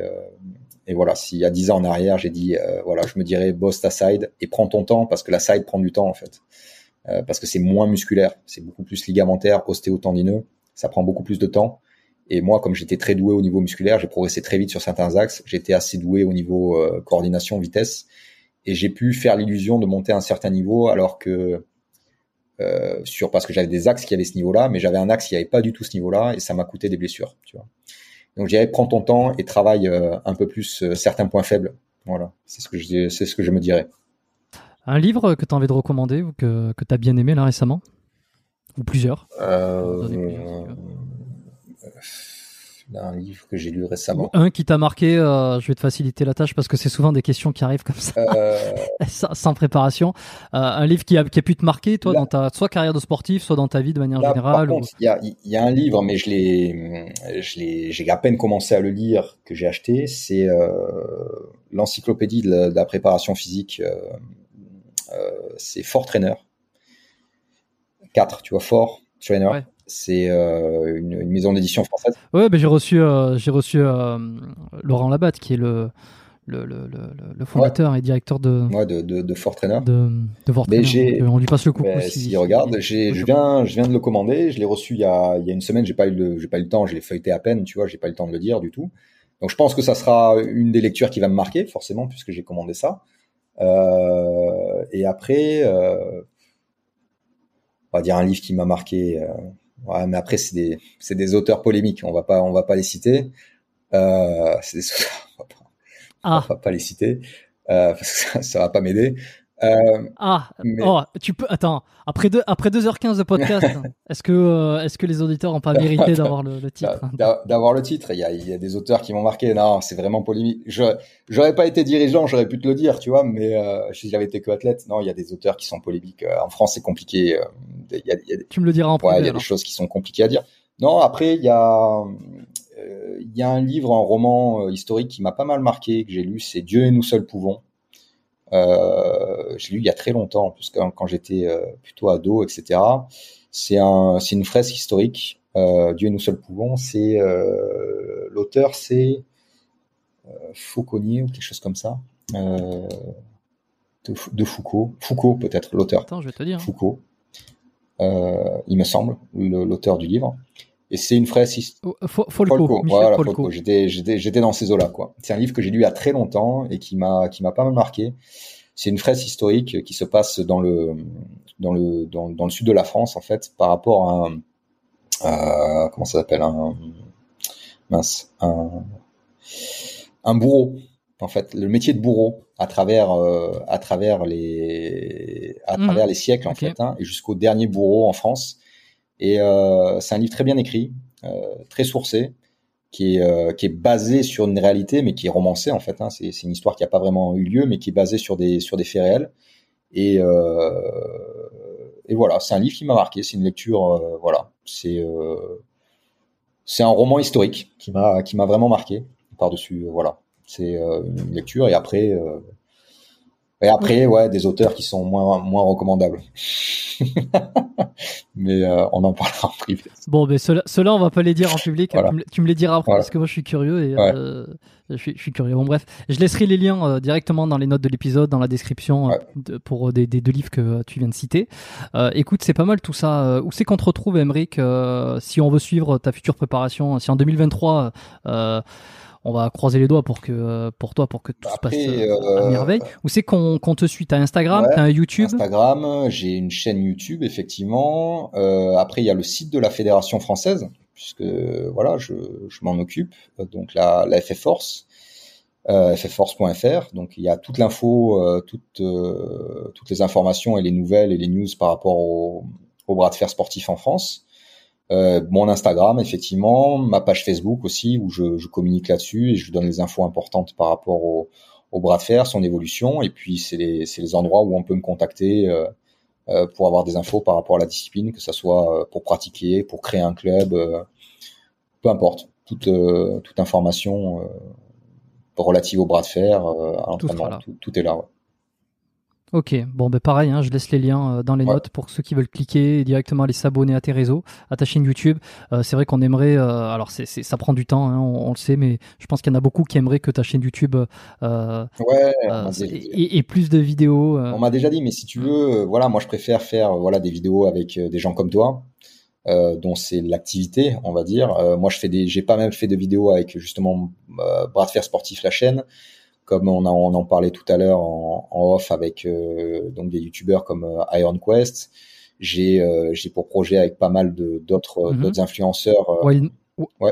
et voilà, s'il y a 10 ans en arrière, j'ai dit, euh, voilà, je me dirais, boss ta side et prends ton temps parce que la side prend du temps en fait. Euh, parce que c'est moins musculaire, c'est beaucoup plus ligamentaire, ostéotendineux, ça prend beaucoup plus de temps. Et moi, comme j'étais très doué au niveau musculaire, j'ai progressé très vite sur certains axes. J'étais assez doué au niveau euh, coordination, vitesse, et j'ai pu faire l'illusion de monter à un certain niveau, alors que sur parce que j'avais des axes qui avaient ce niveau-là, mais j'avais un axe qui avait pas du tout ce niveau-là, et ça m'a coûté des blessures. Tu vois. Donc je dirais prends ton temps et travaille euh, un peu plus euh, certains points faibles. Voilà, c'est ce que je ce que je me dirais. Un livre que tu as envie de recommander ou que, que tu as bien aimé là récemment? Ou plusieurs, euh, un livre que j'ai lu récemment. Un qui t'a marqué, euh, je vais te faciliter la tâche parce que c'est souvent des questions qui arrivent comme ça, euh... *laughs* sans, préparation. Euh, un livre qui a, qui a, pu te marquer, toi, dans ta soit carrière de sportif, soit dans ta vie de manière générale. Il y, a, y, a, un livre, mais je l'ai, j'ai à peine commencé à le lire que j'ai acheté. C'est l'encyclopédie de, la, de la préparation physique. C'est Fort Trainer. 4, tu vois, Fort Trainer. Ouais. C'est euh, une, une, maison d'édition française. Ouais, ben j'ai reçu, euh, j'ai reçu euh, Laurent Labatte, qui est le, le, le, le fondateur et directeur de, ouais, de, de, de Fort Trainer. De, de Fort Trainer. on lui passe le coup. Si, si regarde, j'ai, je viens, je viens de le commander. Je l'ai reçu il y a, il y a une semaine. J'ai pas eu le, j'ai pas eu le temps. Je l'ai feuilleté à peine. Tu vois, j'ai pas eu le temps de le dire du tout. Donc je pense que ça sera une des lectures qui va me marquer forcément puisque j'ai commandé ça. Et après, on va dire un livre qui m'a marqué. Ouais, mais après c'est des c'est des auteurs polémiques. On va pas on va pas les citer. Euh, c'est des auteurs, on va pas, ah. on va pas les citer euh, parce que ça, ça va pas m'aider. Euh, ah, oh, tu peux. Attends, après deux, après 2h15 de podcast, *laughs* est-ce que, euh, est-ce que les auditeurs n'ont pas *laughs* mérité d'avoir le, le, titre D'avoir le titre. Il y a, il y a des auteurs qui m'ont marqué. Non, c'est vraiment polémique. J'aurais pas été dirigeant, j'aurais pu te le dire, tu vois, mais euh, si j'avais été que athlète, non, il y a des auteurs qui sont polémiques. Euh, en France, c'est compliqué. Euh, il y a, il y a des, tu me le diras en. Ouais, il y a des choses qui sont compliquées à dire. Non, après, il y a, il y a un livre, un roman historique qui m'a pas mal marqué, que j'ai lu, c'est Dieu et nous seuls pouvons euh, je l'ai lu il y a très longtemps, en plus quand, quand j'étais euh, plutôt ado, etc. C'est un, c'est une fresque historique. Euh, Dieu et nous seuls pouvons. C'est euh, l'auteur, c'est euh, Fauconnier ou quelque chose comme ça. Euh, de, de, Foucault, Foucault peut-être l'auteur. Attends, je vais te dire. Foucault, il me semble, l'auteur du livre. Et c'est une fresque. Oh, Folco. Voilà, Folco. J'étais, j'étais, j'étais dans ces eaux-là, quoi. C'est un livre que j'ai lu il y a très longtemps et qui m'a, qui m'a pas mal marqué. C'est une fresque historique qui se passe dans le, dans le, dans, dans le sud de la France, en fait, par rapport à un, comment ça s'appelle, un, mince, un, un bourreau. En fait, le métier de bourreau à travers, euh, à travers les, à mmh. travers les siècles, en okay. fait, hein, et jusqu'au dernier bourreau en France et euh, c'est un livre très bien écrit, euh, très sourcé, qui est, euh, qui est basé sur une réalité, mais qui est romancé en fait. Hein. C'est une histoire qui n'a pas vraiment eu lieu, mais qui est basée sur des, sur des faits réels. Et, et voilà, c'est un livre qui m'a marqué. C'est une lecture, voilà, c'est c'est un roman historique qui m'a qui m'a vraiment marqué par dessus. voilà, c'est une lecture et après et après, ouais, des auteurs qui sont moins moins recommandables. *laughs* mais euh, on en parlera en privé. Bon, mais ceux-là, on va pas les dire en public. Tu, me, les diras après parce que moi, je suis curieux et euh, je, suis, je, suis, curieux. Bon, bref, je laisserai les liens euh, directement dans les notes de l'épisode, dans la description pour des, des, deux livres que tu viens de citer. écoute, c'est pas mal tout ça. où c'est qu'on te retrouve, Emeric, si on veut suivre ta future préparation Si en 2023 on va croiser les doigts pour que euh, pour toi pour que tout se passe euh, à merveille. Où c'est qu'on te suit T'as Instagram, t'as un YouTube Instagram, j'ai une chaîne YouTube effectivement. Euh, après il y a le site de la fédération française puisque voilà je, je m'en occupe donc la, la FF Force. Euh, ffforce.fr donc il y a toute l'info, toutes toutes les informations et les nouvelles et les news par rapport au, au bras de fer sportif en France. Euh, mon Instagram, effectivement, ma page Facebook aussi, où je, je communique là-dessus et je donne les infos importantes par rapport au, au bras de fer, son évolution. Et puis, c'est les, les, endroits où on peut me contacter euh, euh, pour avoir des infos par rapport à la discipline, que ce soit euh, pour pratiquer, pour créer un club, euh, peu importe. Toute, toute information relative au bras de fer, à l'entraînement, tout, tout, est là. Ouais. Ok, bon ben pareil, hein, je laisse les liens euh, dans les notes pour ceux qui veulent cliquer et directement aller s'abonner à tes réseaux, à ta chaîne YouTube. Euh, c'est vrai qu'on aimerait, euh, alors c'est, ça prend du temps, hein, on, le sait, mais je pense qu'il y en a beaucoup qui aimeraient que ta chaîne YouTube ouais, et, plus de vidéos. On m'a déjà dit, mais si tu veux, voilà, moi je préfère faire voilà des vidéos avec des gens comme toi. dont c'est l'activité, on va dire. moi, je fais des, j'ai pas même fait de vidéos avec justement Bras de fer sportif la chaîne comme on, en parlait tout à l'heure en, off avec euh, donc des youtubeurs comme euh, Iron Quest. J'ai euh, j'ai pour projet avec pas mal d'autres mhm. d'autres influenceurs. Ouais.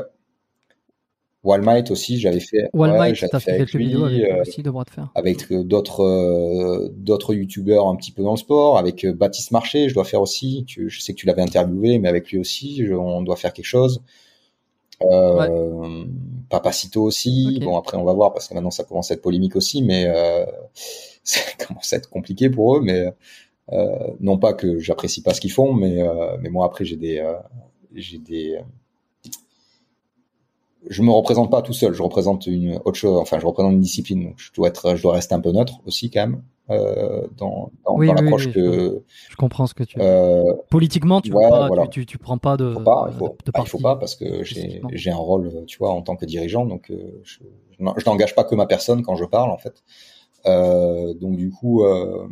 Walmite aussi, j'avais fait. Walmite, ouais, fait, quelques vidéos avec aussi de de fer. Avec d'autres d'autres youtubeurs un petit peu dans le sport, avec Baptiste Marché, je dois faire aussi. je sais que tu l'avais interviewé, mais avec lui aussi, on doit faire quelque chose. Euh, Papacito aussi. Bon, après, on va voir parce que maintenant, ça commence à être polémique aussi, mais euh, *laughs* ça commence à être compliqué pour eux. Mais euh, non pas que j'apprécie pas ce qu'ils font, mais euh, mais moi après, j'ai des euh, j'ai des je me représente pas tout seul, je représente une autre chose, enfin je représente une discipline, donc je dois être, je dois rester un peu neutre aussi quand même euh, dans, dans, l'approche que. Je comprends ce que tu. Euh, Politiquement, tu, ouais, pas, tu, tu, prends pas de. Faut pas, il faut, ah, il faut pas parce que j'ai j'ai un rôle, tu vois, en tant que dirigeant, donc euh, je, je n'engage pas que ma personne quand je parle en fait. Euh, donc du coup. Euh,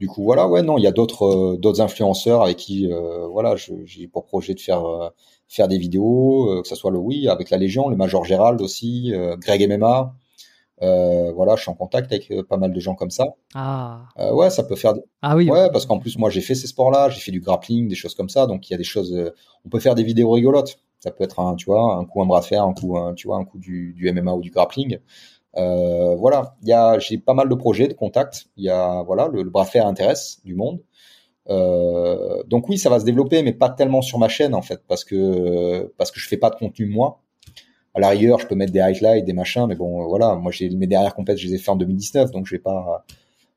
du coup, voilà, ouais, non, il y a d'autres d'autres influenceurs avec qui, voilà, j'ai pour projet de faire faire des vidéos, que ce soit le oui avec la Légion, le Major Gérald aussi, Greg MMA, euh, voilà, je suis en contact avec euh, pas mal de gens comme ça. Ah. Euh, ouais, ça peut faire. Ah oui. Ouais, parce qu'en plus moi j'ai fait ces sports-là, j'ai fait du grappling, des choses comme ça, donc il y a des choses. Euh, on peut faire des vidéos rigolotes. Ça peut être un, tu vois, un coup un bras de fer, un coup, un, tu vois, un coup du, du MMA ou du grappling. Euh, voilà, il y a, j'ai pas mal de projets, de contacts. Il y a, voilà, le, bras de fer intéresse du monde. Euh, donc oui, ça va se développer, mais pas tellement sur ma chaîne en fait, parce que parce que je fais pas de contenu moi à la rigueur, je peux mettre des highlights, des machins, mais bon, voilà, moi j'ai mes dernières compètes, je les ai fait en 2019, donc je vais pas,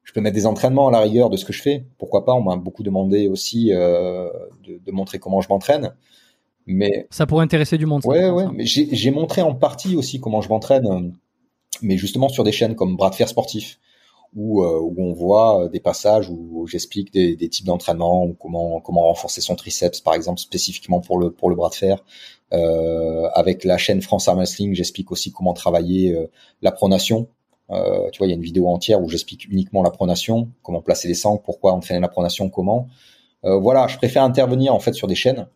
je peux mettre des entraînements à la rigueur de ce que je fais. Pourquoi pas On m'a beaucoup demandé aussi euh, de, de, montrer comment je m'entraîne, mais ça pourrait intéresser du monde. Ouais, ouais, mais j'ai montré en partie aussi comment je m'entraîne, mais justement sur des chaînes comme Bras de fer sportif. Où, euh, où on voit des passages où, j'explique des, des, types d'entraînement ou comment comment renforcer son triceps par exemple spécifiquement pour le pour le bras de fer euh, avec la chaîne France Arm Wrestling, j'explique aussi comment travailler euh, la pronation. Euh, tu vois, il y a une vidéo entière où j'explique uniquement la pronation, comment placer les sangles, pourquoi entraîner la pronation, comment. voilà, je préfère intervenir en fait sur des chaînes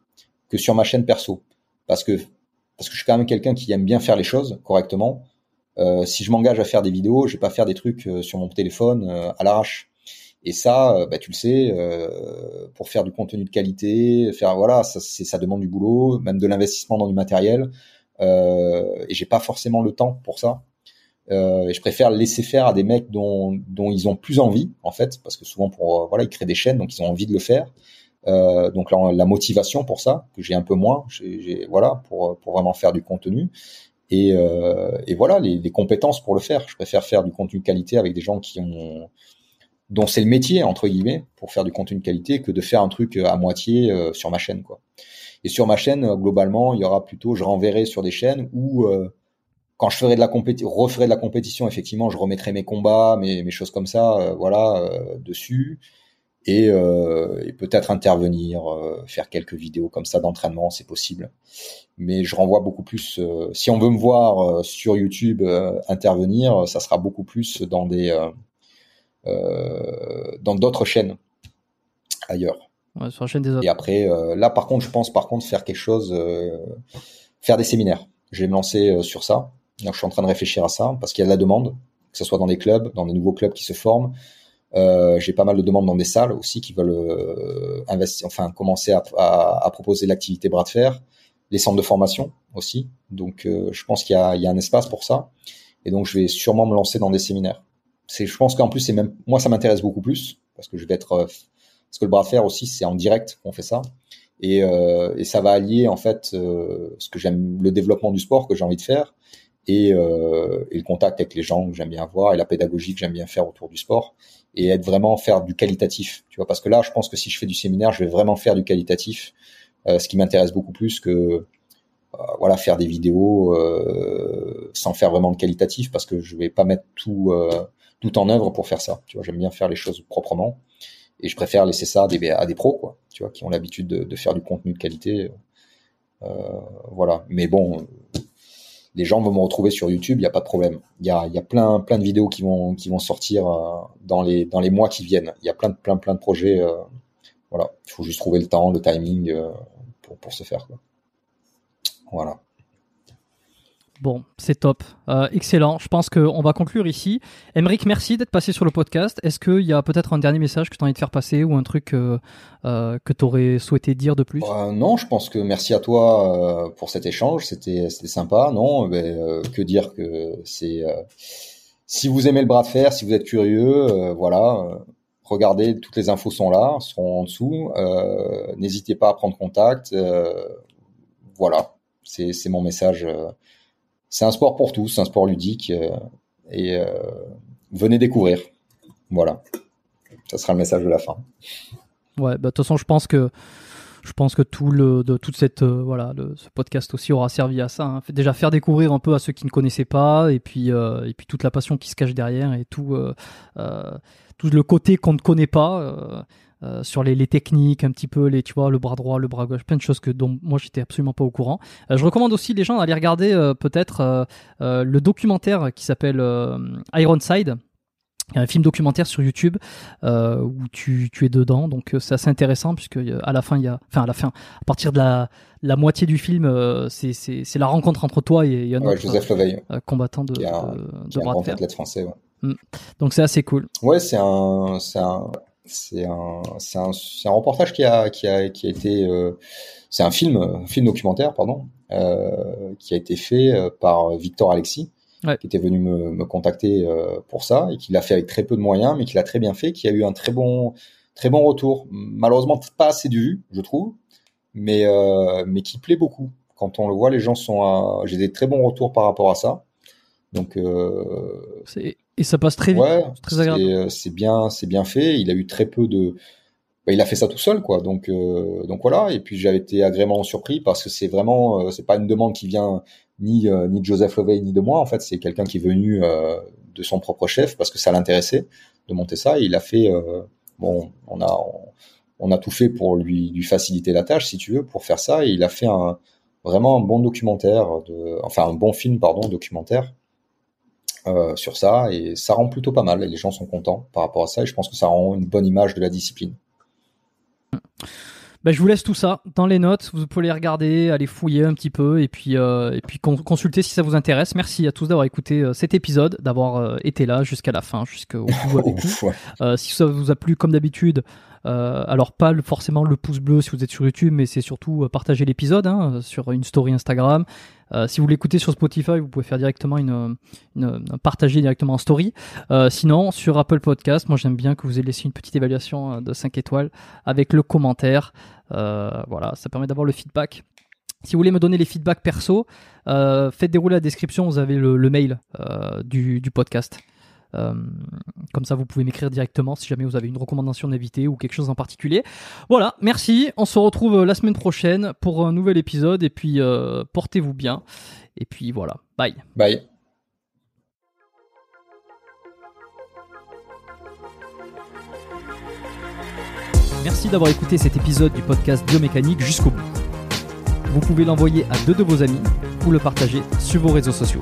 que sur ma chaîne perso, parce que parce que je suis quand même quelqu'un qui aime bien faire les choses correctement. Euh, si je m'engage à faire des vidéos, je vais pas faire des trucs sur mon téléphone à l'arrache. Et ça, euh, bah, tu le sais, euh, pour faire du contenu de qualité, faire voilà, ça, ça demande du boulot, même de l'investissement dans du matériel. Euh, et j'ai pas forcément le temps pour ça. Euh, je préfère laisser faire à des mecs dont, ils ont plus envie, en fait, parce que souvent pour euh, voilà, ils créent des chaînes, donc ils ont envie de le faire. Euh, donc la, motivation pour ça que j'ai un peu moins, j'ai voilà, pour vraiment faire du contenu. Et, euh, et voilà, les, les, compétences pour le faire. Je préfère faire du contenu qualité avec des gens qui ont dont c'est le métier entre guillemets pour faire du contenu de qualité que de faire un truc à moitié sur ma chaîne quoi. Et sur ma chaîne globalement, il y aura plutôt je renverrai sur des chaînes où quand je ferai de la compétition, referai de la compétition, effectivement, je remettrai mes combats, mes, mes choses comme ça, voilà, dessus et, euh, et peut-être intervenir, euh, faire quelques vidéos comme ça d'entraînement, c'est possible. Mais je renvoie beaucoup plus. Euh, si on veut me voir sur YouTube intervenir, ça sera beaucoup plus dans des dans d'autres chaînes ailleurs. Ouais, sur la chaîne des autres. Et après, là par contre, je pense par contre faire quelque chose, faire des séminaires. Je vais me lancer sur ça. Donc, je suis en train de réfléchir à ça parce qu'il y a de la demande, que ce soit dans des clubs, dans des nouveaux clubs qui se forment, euh, j'ai pas mal de demandes dans des salles aussi qui veulent euh, investir, enfin commencer à, à, à proposer l'activité bras de fer, les centres de formation aussi. Donc, euh, je pense qu'il y y a un espace pour ça. Et donc, je vais sûrement me lancer dans des séminaires. C'est, je pense qu'en plus, c'est même moi, ça m'intéresse beaucoup plus parce que je vais être, euh, parce que le bras de fer aussi, c'est en direct qu'on fait ça. Et, et, ça va allier en fait ce que j'aime, le développement du sport que j'ai envie de faire et, euh, et, le contact avec les gens que j'aime bien voir et la pédagogie que j'aime bien faire autour du sport et être vraiment faire du qualitatif, tu vois, parce que là, je pense que si je fais du séminaire, je vais vraiment faire du qualitatif, euh, ce qui m'intéresse beaucoup plus que euh, voilà faire des vidéos euh, sans faire vraiment de qualitatif, parce que je vais pas mettre tout tout en œuvre pour faire ça. Tu vois, j'aime bien faire les choses proprement et je préfère laisser ça à des, à des pros, quoi, tu vois, qui ont l'habitude de, de, faire du contenu de qualité. Voilà, mais bon les gens vont me retrouver sur YouTube, il n'y a pas de problème. Il y a, y a plein, plein de vidéos qui vont, qui vont sortir euh, dans, les, dans les mois qui viennent. Il y a plein de, plein, plein de projets. Euh, voilà, il faut juste trouver le temps, le timing euh, pour, pour se faire. Quoi. Voilà. Bon, c'est top. Euh, excellent. Je pense qu'on va conclure ici. Emeric, merci d'être passé sur le podcast. Est-ce qu'il y a peut-être un dernier message que tu as envie de faire passer ou un truc euh, euh, que tu aurais souhaité dire de plus? Non, je pense que merci à toi pour cet échange. C'était sympa. Non, mais, euh, que dire que c'est. si vous aimez le bras de fer, si vous êtes curieux, voilà. regardez, toutes les infos sont là, seront en dessous. N'hésitez pas à prendre contact. voilà, c'est mon message c'est un sport pour tous, un sport ludique euh, et euh, venez découvrir. Voilà, ça sera le message de la fin. Ouais, bah, de toute façon, je pense que je pense que tout le de toute cette euh, voilà ce podcast aussi aura servi à ça. Hein. Déjà faire découvrir un peu à ceux qui ne connaissaient pas et puis et puis toute la passion qui se cache derrière et tout tout le côté qu'on ne connaît pas. Euh, sur les, les, techniques, un petit peu les, tu vois, le bras droit, le bras gauche, plein de choses que dont moi j'étais absolument pas au courant. Euh, je recommande aussi les gens d'aller regarder euh, peut-être le documentaire qui s'appelle Ironside. Un film documentaire sur YouTube où tu, tu, es dedans, donc c'est assez intéressant puisque à la fin il y a, enfin à la fin, à partir de la, la moitié du film, c'est la rencontre entre toi et, et un ouais, Joseph Leveille. combattant de, a, de, de français. Ouais. Mm. Donc c'est assez cool. Ouais, c'est un, c'est un, c'est un, c'est un, un, reportage qui a, qui a, qui a été, euh, c'est un film, un film documentaire, pardon, euh, qui a été fait euh, par Victor Alexis, ouais. qui était venu me, me contacter euh, pour ça et qui l'a fait avec très peu de moyens, mais qui l'a très bien fait, qui a eu un très bon, très bon retour. Malheureusement, pas assez de vues, je trouve, mais, euh, mais qui plaît beaucoup. Quand on le voit, les gens sont, j'ai des très bons retours par rapport à ça. Donc, euh, et ça passe très vite, ouais, très agréable. Euh, c'est bien, c'est bien fait. Il a eu très peu de, bah, il a fait ça tout seul, quoi. Donc, euh, donc voilà. Et puis j'avais été agréablement surpris parce que c'est vraiment, euh, c'est pas une demande qui vient ni euh, ni de Joseph Lovey ni de moi. En fait, c'est quelqu'un qui est venu de son propre chef parce que ça l'intéressait de monter ça. Et il a fait, bon, on a on, on, a tout fait pour lui lui faciliter la tâche, si tu veux, pour faire ça. Et il a fait un vraiment un bon documentaire, de, enfin un bon film, pardon, documentaire euh, sur ça et ça rend plutôt pas mal et les gens sont contents par rapport à ça et je pense que ça rend une bonne image de la discipline. Ben, je vous laisse tout ça dans les notes. Vous pouvez les regarder, aller fouiller un petit peu et puis euh, et puis consulter si ça vous intéresse. Merci à tous d'avoir écouté euh, cet épisode, d'avoir euh, été là jusqu'à la fin, jusqu'au bout avec *laughs* nous. Si ça vous a plu, comme d'habitude, alors pas forcément le pouce bleu si vous êtes sur YouTube, mais c'est surtout euh, partager l'épisode hein, sur une story Instagram. Euh, si vous l'écoutez sur Spotify, vous pouvez faire directement une, partager directement en story. Euh, sinon, sur Apple Podcast, moi j'aime bien que vous ayez laissé une petite évaluation de 5 étoiles avec le commentaire. voilà, ça permet d'avoir le feedback. Si vous voulez me donner les feedbacks perso, faites dérouler la description, vous avez le, mail du podcast. Euh, comme ça, vous pouvez m'écrire directement si jamais vous avez une recommandation d'invité ou quelque chose en particulier. Voilà, merci. On se retrouve la semaine prochaine pour un nouvel épisode. Et puis, euh, portez-vous bien. Et puis voilà, bye. Bye. Merci d'avoir écouté cet épisode du podcast Biomécanique jusqu'au bout. Vous pouvez l'envoyer à deux de vos amis ou le partager sur vos réseaux sociaux.